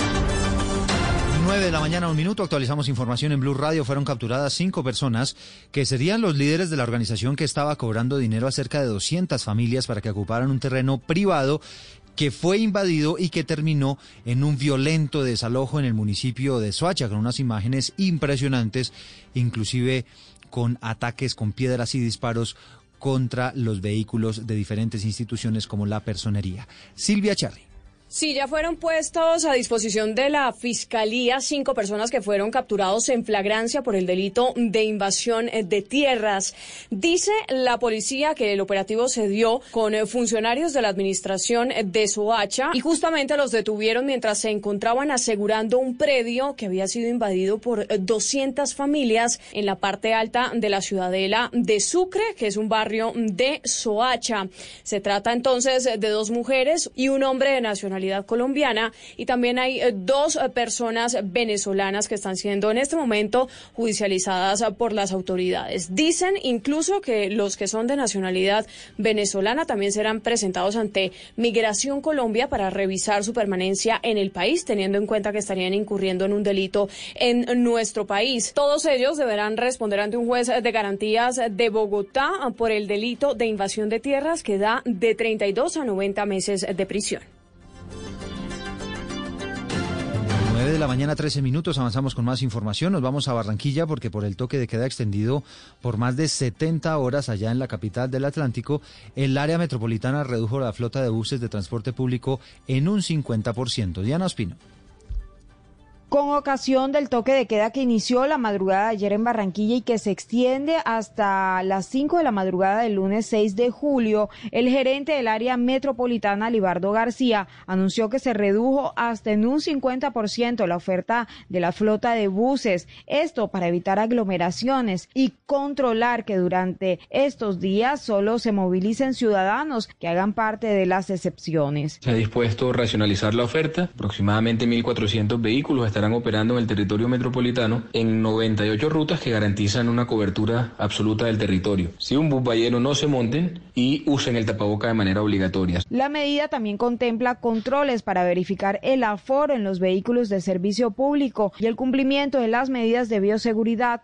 9 de la mañana, un minuto, actualizamos información en Blue Radio. Fueron capturadas cinco personas que serían los líderes de la organización que estaba cobrando dinero a cerca de 200 familias para que ocuparan un terreno privado que fue invadido y que terminó en un violento desalojo en el municipio de Soacha, con unas imágenes impresionantes, inclusive con ataques con piedras y disparos contra los vehículos de diferentes instituciones como la personería. Silvia Charri. Sí, ya fueron puestos a disposición de la Fiscalía cinco personas que fueron capturados en flagrancia por el delito de invasión de tierras. Dice la policía que el operativo se dio con eh, funcionarios de la administración de Soacha y justamente los detuvieron mientras se encontraban asegurando un predio que había sido invadido por eh, 200 familias en la parte alta de la ciudadela de Sucre, que es un barrio de Soacha. Se trata entonces de dos mujeres y un hombre de nacionalidad colombiana y también hay eh, dos eh, personas venezolanas que están siendo en este momento judicializadas eh, por las autoridades. Dicen incluso que los que son de nacionalidad venezolana también serán presentados ante Migración Colombia para revisar su permanencia en el país, teniendo en cuenta que estarían incurriendo en un delito en nuestro país. Todos ellos deberán responder ante un juez de garantías de Bogotá por el delito de invasión de tierras que da de 32 a 90 meses de prisión. 9 de la mañana, 13 minutos, avanzamos con más información. Nos vamos a Barranquilla porque por el toque de queda extendido por más de 70 horas allá en la capital del Atlántico, el área metropolitana redujo la flota de buses de transporte público en un 50%. Diana Ospino. Con ocasión del toque de queda que inició la madrugada ayer en Barranquilla y que se extiende hasta las 5 de la madrugada del lunes 6 de julio, el gerente del área metropolitana, Libardo García, anunció que se redujo hasta en un 50% la oferta de la flota de buses, esto para evitar aglomeraciones y controlar que durante estos días solo se movilicen ciudadanos que hagan parte de las excepciones. Se ha dispuesto a racionalizar la oferta. Aproximadamente 1.400 vehículos estarán estarán operando en el territorio metropolitano en 98 rutas que garantizan una cobertura absoluta del territorio. Si un bus no se monten y usen el tapaboca de manera obligatoria. La medida también contempla controles para verificar el aforo en los vehículos de servicio público y el cumplimiento de las medidas de bioseguridad.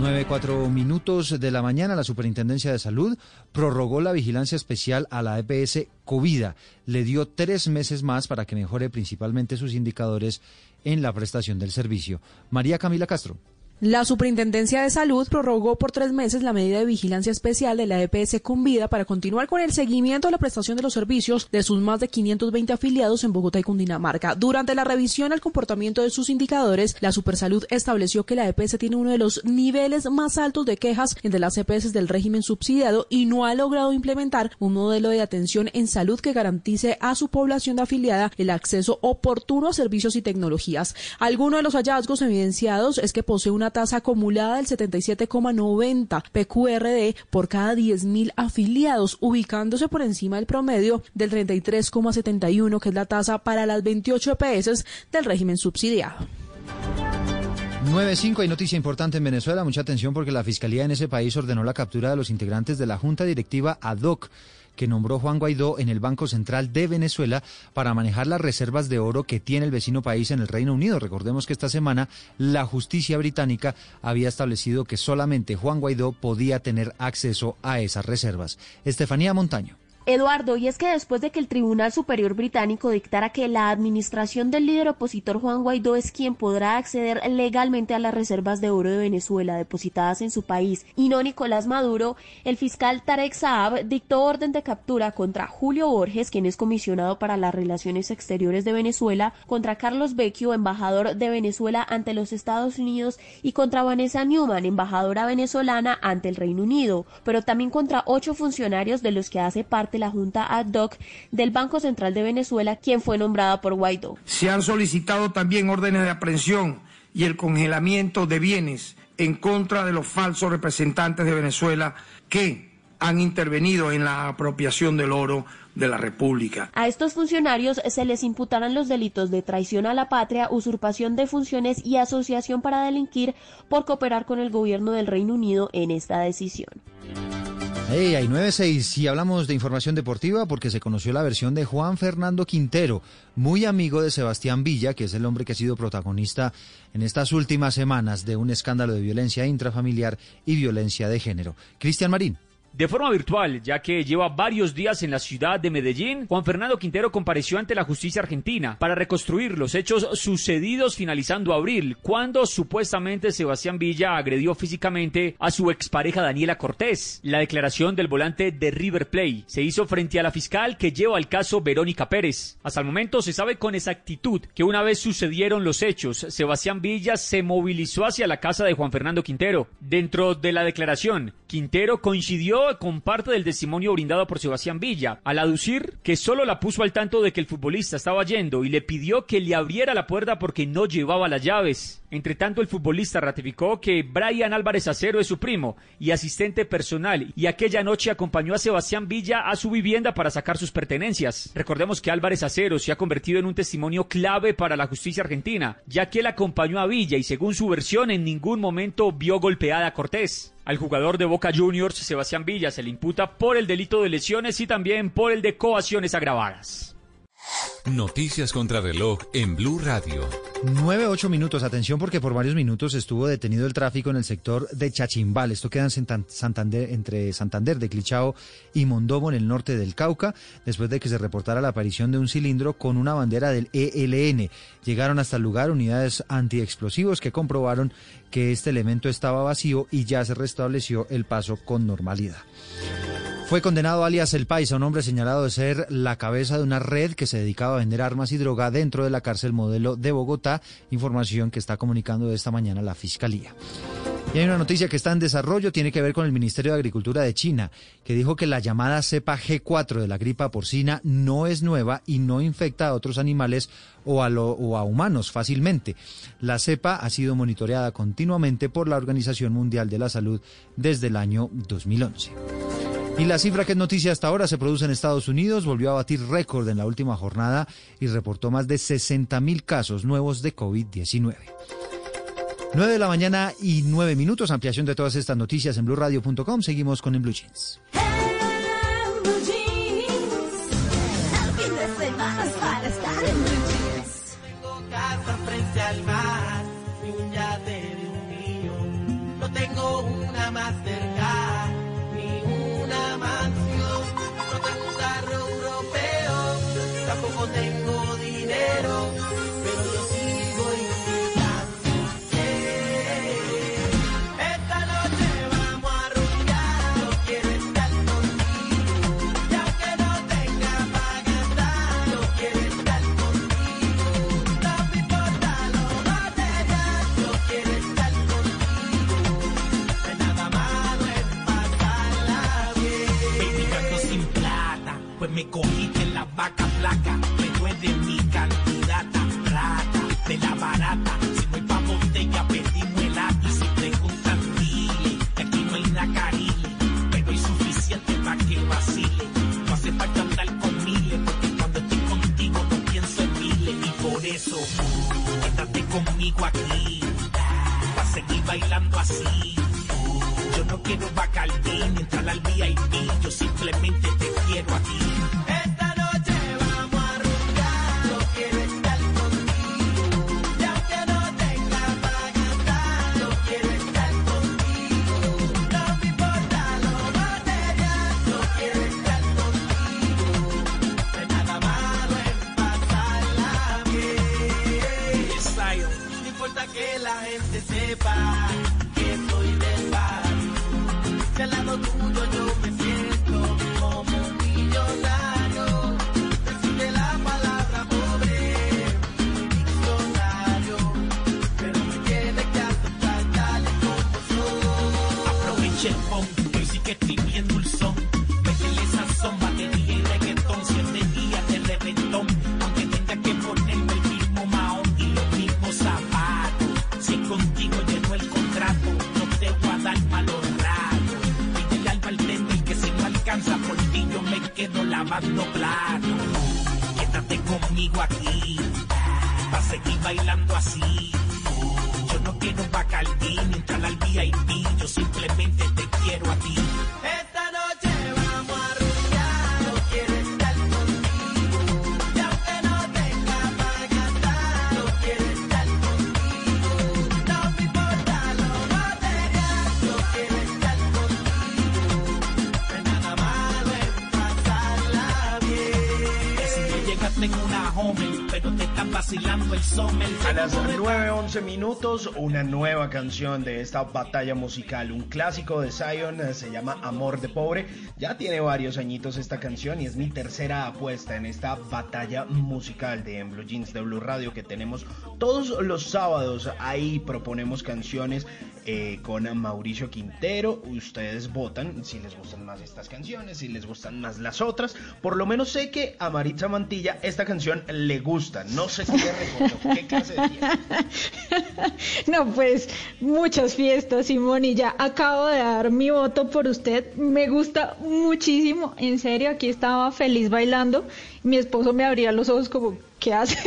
9.4 minutos de la mañana, la Superintendencia de Salud prorrogó la vigilancia especial a la EPS Covida. Le dio tres meses más para que mejore principalmente sus indicadores en la prestación del servicio. María Camila Castro. La Superintendencia de Salud prorrogó por tres meses la medida de vigilancia especial de la EPS Convida para continuar con el seguimiento de la prestación de los servicios de sus más de 520 afiliados en Bogotá y Cundinamarca. Durante la revisión al comportamiento de sus indicadores, la Supersalud estableció que la EPS tiene uno de los niveles más altos de quejas entre las EPS del régimen subsidiado y no ha logrado implementar un modelo de atención en salud que garantice a su población afiliada el acceso oportuno a servicios y tecnologías. Alguno de los hallazgos evidenciados es que posee una tasa acumulada del 77,90 PQRD por cada 10.000 afiliados, ubicándose por encima del promedio del 33,71, que es la tasa para las 28 EPS del régimen subsidiado. 9.5 hay noticia importante en Venezuela. Mucha atención porque la fiscalía en ese país ordenó la captura de los integrantes de la Junta Directiva ad hoc que nombró Juan Guaidó en el Banco Central de Venezuela para manejar las reservas de oro que tiene el vecino país en el Reino Unido. Recordemos que esta semana la justicia británica había establecido que solamente Juan Guaidó podía tener acceso a esas reservas. Estefanía Montaño. Eduardo, y es que después de que el Tribunal Superior Británico dictara que la administración del líder opositor Juan Guaidó es quien podrá acceder legalmente a las reservas de oro de Venezuela depositadas en su país y no Nicolás Maduro, el fiscal Tarek Saab dictó orden de captura contra Julio Borges, quien es comisionado para las relaciones exteriores de Venezuela, contra Carlos Vecchio, embajador de Venezuela ante los Estados Unidos, y contra Vanessa Newman, embajadora venezolana ante el Reino Unido, pero también contra ocho funcionarios de los que hace parte la Junta ad hoc del Banco Central de Venezuela, quien fue nombrada por Guaidó. Se han solicitado también órdenes de aprehensión y el congelamiento de bienes en contra de los falsos representantes de Venezuela que han intervenido en la apropiación del oro de la República. A estos funcionarios se les imputarán los delitos de traición a la patria, usurpación de funciones y asociación para delinquir por cooperar con el gobierno del Reino Unido en esta decisión. Hey, hay 9-6 y hablamos de información deportiva porque se conoció la versión de Juan Fernando Quintero, muy amigo de Sebastián Villa, que es el hombre que ha sido protagonista en estas últimas semanas de un escándalo de violencia intrafamiliar y violencia de género. Cristian Marín. De forma virtual, ya que lleva varios días en la ciudad de Medellín, Juan Fernando Quintero compareció ante la justicia argentina para reconstruir los hechos sucedidos finalizando abril, cuando supuestamente Sebastián Villa agredió físicamente a su expareja Daniela Cortés. La declaración del volante de River Play se hizo frente a la fiscal que lleva el caso Verónica Pérez. Hasta el momento se sabe con exactitud que una vez sucedieron los hechos, Sebastián Villa se movilizó hacia la casa de Juan Fernando Quintero. Dentro de la declaración, Quintero coincidió con parte del testimonio brindado por Sebastián Villa, al aducir que solo la puso al tanto de que el futbolista estaba yendo y le pidió que le abriera la puerta porque no llevaba las llaves. Entre tanto, el futbolista ratificó que Brian Álvarez Acero es su primo y asistente personal y aquella noche acompañó a Sebastián Villa a su vivienda para sacar sus pertenencias. Recordemos que Álvarez Acero se ha convertido en un testimonio clave para la justicia argentina, ya que él acompañó a Villa y según su versión en ningún momento vio golpeada a Cortés. Al jugador de Boca Juniors, Sebastián Villa, se le imputa por el delito de lesiones y también por el de coacciones agravadas. Noticias contra reloj en Blue Radio. 9-8 minutos. Atención porque por varios minutos estuvo detenido el tráfico en el sector de Chachimbal. Esto queda en Santander, entre Santander de Clichao y Mondomo en el norte del Cauca, después de que se reportara la aparición de un cilindro con una bandera del ELN. Llegaron hasta el lugar unidades antiexplosivos que comprobaron que este elemento estaba vacío y ya se restableció el paso con normalidad. Fue condenado alias El Paisa, un hombre señalado de ser la cabeza de una red que se dedicaba a vender armas y droga dentro de la cárcel modelo de Bogotá, información que está comunicando esta mañana la Fiscalía. Y hay una noticia que está en desarrollo, tiene que ver con el Ministerio de Agricultura de China, que dijo que la llamada cepa G4 de la gripa porcina no es nueva y no infecta a otros animales o a, o a humanos fácilmente. La cepa ha sido monitoreada continuamente por la Organización Mundial de la Salud desde el año 2011. Y la cifra que es noticia hasta ahora se produce en Estados Unidos, volvió a batir récord en la última jornada y reportó más de 60 mil casos nuevos de COVID-19. 9 de la mañana y 9 minutos, ampliación de todas estas noticias en blueradio.com. Seguimos con En Blue Jeans. No me cogiste en la vaca flaca. Pero es de mi candidata, rata, de la barata. Si no hay pa' botella, pedimos el y si preguntan, dile que aquí no hay nacarile. Pero hay suficiente pa' que vacile. No hace falta andar con miles, porque cuando estoy contigo no pienso en miles. Y por eso, quédate conmigo aquí, pa' seguir bailando así. Yo no quiero bacardín, entrar al VIP, yo simplemente te quiero a ti. Sepa que soy del barrio. Que al lado tuyo yo me siento lavando platos. Quédate conmigo aquí, pa' seguir bailando así. Yo no quiero bacardín, A las 9.11 minutos, una nueva canción de esta batalla musical, un clásico de Zion, eh, se llama Amor de Pobre. Ya tiene varios añitos esta canción y es mi tercera apuesta en esta batalla musical de En Blue Jeans de Blue Radio que tenemos todos los sábados. Ahí proponemos canciones eh, con Mauricio Quintero. Ustedes votan si les gustan más estas canciones, si les gustan más las otras. Por lo menos sé que a Maritza Mantilla esta canción le gusta. No sé qué (laughs) le qué clase de fiesta. (laughs) No, pues muchas fiestas, Simón, y ya acabo de dar mi voto por usted. Me gusta muchísimo, en serio, aquí estaba feliz bailando. Mi esposo me abría los ojos como, ¿qué haces?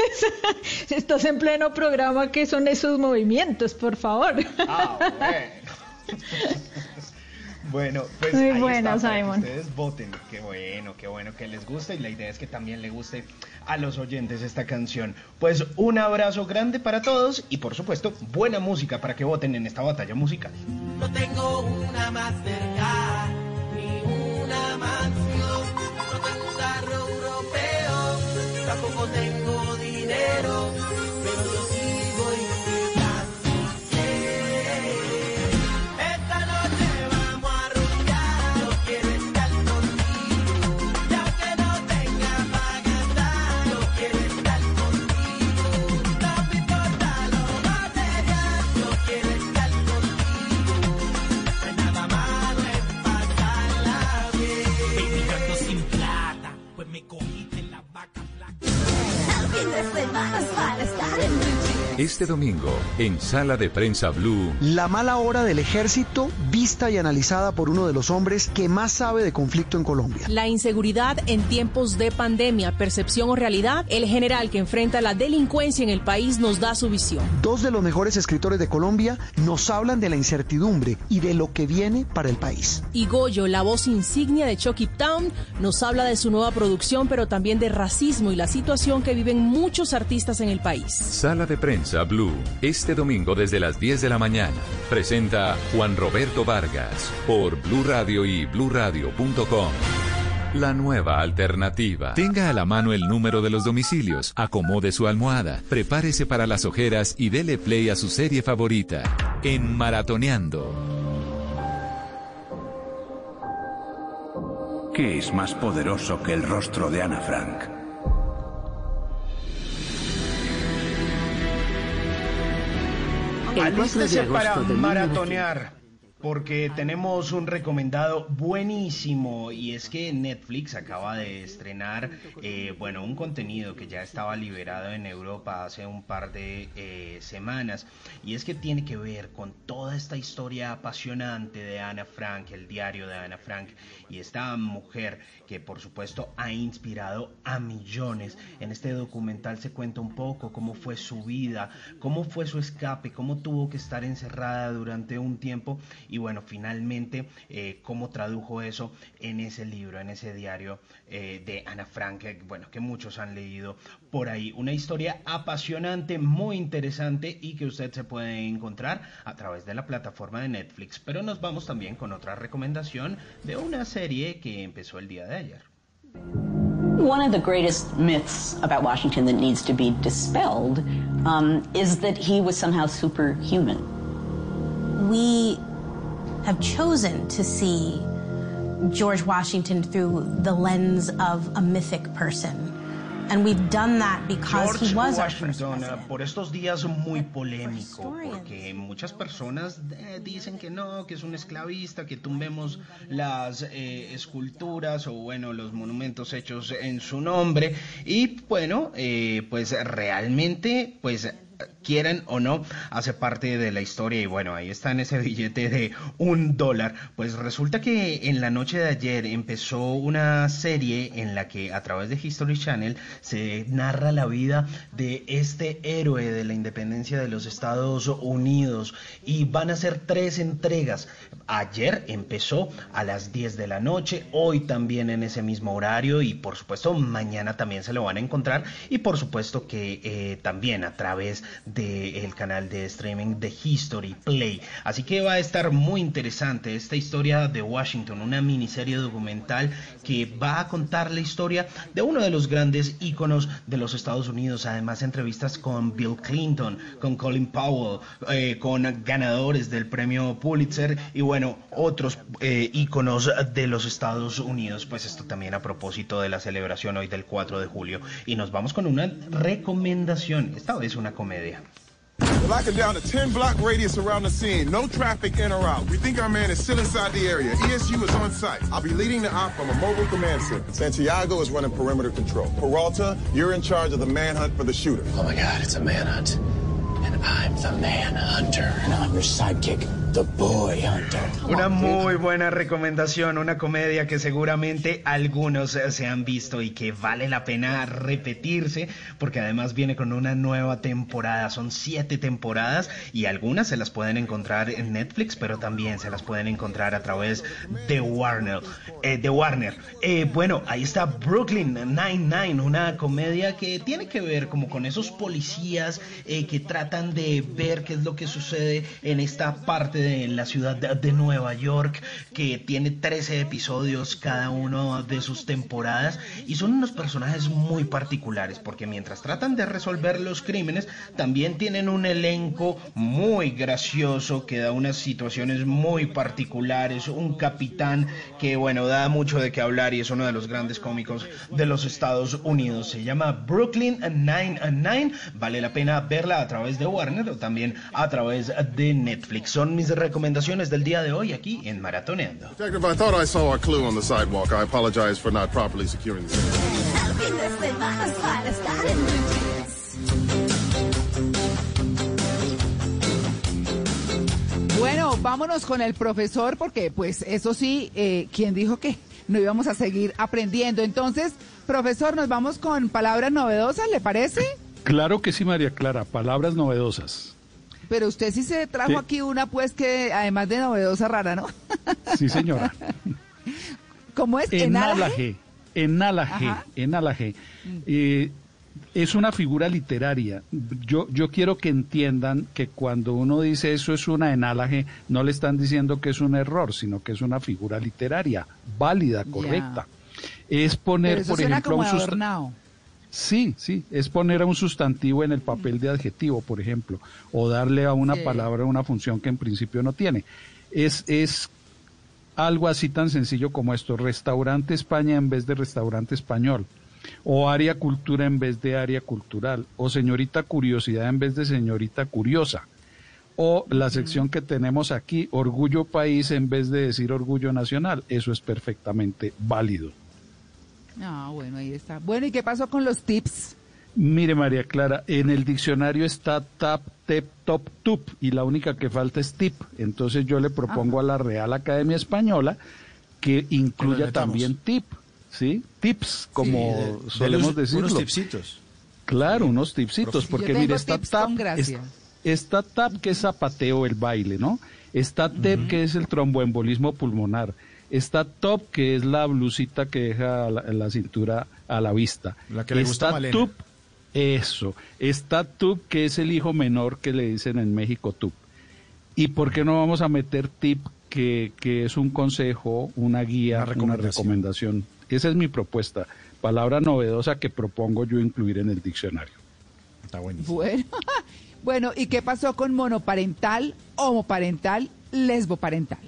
(laughs) Estás en pleno programa, ¿qué son esos movimientos, por favor? Ah, (laughs) Bueno, pues Muy ahí buena, está, para que Simon. ustedes voten. Qué bueno, qué bueno que les guste y la idea es que también le guste a los oyentes esta canción. Pues un abrazo grande para todos y por supuesto buena música para que voten en esta batalla musical. No tengo una más cerca, ni una mansión. No tengo un carro europeo, tampoco tengo dinero, pues me cogiste en Este domingo, en Sala de Prensa Blue, La mala hora del ejército, vista y analizada por uno de los hombres que más sabe de conflicto en Colombia. La inseguridad en tiempos de pandemia, percepción o realidad, el general que enfrenta la delincuencia en el país nos da su visión. Dos de los mejores escritores de Colombia nos hablan de la incertidumbre y de lo que viene para el país. Y Goyo, la voz insignia de Chucky Town, nos habla de su nueva producción, pero también de racismo y la situación que viven muchos artistas en el país. Sala de Prensa Blue, este domingo desde las 10 de la mañana. Presenta Juan Roberto Vargas por Blue Radio y bluradio.com. La nueva alternativa. Tenga a la mano el número de los domicilios, acomode su almohada, prepárese para las ojeras y dele play a su serie favorita. En Maratoneando. ¿Qué es más poderoso que el rostro de Ana Frank? Alístese para maratonear, porque tenemos un recomendado buenísimo y es que Netflix acaba de estrenar, eh, bueno, un contenido que ya estaba liberado en Europa hace un par de eh, semanas y es que tiene que ver con toda esta historia apasionante de Ana Frank, el diario de Ana Frank y esta mujer que por supuesto ha inspirado a millones. En este documental se cuenta un poco cómo fue su vida, cómo fue su escape, cómo tuvo que estar encerrada durante un tiempo y bueno, finalmente eh, cómo tradujo eso en ese libro, en ese diario eh, de Ana Frank, que, bueno, que muchos han leído por ahí. Una historia apasionante, muy interesante y que usted se puede encontrar a través de la plataforma de Netflix. Pero nos vamos también con otra recomendación de una serie que empezó el día de ayer. One of the greatest myths about Washington that needs to be dispelled um, is that he was somehow superhuman. We have chosen to see George Washington through the lens of a mythic person. And we've done that because George he was our first Washington, eh, por estos días muy polémico, porque muchas personas eh, dicen que no, que es un esclavista, que tumbemos las eh, esculturas o bueno, los monumentos hechos en su nombre. Y bueno, eh, pues realmente, pues quieran o no, hace parte de la historia y bueno, ahí está en ese (laughs) billete de un dólar. Pues resulta que en la noche de ayer empezó una serie en la que a través de History Channel se narra la vida de este héroe de la independencia de los Estados Unidos y van a ser tres entregas. Ayer empezó a las 10 de la noche, hoy también en ese mismo horario y por supuesto mañana también se lo van a encontrar y por supuesto que eh, también a través del canal de streaming de History Play. Así que va a estar muy interesante esta historia de Washington, una miniserie documental que va a contar la historia de uno de los grandes íconos de los Estados Unidos. Además, entrevistas con Bill Clinton, con Colin Powell, eh, con ganadores del premio Pulitzer y bueno, otros eh, íconos de los Estados Unidos. Pues esto también a propósito de la celebración hoy del 4 de julio. Y nos vamos con una recomendación, esta vez una comedia. We're locking down a 10 block radius around the scene. No traffic in or out. We think our man is still inside the area. ESU is on site. I'll be leading the op from a mobile command center. Santiago is running perimeter control. Peralta, you're in charge of the manhunt for the shooter. Oh my god, it's a manhunt. And I'm the manhunter. And I'm your sidekick, the boy hunter. Una muy buena recomendación, una comedia que seguramente algunos se han visto y que vale la pena repetirse porque además viene con una nueva temporada. Son siete temporadas y algunas se las pueden encontrar en Netflix, pero también se las pueden encontrar a través de Warner. eh, de Warner. Eh, bueno, ahí está Brooklyn Nine-Nine, una comedia que tiene que ver como con esos policías eh, que tratan de ver qué es lo que sucede en esta parte de la ciudad de Nueva York, que tiene 13 episodios cada uno de sus temporadas y son unos personajes muy particulares porque mientras tratan de resolver los crímenes, también tienen un elenco muy gracioso que da unas situaciones muy particulares, un capitán que bueno, da mucho de qué hablar y es uno de los grandes cómicos de los Estados Unidos. Se llama Brooklyn Nine-Nine, vale la pena verla a través de Warner o también a través de Netflix. Son mis recomendaciones del día de hoy aquí en Maratoneando. Bueno, vámonos con el profesor porque pues eso sí, eh, ¿quién dijo que no íbamos a seguir aprendiendo? Entonces, profesor, nos vamos con palabras novedosas, ¿le parece? Claro que sí, María Clara, palabras novedosas. Pero usted sí se trajo Sí. aquí una, pues que además de novedosa rara, ¿no? Sí, señora. (laughs) ¿Cómo es? Enálaje, enálaje, Ajá. enálaje. Eh, es una figura literaria. Yo, yo quiero que entiendan que cuando uno dice eso es una enálaje, no le están diciendo que es un error, sino que es una figura literaria, válida, correcta. Es poner, Pero eso por suena ejemplo, como un. Sí, sí, es poner a un sustantivo en el papel de adjetivo, por ejemplo, o darle a una Sí. palabra una función que en principio no tiene. Es, es algo así tan sencillo como esto, restaurante España en vez de restaurante español, o área cultura en vez de área cultural, o señorita curiosidad en vez de señorita curiosa, o la sección que tenemos aquí, orgullo país en vez de decir orgullo nacional. Eso es perfectamente válido. Ah, bueno, ahí está. Bueno, ¿y qué pasó con los tips? Mire, María Clara, en el diccionario está tap, tep, top, tup, y la única que falta es tip. Entonces yo le propongo a la Real Academia Española que incluya también tip, ¿sí? Tips, como Sí, de- solemos de los- decirlo. unos tipsitos. Claro, unos tipsitos, porque mire, está tap, es- está tap que es zapateo, el baile, ¿no? Está tep que es el tromboembolismo pulmonar. Está top que es la blusita que deja la, la cintura a la vista. La que le gusta a está Malena. tup, eso. Está tup que es el hijo menor que le dicen en México tup. ¿Y por qué no vamos a meter tip que, que es un consejo, una guía, Una recomendación? Esa es mi propuesta. Palabra novedosa que propongo yo incluir en el diccionario. Está buenísimo. Bueno, (laughs) bueno, ¿y qué pasó con monoparental, homoparental, lesboparental?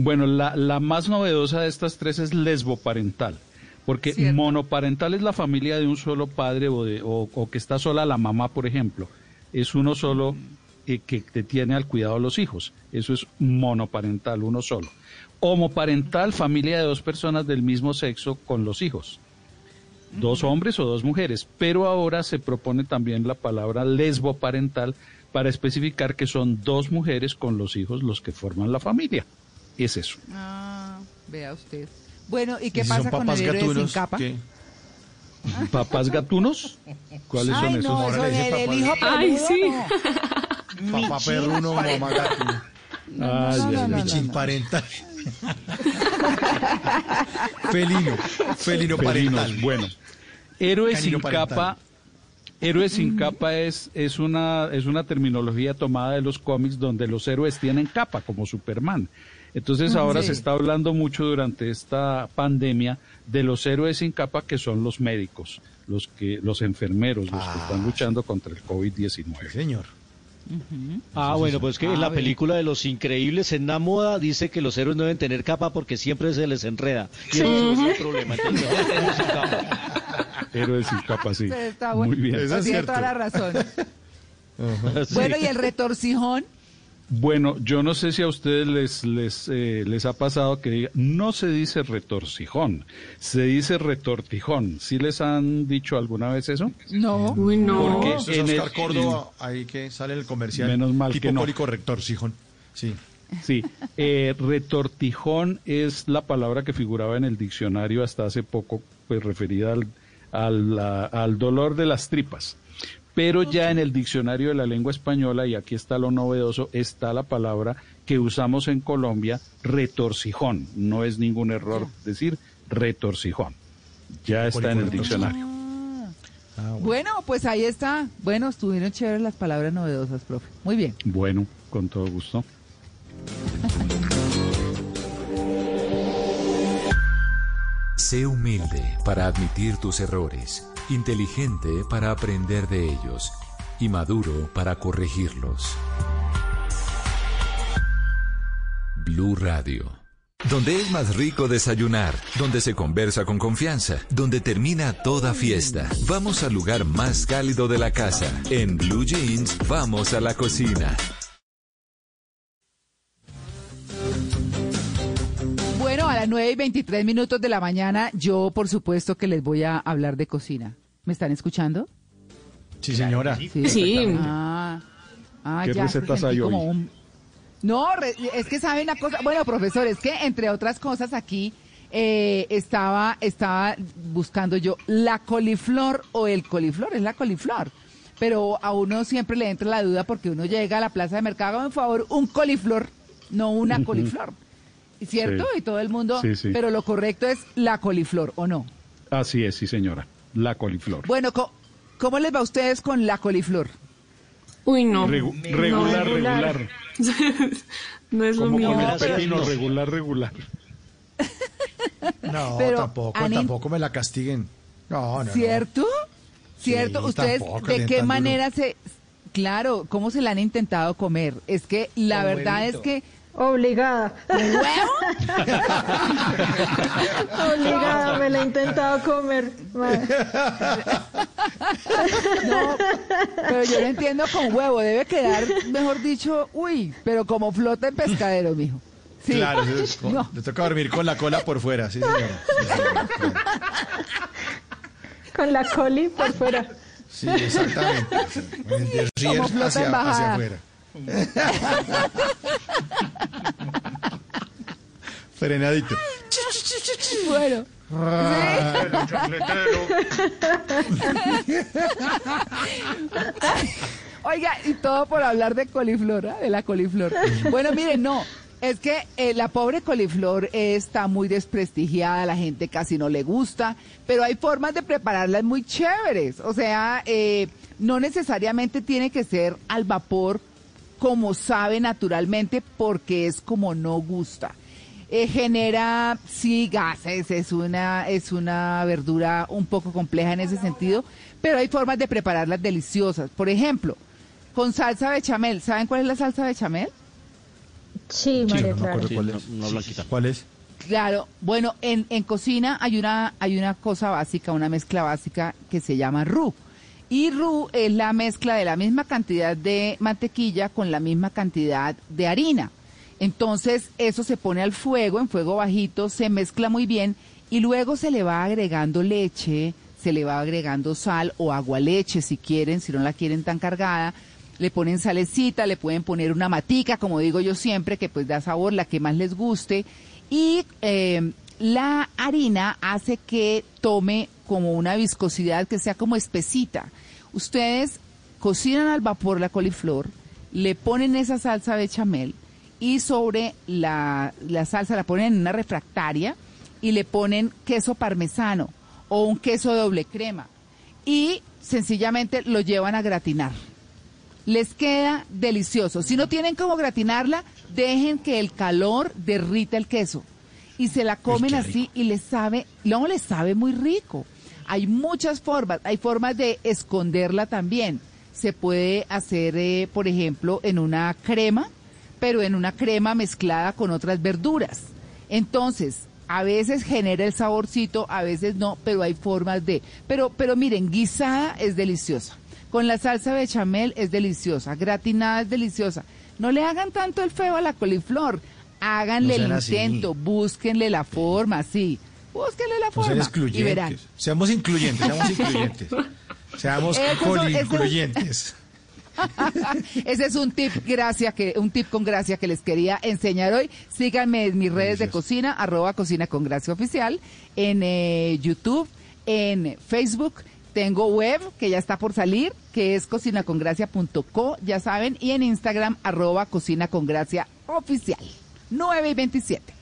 Bueno, la, la más novedosa de estas tres es lesboparental, porque Cierto. monoparental es la familia de un solo padre o, de, o, o que está sola la mamá, por ejemplo. Es uno solo eh, que te tiene al cuidado de los hijos. Eso es monoparental, uno solo. Homoparental, familia de dos personas del mismo sexo con los hijos. Dos hombres o dos mujeres. Pero ahora se propone también la palabra lesboparental para especificar que son dos mujeres con los hijos los que forman la familia. Es eso. Ah, vea usted. Bueno, ¿y qué ¿Y si pasa son con papás el héroe sin gatunos? capa? ¿qué? ¿Papás gatunos? ¿Cuáles Ay, son esos? eso el hijo papá. Ay, peludo, sí. no. (laughs) Papá perruno, mamá gato. Ay, no, ay, no, ay. no. Michin parental. (laughs) Felino. Felino Felinos, parental. Bueno, héroe Canino sin parental. capa. Héroe sin capa es, es, una, es una terminología tomada de los cómics donde los héroes tienen capa, como Superman. Entonces ahora Sí. se está hablando mucho durante esta pandemia de los héroes sin capa que son los médicos, los que los enfermeros, los que están luchando contra el COVID-19. Señor. Ah, bueno, pues que en la película de Los Increíbles en la moda dice que los héroes no deben tener capa porque siempre se les enreda. Y eso es el problema. Entonces, héroes sin capa. (laughs) Héroes sin capa, sí. Está bueno. Muy bien. Eso es Tiene toda la razón. (laughs) Sí. Bueno, ¿y el retorcijón? Bueno, yo no sé si a ustedes les, les, eh, les ha pasado que diga, no se dice retorcijón, se dice retortijón. ¿Sí les han dicho alguna vez eso? No. Uy, no. Porque Eso es en Oscar el- Córdoba, ahí que sale en el comercial. Menos mal tipo que no. Sijón. Sí. Sí, eh, retortijón es la palabra que figuraba en el diccionario hasta hace poco, pues referida al, al, la- al dolor de las tripas. Pero ya en el diccionario de la lengua española, y aquí está lo novedoso, está la palabra que usamos en Colombia, retorcijón. No es ningún error decir retorcijón. Ya está en el diccionario. Ah, Bueno, pues ahí está. Bueno, estuvieron chéveres las palabras novedosas, profe. Muy bien. Bueno, con todo gusto. Sé humilde para admitir tus errores, inteligente para aprender de ellos y maduro para corregirlos. Blue Radio. Donde es más rico desayunar, donde se conversa con confianza, donde termina toda fiesta. Vamos al lugar más cálido de la casa. En Blue Jeans, vamos a la cocina. Las 9 y 23 minutos de la mañana, yo por supuesto que les voy a hablar de cocina. ¿Me están escuchando? Sí, señora. Sí. Ah, ah ¿Qué ya, recetas hay hoy? un- No, re- es que sabe una cosa, bueno, profesor, es que entre otras cosas aquí eh, estaba, estaba buscando yo la coliflor o el coliflor, es la coliflor. Pero a uno siempre le entra la duda porque uno llega a la plaza de mercado, un favor, un coliflor, no una coliflor. ¿Cierto? Sí. Y todo el mundo, Sí, sí. pero lo correcto es la coliflor, ¿o no? Así es, sí, señora. La coliflor. Bueno, co- ¿cómo les va a ustedes con la coliflor? Uy, no. Regu- No, regular, regular. (laughs) no es lo mío. No, regular, regular. No, Pero tampoco, tampoco me la castiguen. No, no, no. ¿Cierto? ¿Cierto? Sí, ¿Ustedes tampoco, de qué manera se... Claro, ¿cómo se la han intentado comer? Es que la verdad huevito. es que... Obligada. (laughs) Obligada, me la he intentado comer. No, pero yo lo entiendo con huevo. Debe quedar, mejor dicho, uy, pero como flota en pescadero, mijo. Sí. Claro, es con- No. le toca dormir con la cola por fuera, sí, señora. Sí, señora, claro. Con la coli por fuera. Sí, exactamente. Como flota hacia, hacia afuera. (laughs) Frenadito. Bueno. Oiga, y todo por hablar de coliflor, de la coliflor. Bueno, miren, no, es que eh, la pobre coliflor está muy desprestigiada, la gente casi no le gusta, pero hay formas de prepararlas muy chéveres. O sea, eh, no necesariamente tiene que ser al vapor como sabe naturalmente, porque es como no gusta. Eh, genera, sí, gases, es una, es una verdura un poco compleja en ese sentido, pero hay formas de prepararlas deliciosas. Por ejemplo, con salsa bechamel. ¿Saben cuál es la salsa bechamel? Sí, Sí, María no me acuerdo cuál es. Una blanquita. ¿Cuál es? Claro, bueno, en, en cocina hay una, hay una cosa básica, una mezcla básica que se llama roux. Y roux es la mezcla de la misma cantidad de mantequilla con la misma cantidad de harina. Entonces eso se pone al fuego, en fuego bajito, se mezcla muy bien y luego se le va agregando leche, se le va agregando sal o agua leche si quieren, si no la quieren tan cargada. Le ponen salecita, le pueden poner una matica, como digo yo siempre, que pues da sabor, la que más les guste. Y eh, la harina hace que tome como una viscosidad que sea como espesita. Ustedes cocinan al vapor la coliflor, le ponen esa salsa bechamel y sobre la, la salsa la ponen en una refractaria y le ponen queso parmesano o un queso doble crema y sencillamente lo llevan a gratinar. Les queda delicioso. Si no tienen cómo gratinarla, dejen que el calor derrita el queso y se la comen así y les sabe, no les sabe muy rico. Hay muchas formas, hay formas de esconderla también. Se puede hacer, eh, por ejemplo, en una crema, pero en una crema mezclada con otras verduras. Entonces, a veces genera el saborcito, a veces no, pero hay formas de. Pero, pero miren, guisada es deliciosa. Con la salsa bechamel es deliciosa, gratinada es deliciosa. No le hagan tanto el feo a la coliflor, háganle No el así. intento, búsquenle la forma, sí. Búsquenle la No sean forma y verán. Seamos incluyentes, seamos incluyentes. (laughs) Seamos incluyentes. (laughs) Ese es un tip gracia que un tip con gracia que les quería enseñar hoy. Síganme en mis redes de cocina arroba cocina con gracia oficial en eh, YouTube, en Facebook. Tengo web que ya está por salir, que es cocinacongracia.co, ya saben, y en Instagram arroba cocina con gracia oficial. 9 y 27.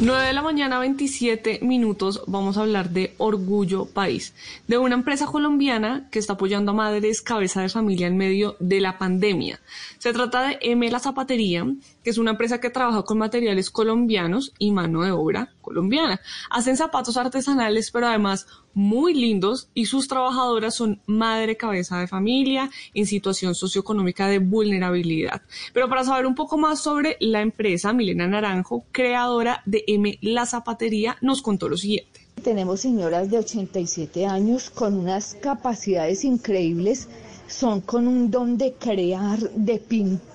9 de la mañana, 27 minutos, vamos a hablar de Orgullo País, de una empresa colombiana que está apoyando a madres cabeza de familia en medio de la pandemia. Se trata de M La Zapatería, que es una empresa que trabaja con materiales colombianos y mano de obra colombiana. Hacen zapatos artesanales, pero además muy lindos y sus trabajadoras son madre cabeza de familia en situación socioeconómica de vulnerabilidad. Pero para saber un poco más sobre la empresa, Milena Naranjo, creadora de M La Zapatería, nos contó lo siguiente. Tenemos señoras de 87 años con unas capacidades increíbles, son con un don de crear, de pintar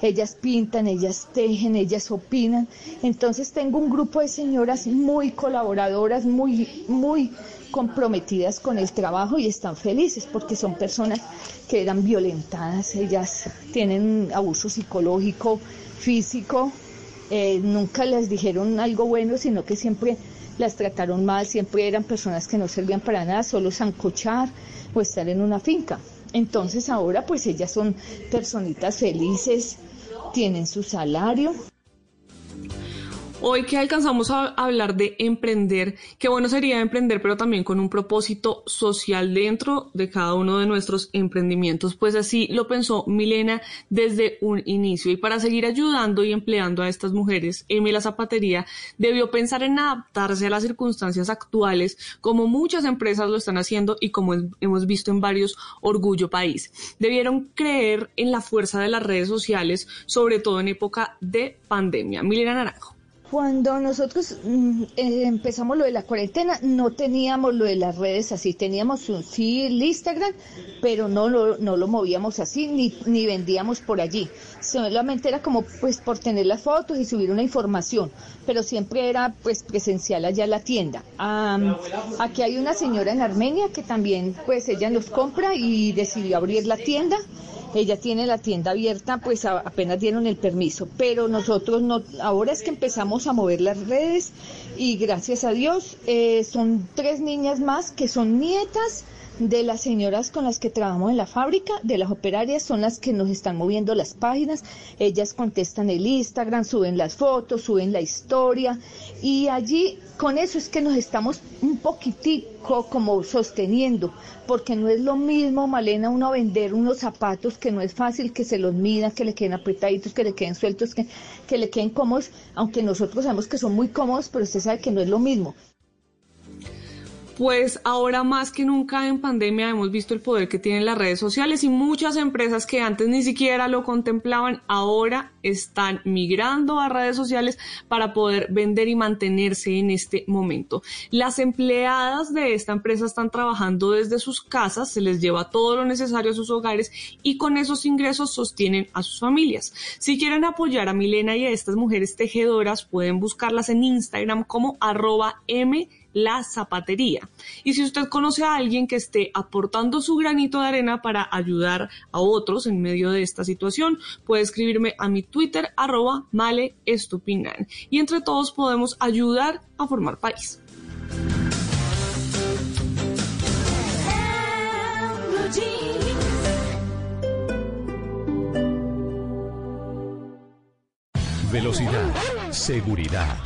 ellas pintan, ellas tejen, ellas opinan. Entonces tengo un grupo de señoras muy colaboradoras, muy, muy comprometidas con el trabajo y están felices porque son personas que eran violentadas, ellas tienen abuso psicológico, físico, eh, nunca les dijeron algo bueno, sino que siempre las trataron mal, siempre eran personas que no servían para nada, solo zancochar o estar en una finca. Entonces ahora pues ellas son personitas felices, tienen su salario, Hoy que alcanzamos a hablar de emprender, qué bueno sería emprender, pero también con un propósito social dentro de cada uno de nuestros emprendimientos. Pues así lo pensó Milena desde un inicio. Y para seguir ayudando y empleando a estas mujeres, Emi La Zapatería debió pensar en adaptarse a las circunstancias actuales, como muchas empresas lo están haciendo y como hemos visto en varios Orgullo País. Debieron creer en la fuerza de las redes sociales, sobre todo en época de pandemia. Milena Naranjo. Cuando nosotros mm, eh, empezamos lo de la cuarentena, no teníamos lo de las redes así, teníamos un, sí el Instagram, pero no lo, no lo movíamos así, ni, ni vendíamos por allí. Solamente era como pues por tener las fotos y subir una información, pero siempre era pues presencial allá la tienda. Am, aquí hay una señora en Armenia que también pues ella nos compra y decidió abrir la tienda. Ella tiene la tienda abierta, pues a- apenas dieron el permiso, pero nosotros no, ahora es que empezamos a mover las redes y gracias a Dios eh, son tres niñas más que son nietas de las señoras con las que trabajamos en la fábrica, de las operarias, son las que nos están moviendo las páginas, ellas contestan el Instagram, suben las fotos, suben la historia y allí con eso es que nos estamos un poquitico como sosteniendo, porque no es lo mismo, Malena, uno vender unos zapatos que no es fácil que se los midan, que le queden apretaditos, que le queden sueltos, que, que le queden cómodos, aunque nosotros sabemos que son muy cómodos, pero usted sabe que no es lo mismo. Pues ahora más que nunca en pandemia hemos visto el poder que tienen las redes sociales y muchas empresas que antes ni siquiera lo contemplaban ahora están migrando a redes sociales para poder vender y mantenerse en este momento. Las empleadas de esta empresa están trabajando desde sus casas, se les lleva todo lo necesario a sus hogares y con esos ingresos sostienen a sus familias. Si quieren apoyar a Milena y a estas mujeres tejedoras, pueden buscarlas en Instagram como arroba m la zapatería. Y si usted conoce a alguien que esté aportando su granito de arena para ayudar a otros en medio de esta situación, puede escribirme a mi Twitter arroba male estupinan. Y entre todos podemos ayudar a formar país. Velocidad, seguridad,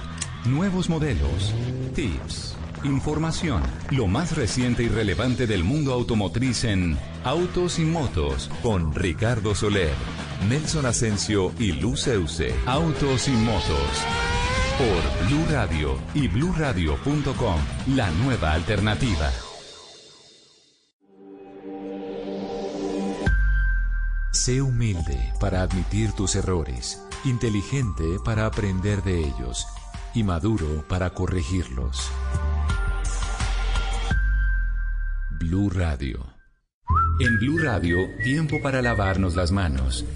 nuevos modelos, tips, información, lo más reciente y relevante del mundo automotriz en Autos y Motos con Ricardo Soler, Nelson Asensio y Luceuse. Autos y Motos por Blue Radio y bluradio.com, la nueva alternativa. Sé humilde para admitir tus errores, inteligente para aprender de ellos y maduro para corregirlos. Blue Radio. En Blue Radio, tiempo para lavarnos las manos.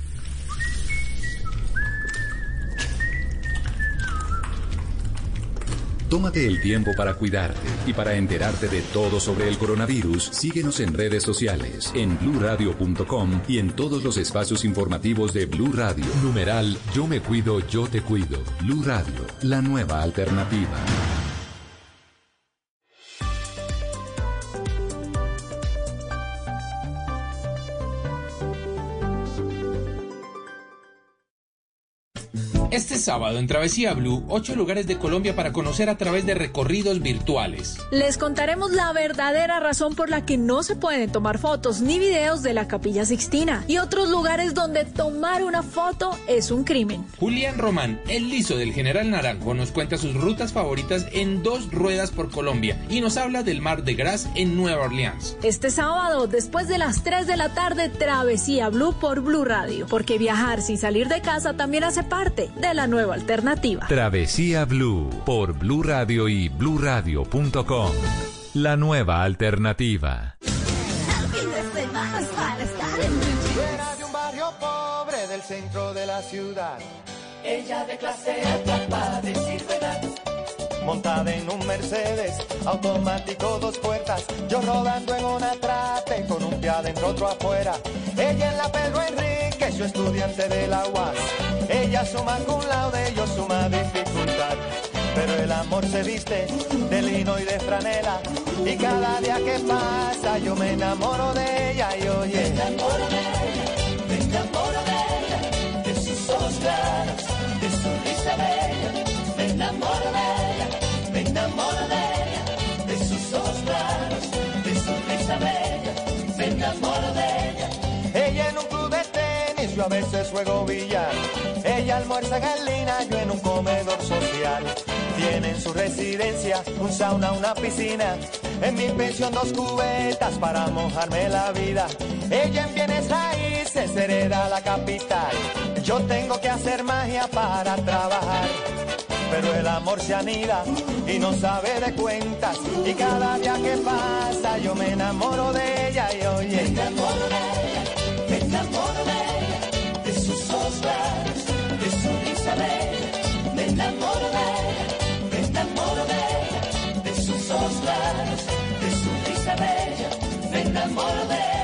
Tómate el tiempo para cuidarte y para enterarte de todo sobre el coronavirus. Síguenos en redes sociales, en bluradio.com y en todos los espacios informativos de Blue Radio. Numeral Yo me cuido, yo te cuido. Blue Radio, la nueva alternativa. Este sábado en Travesía Blue, ocho lugares de Colombia para conocer a través de recorridos virtuales. Les contaremos la verdadera razón por la que no se pueden tomar fotos ni videos de la Capilla Sixtina y otros lugares donde tomar una foto es un crimen. Julián Román, el liso del General Naranjo, nos cuenta sus rutas favoritas en dos ruedas por Colombia y nos habla del Mar de Gras en Nueva Orleans. Este sábado, después de las 3 de la tarde, Travesía Blue por Blue Radio, porque viajar sin salir de casa también hace parte de la nueva alternativa. Travesía Blue por Blue Radio y bluradio.com. La nueva alternativa. Fuera de un barrio pobre del centro de la ciudad. Ella de clase alta para verdad. Montada en un Mercedes, automático dos puertas. Yo rodando en una trate con un pie adentro, otro afuera. Ella en la Pedro Enrique, yo estudiante de la UAS. Ella suma con laude, yo suma dificultad. Pero el amor se viste de lino y de franela. Y cada día que pasa yo me enamoro de ella y oye. Me enamoro de ella, me enamoro de ella, de sus ojos claros, de su risa bella. Me enamoro de ella, me enamoro de ella, a veces juego billar. Ella almuerza en yo en un comedor social. Tiene en su residencia un sauna, una piscina. En mi pensión dos cubetas para mojarme la vida. Ella en bienes raíces hereda la capital. Yo tengo que hacer magia para trabajar. Pero el amor se anida y no sabe de cuentas. Y cada día que pasa yo me enamoro de ella y oye. Me de ella, me enamoro de. De sus ojos claros, de su risa bella. Me enamoro de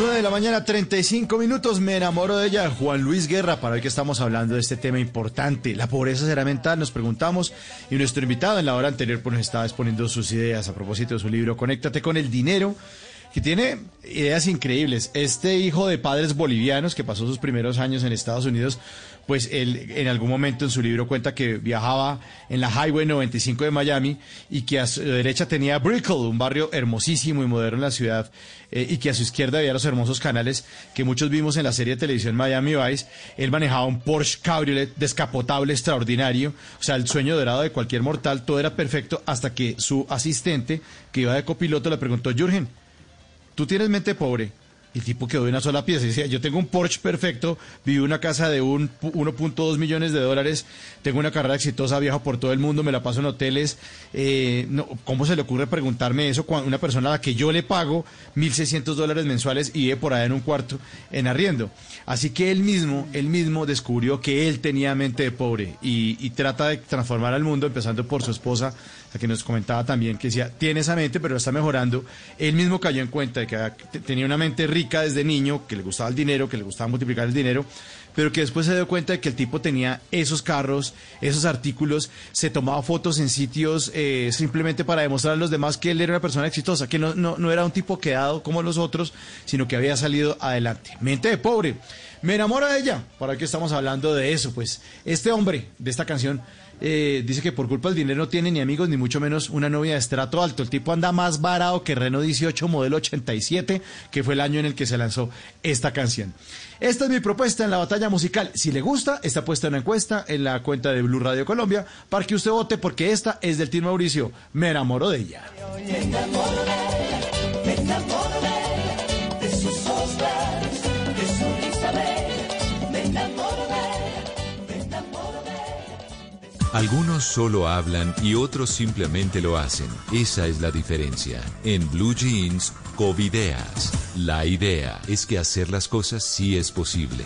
9 de la mañana, 35 minutos. Me enamoro de ella. Juan Luis Guerra, para hoy que estamos hablando de este tema importante. La pobreza será mental, nos preguntamos. Y nuestro invitado en la hora anterior pues, nos estaba exponiendo sus ideas a propósito de su libro Conéctate con el dinero, que tiene ideas increíbles. Este hijo de padres bolivianos que pasó sus primeros años en Estados Unidos, pues él en algún momento en su libro cuenta que viajaba en la Highway 95 de Miami y que a su derecha tenía Brickell, un barrio hermosísimo y moderno en la ciudad, eh, y que a su izquierda había los hermosos canales que muchos vimos en la serie de televisión Miami Vice. Él manejaba un Porsche Cabriolet descapotable extraordinario, o sea, el sueño dorado de cualquier mortal, todo era perfecto hasta que su asistente, que iba de copiloto, le preguntó, Jürgen, tú tienes mente pobre. El tipo quedó de una sola pieza y decía, yo tengo un Porsche perfecto, vivo en una casa de un pu- 1.2 millones de dólares, tengo una carrera exitosa, viajo por todo el mundo, me la paso en hoteles. eh, no, ¿Cómo se le ocurre preguntarme eso cuando una persona a la que yo le pago 1.600 dólares mensuales y vive por allá en un cuarto en arriendo? Así que él mismo, él mismo descubrió que él tenía mente de pobre y, y trata de transformar al mundo, empezando por su esposa, la que nos comentaba también, que decía, tiene esa mente, pero está mejorando. Él mismo cayó en cuenta de que te- tenía una mente rica desde niño, que le gustaba el dinero, que le gustaba multiplicar el dinero, pero que después se dio cuenta de que el tipo tenía esos carros, esos artículos, se tomaba fotos en sitios eh, simplemente para demostrar a los demás que él era una persona exitosa, que no, no, no era un tipo quedado como los otros, sino que había salido adelante. Mente de pobre. Me enamoro de ella. Para que estamos hablando de eso, pues este hombre de esta canción eh, dice que por culpa del dinero no tiene ni amigos ni mucho menos una novia de estrato alto. El tipo anda más varado que Renault 18 modelo 87, que fue el año en el que se lanzó esta canción. Esta es mi propuesta en la batalla musical. Si le gusta, está puesta en una encuesta en la cuenta de Blue Radio Colombia para que usted vote porque esta es del Team Mauricio. Me enamoro de ella. Me enamoro de ella, Algunos solo hablan y otros simplemente lo hacen. Esa es la diferencia. En Blue Jeans, Covideas. La idea es que hacer las cosas sí es posible.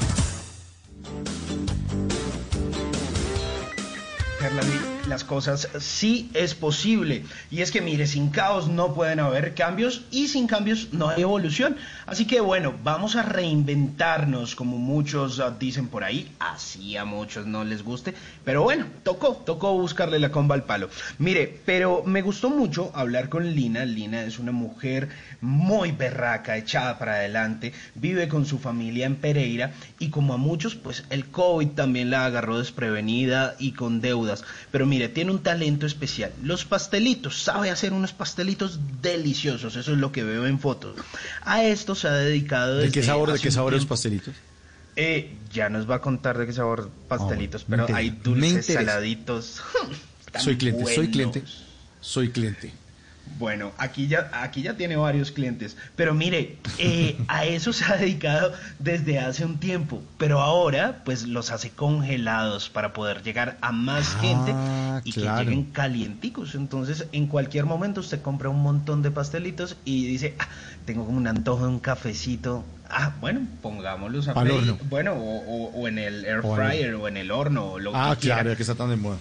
Las cosas sí es posible. Y es que, mire, sin caos no pueden haber cambios y sin cambios no hay evolución. Así que, bueno, vamos a reinventarnos, como muchos ah, dicen por ahí. Así a muchos no les guste. Pero bueno, tocó, tocó buscarle la comba al palo. Mire, pero me gustó mucho hablar con Lina. Lina es una mujer muy berraca, echada para adelante. Vive con su familia en Pereira. Y como a muchos, pues el COVID también la agarró desprevenida y con deudas. Pero mire, tiene un talento especial. Los pastelitos, sabe hacer unos pastelitos deliciosos. Eso es lo que veo en fotos. A esto se ha dedicado ¿De qué sabor, de qué sabor los pastelitos? Eh, ya nos va a contar de qué sabor pastelitos, pero hay dulces, saladitos. (laughs) Soy cliente, soy cliente, soy cliente. Bueno, aquí ya, aquí ya tiene varios clientes, pero mire, eh, a eso se ha dedicado desde hace un tiempo, pero ahora pues los hace congelados para poder llegar a más Ah, gente y claro. que lleguen calienticos. Entonces, en cualquier momento usted compra un montón de pastelitos y dice, ah, tengo como un antojo de un cafecito. Ah, bueno, pongámoslos a horno. Bueno, o, o- o en el air O en el- fryer o en el horno, o lo Ah, que claro, ya que está tan de moda.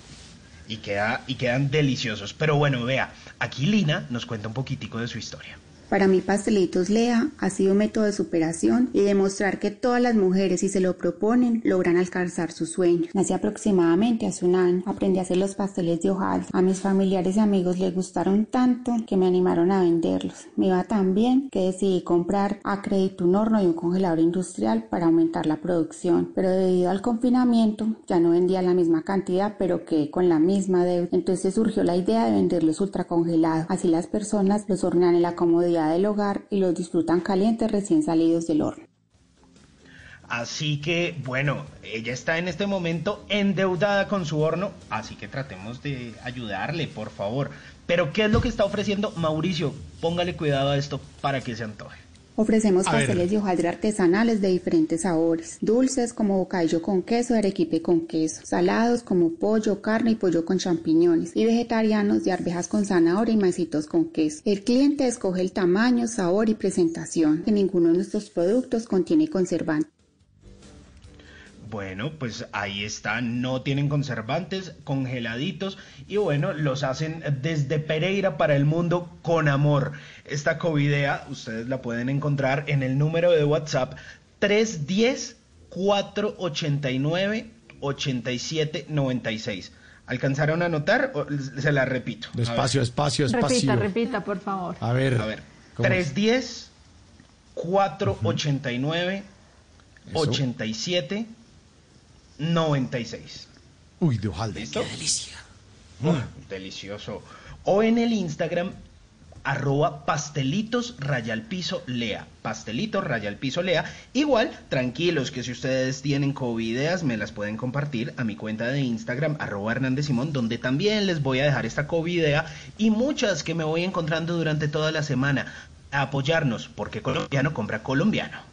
y, queda, y quedan deliciosos. Pero bueno, vea, aquí Lina nos cuenta un poquitico de su historia. Para mí Pastelitos Lea ha sido un método de superación y demostrar que todas las mujeres si se lo proponen logran alcanzar sus sueños. Hace aproximadamente hace un año aprendí a hacer los pasteles de hojaldre. A mis familiares y amigos les gustaron tanto que me animaron a venderlos. Me iba tan bien que decidí comprar a crédito un horno y un congelador industrial para aumentar la producción. Pero debido al confinamiento ya no vendía la misma cantidad pero quedé con la misma deuda. Entonces surgió la idea de venderlos ultracongelados. Así las personas los hornean en la comodidad del hogar y los disfrutan calientes recién salidos del horno. Así que, bueno, ella está en este momento endeudada con su horno, así que tratemos de ayudarle, por favor. Pero, ¿qué es lo que está ofreciendo Mauricio? Póngale cuidado a esto para que se antoje. Ofrecemos A ver. pasteles de hojaldre artesanales de diferentes sabores, dulces como bocadillo con queso, arequipe con queso, salados como pollo, carne y pollo con champiñones y vegetarianos de arvejas con zanahoria y maicitos con queso. El cliente escoge el tamaño, sabor y presentación. Que ninguno de nuestros productos contiene conservantes. Bueno, pues ahí están, no tienen conservantes, congeladitos y bueno, los hacen desde Pereira para el mundo con amor. Esta covidea ustedes la pueden encontrar en el número de WhatsApp 310 489 8796. ¿Alcanzaron a anotar o se la repito? Despacio, despacio, despacio. Repita, repita, por favor. A ver. A ver, ¿cómo es? 310 489 87 96. Uy, de. ¿Listo? Qué delicia. delicioso. O en el Instagram, arroba pastelitos rayal piso lea. Pastelitos rayal piso lea. Igual, tranquilos que si ustedes tienen covideas, me las pueden compartir a mi cuenta de Instagram, arroba Hernández Simón, donde también les voy a dejar esta covidea y muchas que me voy encontrando durante toda la semana. A apoyarnos, porque colombiano compra colombiano.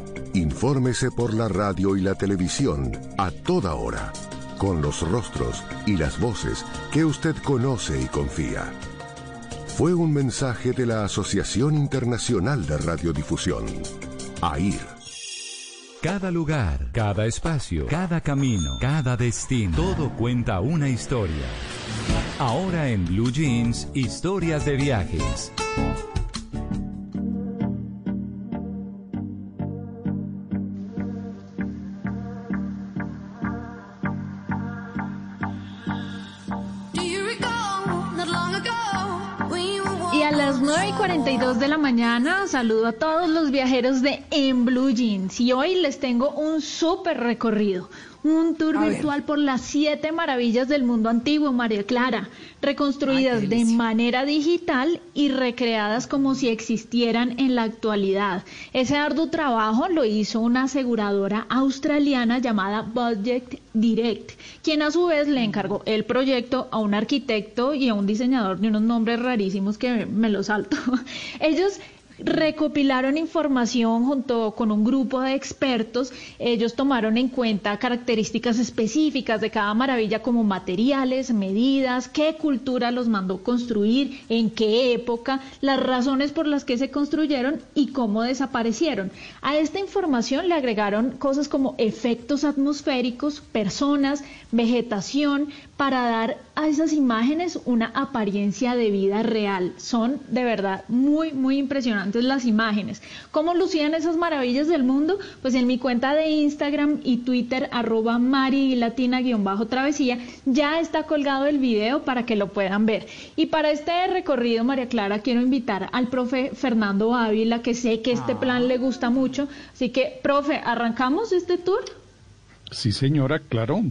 Infórmese por la radio y la televisión a toda hora, con los rostros y las voces que usted conoce y confía. Fue un mensaje de la Asociación Internacional de Radiodifusión, AIR. Cada lugar, cada espacio, cada camino, cada destino, todo cuenta una historia. Ahora en Blue Jeans, historias de viajes. 42 de la mañana saludo a todos los viajeros de En Blue Jeans y hoy les tengo un súper recorrido. Un tour A ver. virtual por las siete maravillas del mundo antiguo, María Clara, reconstruidas de manera digital y recreadas como si existieran en la actualidad. Ese arduo trabajo lo hizo una aseguradora australiana llamada Budget Direct, quien a su vez le encargó el proyecto a un arquitecto y a un diseñador de unos nombres rarísimos que me los salto. (laughs) Ellos recopilaron información junto con un grupo de expertos. Ellos tomaron en cuenta características específicas de cada maravilla como materiales, medidas, qué cultura los mandó construir, en qué época, las razones por las que se construyeron y cómo desaparecieron. A esta información le agregaron cosas como efectos atmosféricos, personas, vegetación, para dar a esas imágenes una apariencia de vida real. Son de verdad muy, muy impresionantes las imágenes. ¿Cómo lucían esas maravillas del mundo? Pues en mi cuenta de Instagram y Twitter, arroba Mari Latina-bajo travesía, ya está colgado el video para que lo puedan ver. Y para este recorrido, María Clara, quiero invitar al profe Fernando Ávila, que sé que este plan le gusta mucho. Así que, profe, ¿arrancamos este tour? Sí, señora, claro.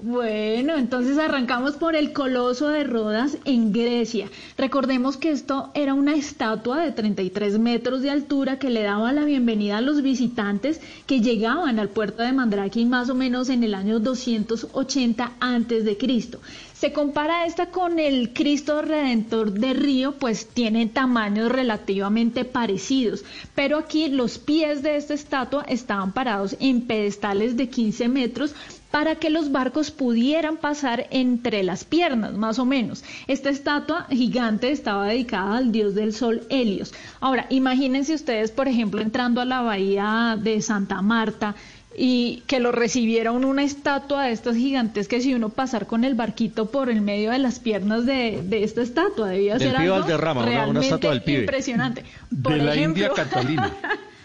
Bueno, entonces arrancamos por el Coloso de Rodas en Grecia. Recordemos que esto era una estatua de 33 metros de altura que le daba la bienvenida a los visitantes que llegaban al puerto de Mandrake más o menos en el año 280 antes de Cristo. Se compara esta con el Cristo Redentor de Río, pues tienen tamaños relativamente parecidos, pero aquí los pies de esta estatua estaban parados en pedestales de 15 metros para que los barcos pudieran pasar entre las piernas, más o menos. Esta estatua gigante estaba dedicada al dios del sol Helios. Ahora, imagínense ustedes, por ejemplo, entrando a la bahía de Santa Marta, y que lo recibiera uno una estatua de estas gigantescas y uno pasar con el barquito por el medio de las piernas de, de esta estatua debía Del ser pibe algo Valderrama, una- una realmente estatua del pibe. impresionante. Por de la ejemplo, India Catalina. (laughs)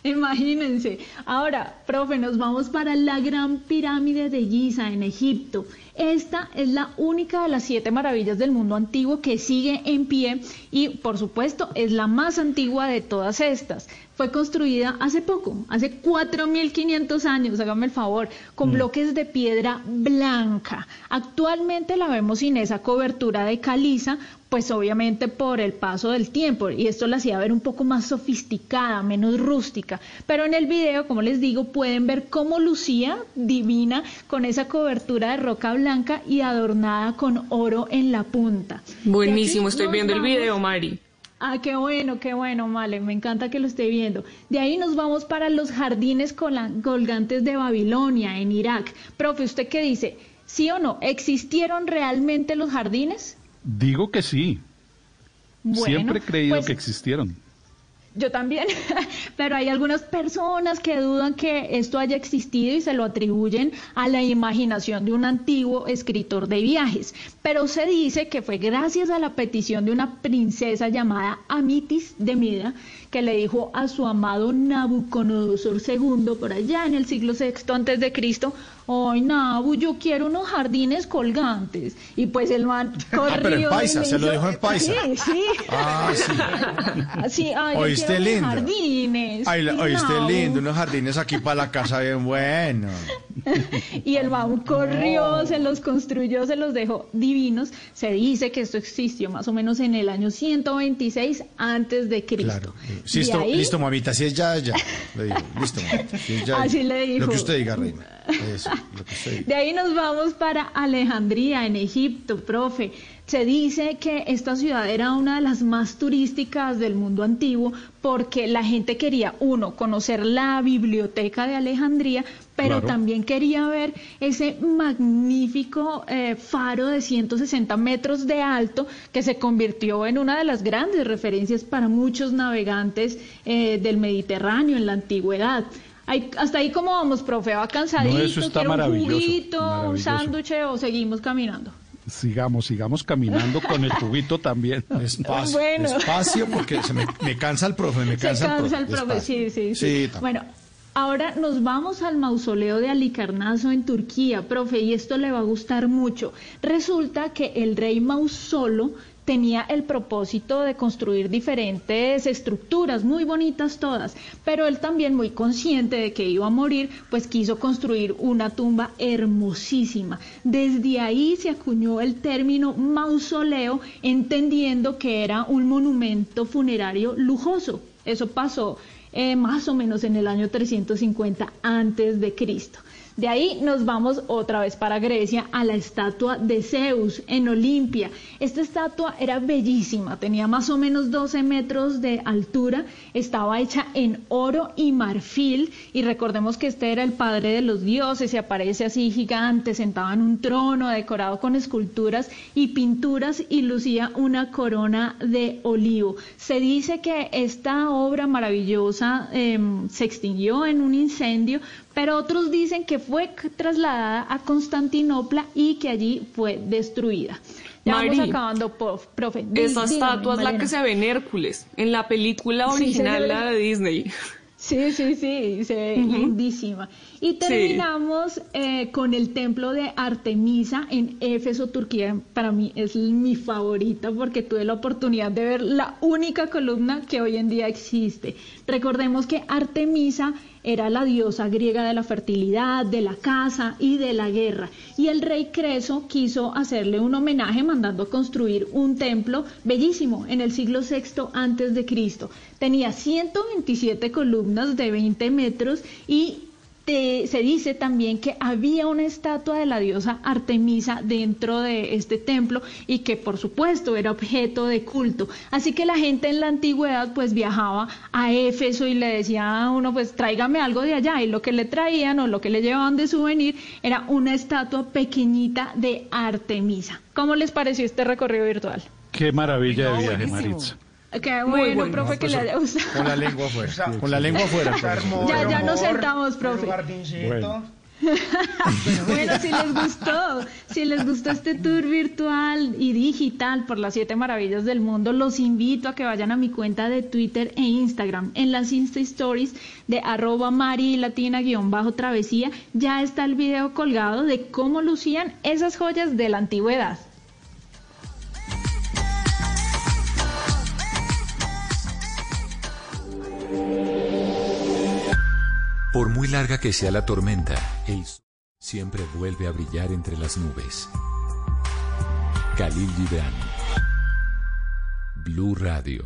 (laughs) Imagínense. Ahora, profe, nos vamos para la Gran Pirámide de Giza en Egipto. Esta es la única de las siete maravillas del mundo antiguo que sigue en pie y, por supuesto, es la más antigua de todas estas. Fue construida hace poco, hace 4.500 años, hágame el favor, con bloques de piedra blanca. Actualmente la vemos sin esa cobertura de caliza, pues obviamente por el paso del tiempo y esto la hacía ver un poco más sofisticada, menos rústica. Pero en el video, como les digo, pueden ver cómo lucía divina con esa cobertura de roca blanca y adornada con oro en la punta. Buenísimo, estoy viendo el video, Mari. Ah, qué bueno, qué bueno, Male, me encanta que lo esté viendo. De ahí nos vamos para los jardines colgantes de Babilonia, en Irak. Profe, ¿usted qué dice? ¿Sí o no? ¿Existieron realmente los jardines? Digo que sí. Bueno, Siempre he creído pues- que existieron. Yo también, (laughs) pero hay algunas personas que dudan que esto haya existido y se lo atribuyen a la imaginación de un antiguo escritor de viajes. Pero se dice que fue gracias a la petición de una princesa llamada Amitis de Mida que le dijo a su amado Nabucodonosor II por allá en el siglo VI antes de Cristo, ay Nabu, yo quiero unos jardines colgantes. Y pues el man corrió. (laughs) Ah, pero en paisa, se lo dijo en paisa. Sí, sí. (laughs) Ah, sí. (laughs) Sí, ay, Oíste quiero unos lindo. jardines. Ay, la- oíste Nabu. lindo, unos jardines aquí para la casa bien bueno. (laughs) Y el baúl corrió, se los construyó, se los dejó divinos. Se dice que esto existió más o menos en el año 126 antes de Cristo. Sí, De listo, ahí- listo, mamita, si es ya, ya. Le digo, listo, mamita. si es ya, Así ya. le dijo. Lo que usted diga, reina. Eso, lo que usted diga. De ahí nos vamos para Alejandría, en Egipto, profe. Se dice que esta ciudad era una de las más turísticas del mundo antiguo porque la gente quería, uno, conocer la biblioteca de Alejandría, pero Claro. también quería ver ese magnífico eh, faro de 160 metros de alto que se convirtió en una de las grandes referencias para muchos navegantes eh, del Mediterráneo en la antigüedad. Ay, hasta ahí cómo vamos, profe, va cansadito, No, eso está un maravilloso, juguito, un sándwich o seguimos caminando. Sigamos, sigamos caminando con el juguito también. (laughs) Despacio, Bueno. despacio, porque se me, me cansa el profe, me Se cansa, cansa el profe, despacio. sí, sí, sí. Sí, tampoco. bueno, ahora nos vamos al mausoleo de Alicarnaso en Turquía, profe, y esto le va a gustar mucho. Resulta que el rey Mausolo tenía el propósito de construir diferentes estructuras, muy bonitas todas, pero él también muy consciente de que iba a morir, pues quiso construir una tumba hermosísima. Desde ahí se acuñó el término mausoleo, entendiendo que era un monumento funerario lujoso. Eso pasó eh, más o menos en el año 350 antes de Cristo. De ahí nos vamos otra vez para Grecia a la estatua de Zeus en Olimpia. Esta estatua era bellísima, tenía más o menos 12 metros de altura, estaba hecha en oro y marfil y recordemos que este era el padre de los dioses y aparece así gigante, sentado en un trono decorado con esculturas y pinturas y lucía una corona de olivo. Se dice que esta obra maravillosa em, se extinguió en un incendio, pero otros dicen que fue trasladada a Constantinopla y que allí fue destruida. Ya vamos acabando, profe. Esa estatua es la que se ve en Hércules, en la película original, la de Disney. Sí, sí, sí, se ve Ujú. lindísima. Y Sí. terminamos eh, con el templo de Artemisa en Éfeso, Turquía. Para mí es mi favorita porque tuve la oportunidad de ver la única columna que hoy en día existe. Recordemos que Artemisa era la diosa griega de la fertilidad, de la caza y de la guerra. Y el rey Creso quiso hacerle un homenaje mandando construir un templo bellísimo en el siglo VI antes de Cristo. Tenía 127 columnas de 20 metros y te- se dice también que había una estatua de la diosa Artemisa dentro de este templo y que por supuesto era objeto de culto. Así que la gente en la antigüedad pues viajaba a Éfeso y le decía a uno pues tráigame algo de allá y lo que le traían o lo que le llevaban de souvenir era una estatua pequeñita de Artemisa. ¿Cómo les pareció este recorrido virtual? Qué maravilla de viaje, Maritza. Qué bueno, bueno. profe, que le haya gustado. Con la lengua afuera. (laughs) Con la lengua afuera. Ya, ya nos sentamos, profe. Bueno. (laughs) Bueno, si les gustó, si les gustó este tour virtual y digital por las siete maravillas del mundo, los invito a que vayan a mi cuenta de Twitter e Instagram. En las Insta Stories de arroba Mari Latina guion bajo travesía ya está el video colgado de cómo lucían esas joyas de la antigüedad. Por muy larga que sea la tormenta, el sol siempre vuelve a brillar entre las nubes. Khalil Gibran. Blue Radio.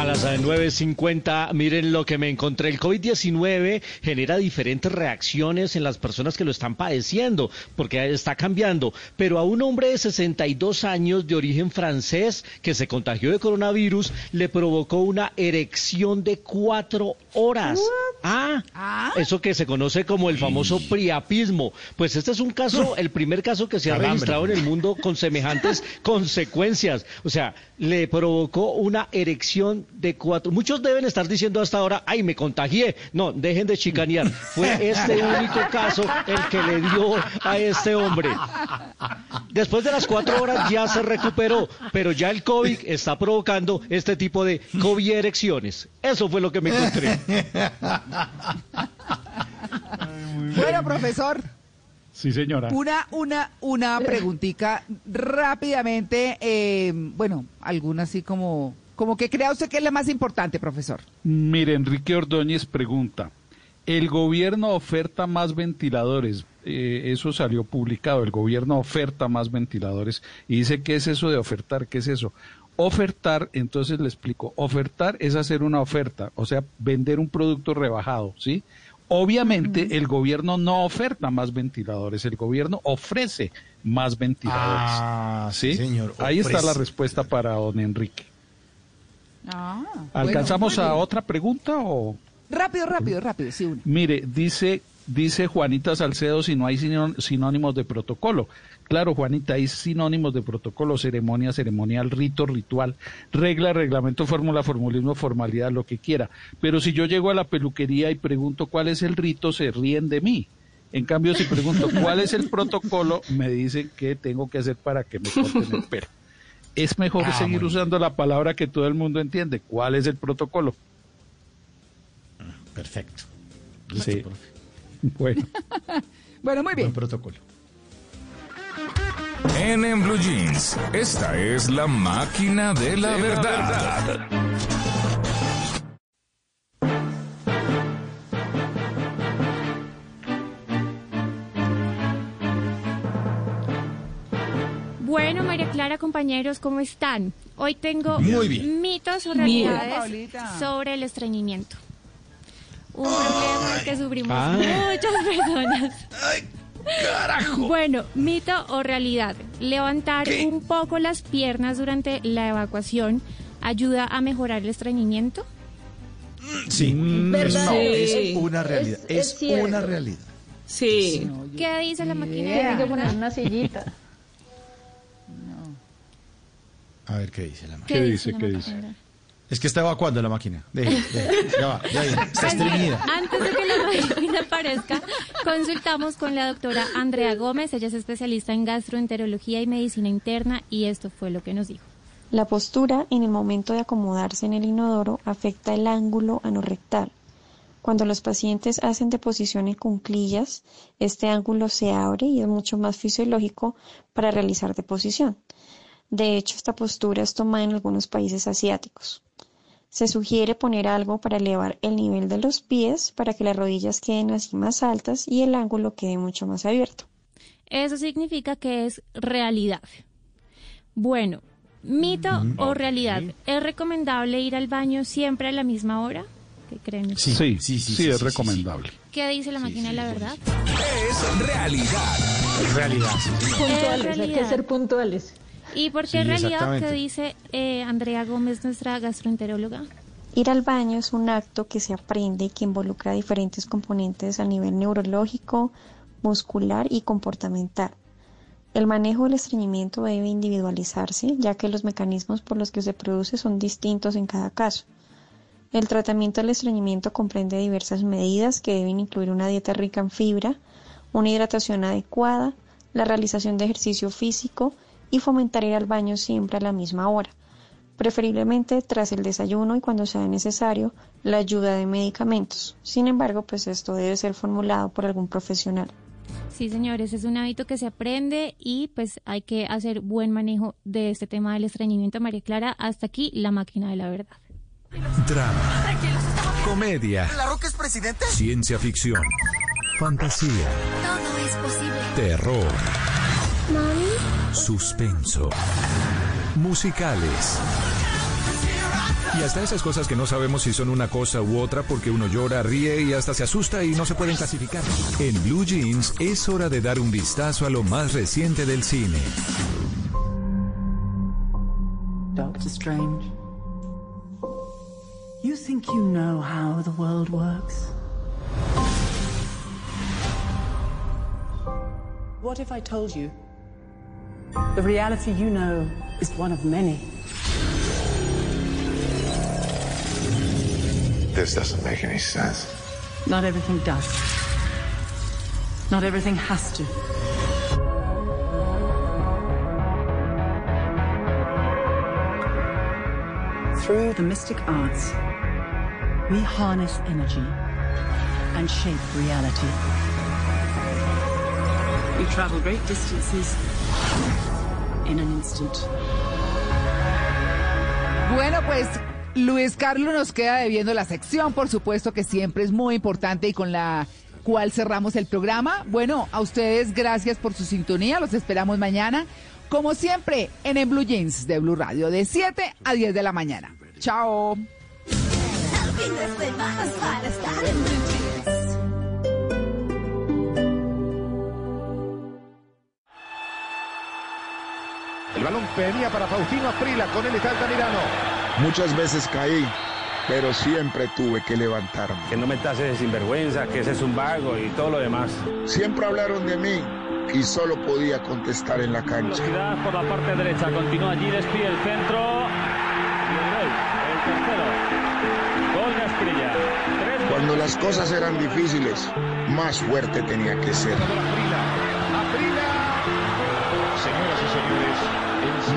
A las 9.50, miren lo que me encontré. El COVID-19 genera diferentes reacciones en las personas que lo están padeciendo, porque está cambiando. Pero a un hombre de 62 años de origen francés que se contagió de coronavirus le provocó una erección de cuatro horas. Ah, eso que se conoce como el famoso priapismo. Pues este es un caso, (laughs) el primer caso que se ha registrado en el mundo con semejantes (laughs) consecuencias. O sea, le provocó una erección de cuatro. Muchos deben estar diciendo hasta ahora, ay, me contagié. No, dejen de chicanear. Fue este único caso el que le dio a este hombre. Después de las cuatro horas ya se recuperó, pero ya el COVID está provocando este tipo de COVID erecciones. Eso fue lo que me encontré. Bueno, profesor, Sí, señora. una, una, una preguntita rápidamente, eh, bueno, alguna así como, como que crea usted que es la más importante, profesor. Mire, Enrique Ordóñez pregunta, ¿el gobierno oferta más ventiladores? Eh, eso salió publicado, el gobierno oferta más ventiladores y dice, ¿qué es eso de ofertar? ¿Qué es eso? Ofertar, entonces le explico, ofertar es hacer una oferta, o sea, vender un producto rebajado, ¿sí? Obviamente el gobierno no oferta más ventiladores, el gobierno ofrece más ventiladores. Ah, ¿sí? señor, Ahí está la respuesta para don Enrique. Ah, ¿Alcanzamos bueno, a otra pregunta o...? Rápido, rápido, rápido, sí, una. Mire, dice, dice Juanita Salcedo si no hay sinó- sinónimos de protocolo. Claro, Juanita, hay sinónimos de protocolo, ceremonia, ceremonial, rito, ritual, regla, reglamento, fórmula, formulismo, formalidad, lo que quiera. Pero si yo llego a la peluquería y pregunto cuál es el rito, se ríen de mí. En cambio, si pregunto (laughs) cuál es el protocolo, me dicen qué tengo que hacer para que me corten el pelo. Es mejor Ah, seguir usando la palabra que todo el mundo entiende. ¿Cuál es el protocolo? Perfecto. Sí. (laughs) Bueno. (laughs) Bueno, muy bien. Buen protocolo. En, en Blue Jeans, esta es la máquina de la verdad. Bueno, María Clara, compañeros, ¿cómo están? Hoy tengo Muy bien. mitos o realidades sobre el estreñimiento. Un problema que sufrimos Ah. muchas (laughs) personas. ¡Carajo! Bueno, mito o realidad. Levantar un poco las piernas durante la evacuación ayuda a mejorar el estreñimiento. Sí. ¿Verdad? No, es una realidad. Es- Es, es cierto. una realidad. Sí. ¿Qué dice la máquina? de Tienen que poner una sillita. A ver qué dice la máquina. ¿Qué ¿Qué dice? ¿Qué dice? Es que está evacuando la máquina. Deje, deje, ya va, ya viene. (laughs) Está estreñida. Antes de que la máquina aparezca, consultamos con la doctora Andrea Gómez. Ella es especialista en gastroenterología y medicina interna y esto fue lo que nos dijo. La postura en el momento de acomodarse en el inodoro afecta el ángulo anorrectal. Cuando los pacientes hacen deposición en cunclillas, este ángulo se abre y es mucho más fisiológico para realizar deposición. De hecho, esta postura es tomada en algunos países asiáticos. Se sugiere poner algo para elevar el nivel de los pies para que las rodillas queden así más altas y el ángulo quede mucho más abierto. Eso significa que es realidad. Bueno, mito o realidad. ¿Es recomendable ir al baño siempre a la misma hora? ¿Qué creen? Sí, sí, sí, sí, es recomendable. ¿Qué dice la máquina de la verdad? Es realidad. Realidad. Puntuales, hay que ser puntuales. ¿Y por qué Sí, realidad? ¿Qué dice eh, Andrea Gómez, nuestra gastroenteróloga? Ir al baño es un acto que se aprende y que involucra diferentes componentes a nivel neurológico, muscular y comportamental. El manejo del estreñimiento debe individualizarse, ya que los mecanismos por los que se produce son distintos en cada caso. El tratamiento del estreñimiento comprende diversas medidas que deben incluir una dieta rica en fibra, una hidratación adecuada, la realización de ejercicio físico y fomentar ir al baño siempre a la misma hora preferiblemente tras el desayuno y cuando sea necesario la ayuda de medicamentos. Sin embargo, pues esto debe ser formulado por algún profesional. Sí, señores, es un hábito que se aprende y pues hay que hacer buen manejo de este tema del estreñimiento. María Clara, hasta aquí la máquina de la verdad. Drama, comedia, ¿La Roca es presidente? ciencia ficción, fantasía, Todo es posible. terror, suspenso, musicales. Y hasta esas cosas que no sabemos si son una cosa u otra porque uno llora, ríe y hasta se asusta y no se pueden clasificar. En Blue Jeans es hora de dar un vistazo a lo más reciente del cine. Doctor Strange. You think you know how the world works? What if I told you the reality you know is one of many? This doesn't make any sense. Not everything does. Not everything has to. Through the mystic arts, we harness energy and shape reality. We travel great distances in an instant. Bueno, pues Luis Carlos nos queda debiendo la sección, por supuesto que siempre es muy importante y con la cual cerramos el programa. Bueno, a ustedes gracias por su sintonía, los esperamos mañana, como siempre, en el Blue Jeans de Blue Radio, de 7 a 10 de la mañana. Chao. Balón venía para Faustino Aprila, con él está Altamirano. Muchas veces caí, pero siempre tuve que levantarme. Que no me tases de sinvergüenza, que ese es un vago y todo lo demás. Siempre hablaron de mí y solo podía contestar en la cancha. Velocidad por la parte derecha, continúa allí, despide el centro. Y el gol, el tercero. Gol de Asprilla. Cuando las cosas eran difíciles, más fuerte tenía que ser.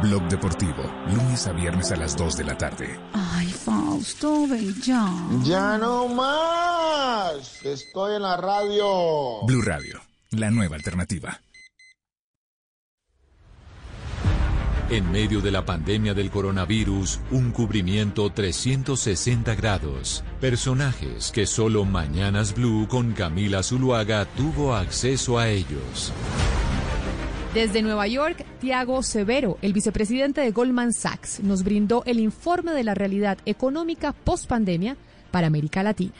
Blog Deportivo, lunes a viernes a las 2 de la tarde. Ay, Fausto, ven ya. Ya no más. Estoy en la radio. Blue Radio, la nueva alternativa. En medio de la pandemia del coronavirus, un cubrimiento 360 grados. Personajes que solo Mañanas Blue con Camila Zuluaga tuvo acceso a ellos. Desde Nueva York, Tiago Severo, el vicepresidente de Goldman Sachs, nos brindó el informe de la realidad económica post-pandemia para América Latina.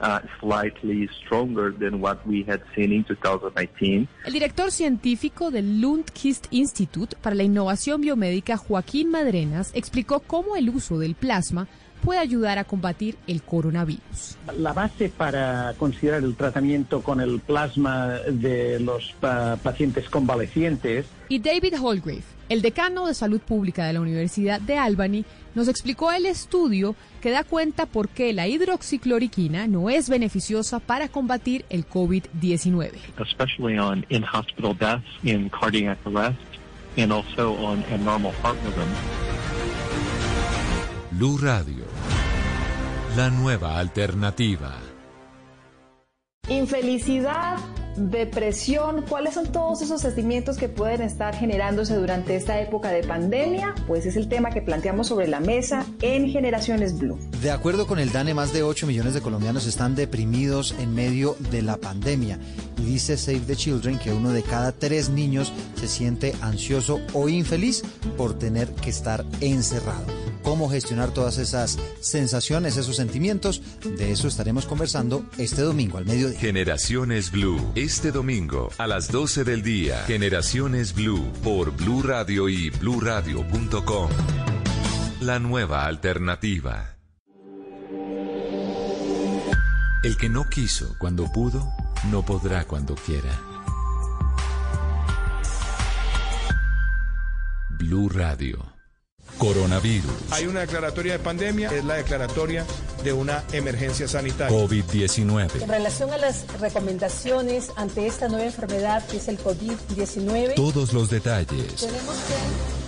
uh, slightly stronger than what we had seen in 2019. El director científico del Lundquist Institute para la Innovación Biomédica, Joaquín Madrenas, explicó cómo el uso del plasma puede ayudar a combatir el coronavirus. La base para considerar el tratamiento con el plasma de los pa- pacientes convalecientes Y David Holgrave, el decano de salud pública de la Universidad de Albany, nos explicó el estudio que da cuenta por qué la hidroxicloroquina no es beneficiosa para combatir el COVID-19. especially on in-hospital deaths, in cardiac arrest, and also on abnormal heart rhythm. Blue Radio, la nueva alternativa. Infelicidad, depresión, ¿cuáles son todos esos sentimientos que pueden estar generándose durante esta época de pandemia? Pues es el tema que planteamos sobre la mesa en Generaciones Blue. De acuerdo con el DANE, más de 8 millones de colombianos están deprimidos en medio de la pandemia. Y dice Save the Children que uno de cada tres niños se siente ansioso o infeliz por tener que estar encerrado. ¿Cómo gestionar todas esas sensaciones, esos sentimientos? De eso estaremos conversando este domingo al mediodía. Generaciones Blue, este domingo a las 12 del día. Generaciones Blue por Blue Radio y bluradio.com. La nueva alternativa. El que no quiso cuando pudo, no podrá cuando quiera. Blue Radio. Coronavirus. Hay una declaratoria de pandemia, es la declaratoria de una emergencia sanitaria. COVID-19. En relación a las recomendaciones ante esta nueva enfermedad que es el COVID-19, Todos los detalles. tenemos que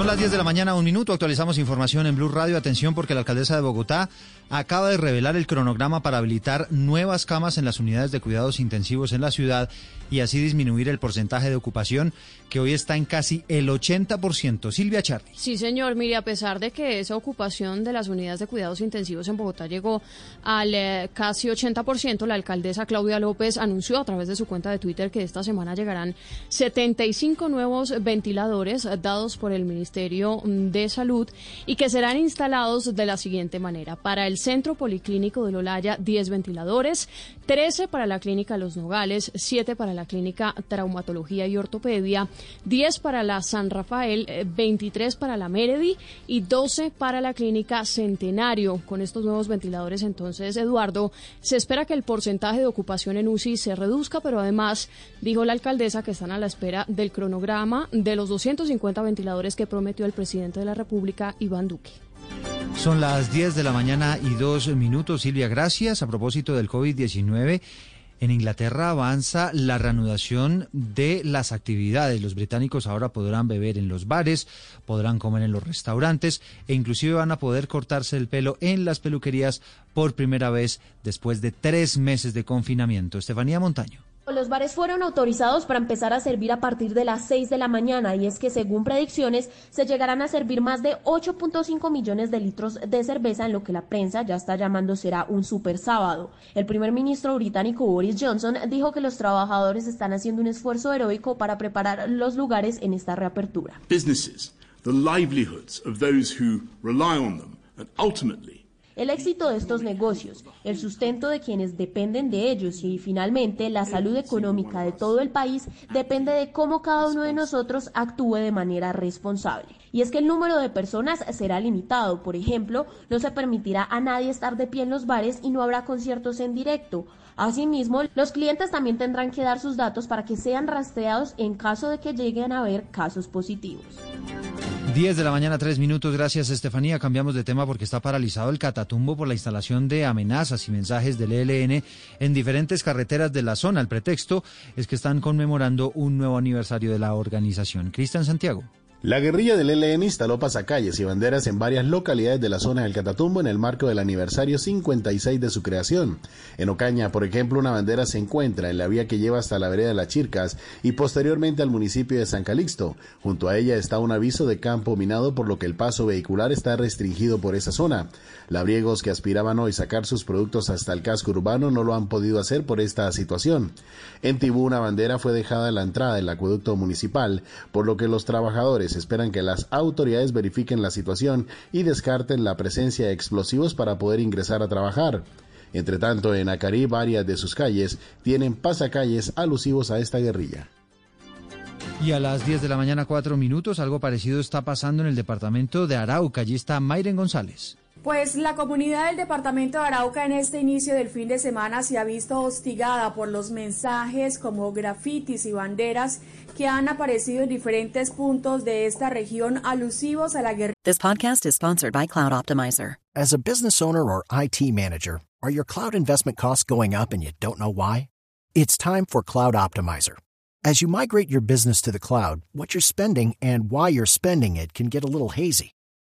Son las 10 de la mañana, un minuto. Actualizamos información en Blue Radio. Atención porque la alcaldesa de Bogotá acaba de revelar el cronograma para habilitar nuevas camas en las unidades de cuidados intensivos en la ciudad y así disminuir el porcentaje de ocupación que hoy está en casi el 80%. Silvia Charly. Sí, señor. Mire, a pesar de que esa ocupación de las unidades de cuidados intensivos en Bogotá llegó al eh, casi 80%, la alcaldesa Claudia López anunció a través de su cuenta de Twitter que esta semana llegarán 75 nuevos ventiladores dados por el Ministerio mm, de Salud y que serán instalados de la siguiente manera. Para el Centro Policlínico de Lolaya, 10 ventiladores, 13 para la Clínica Los Nogales, 7 para la Clínica Traumatología y Ortopedia, 10 para la San Rafael, eh, 23 para la Meredi y 12 para la Clínica Centenario. Con estos nuevos ventiladores, entonces, Eduardo, se espera que el porcentaje de ocupación en UCI se reduzca, pero además dijo la alcaldesa que están a la espera del cronograma de los 250 ventiladores que prometió el presidente de la República, Iván Duque. Son las 10 de la mañana y dos minutos. Silvia, gracias. A propósito del COVID-19, en Inglaterra avanza la reanudación de las actividades. Los británicos ahora podrán beber en los bares, podrán comer en los restaurantes e inclusive van a poder cortarse el pelo en las peluquerías por primera vez después de tres meses de confinamiento. Estefanía Montaño. Los bares fueron autorizados para empezar a servir a partir de las 6 de la mañana y es que según predicciones se llegarán a servir más de 8.5 millones de litros de cerveza en lo que la prensa ya está llamando será un super sábado. El primer ministro británico Boris Johnson dijo que los trabajadores están haciendo un esfuerzo heroico para preparar los lugares en esta reapertura. businesses, the livelihoods of those who rely on them, and ultimately, El éxito de estos negocios, el sustento de quienes dependen de ellos y finalmente la salud económica de todo el país depende de cómo cada uno de nosotros actúe de manera responsable. Y es que el número de personas será limitado. Por ejemplo, no se permitirá a nadie estar de pie en los bares y no habrá conciertos en directo. Asimismo, los clientes también tendrán que dar sus datos para que sean rastreados en caso de que lleguen a haber casos positivos. 10 de la mañana, 3 minutos. Gracias, Estefanía. Cambiamos de tema porque está paralizado el Catatumbo por la instalación de amenazas y mensajes del ELN en diferentes carreteras de la zona. El pretexto es que están conmemorando un nuevo aniversario de la organización. Cristian Santiago. La guerrilla del ELN instaló pasacalles y banderas en varias localidades de la zona del Catatumbo en el marco del aniversario 56 de su creación. En Ocaña, por ejemplo, una bandera se encuentra en la vía que lleva hasta la vereda de las Chircas y posteriormente al municipio de San Calixto. Junto a ella está un aviso de campo minado por lo que el paso vehicular está restringido por esa zona. Labriegos que aspiraban hoy sacar sus productos hasta el casco urbano no lo han podido hacer por esta situación. En Tibú una bandera fue dejada en la entrada del acueducto municipal, por lo que los trabajadores esperan que las autoridades verifiquen la situación y descarten la presencia de explosivos para poder ingresar a trabajar. Entre tanto, en Acarí varias de sus calles tienen pasacalles alusivos a esta guerrilla. Y a las 10 de la mañana, 4 minutos, algo parecido está pasando en el departamento de Arauca. Allí está Mayren González. Pues la comunidad del departamento de Arauca en este inicio del fin de semana se ha visto hostigada por los mensajes como grafitis y banderas que han aparecido en diferentes puntos de esta región alusivos a la guerra. This podcast is sponsored by Cloud Optimizer. As a business owner or IT manager, are your cloud investment costs going up and you don't know why? It's time for Cloud Optimizer. As you migrate your business to the cloud, what you're spending and why you're spending it can get a little hazy.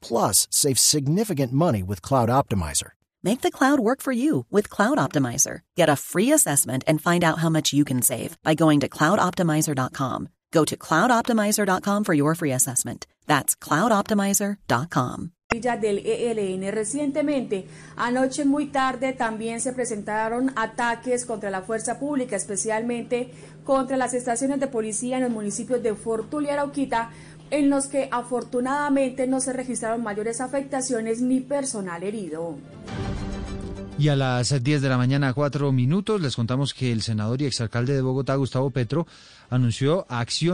plus save significant money with Cloud Optimizer. Make the cloud work for you with Cloud Optimizer. Get a free assessment and find out how much you can save by going to cloudoptimizer.com. Go to cloudoptimizer.com for your free assessment. That's cloudoptimizer.com. del ELN. Recientemente, anoche muy tarde, también se presentaron ataques contra la fuerza pública, especialmente contra las estaciones de policía en los municipios de Fortul y Arauquita, en los que afortunadamente no se registraron mayores afectaciones ni personal herido. Y a las 10 de la mañana, 4 minutos, les contamos que el senador y exalcalde de Bogotá, Gustavo Petro, anunció acciones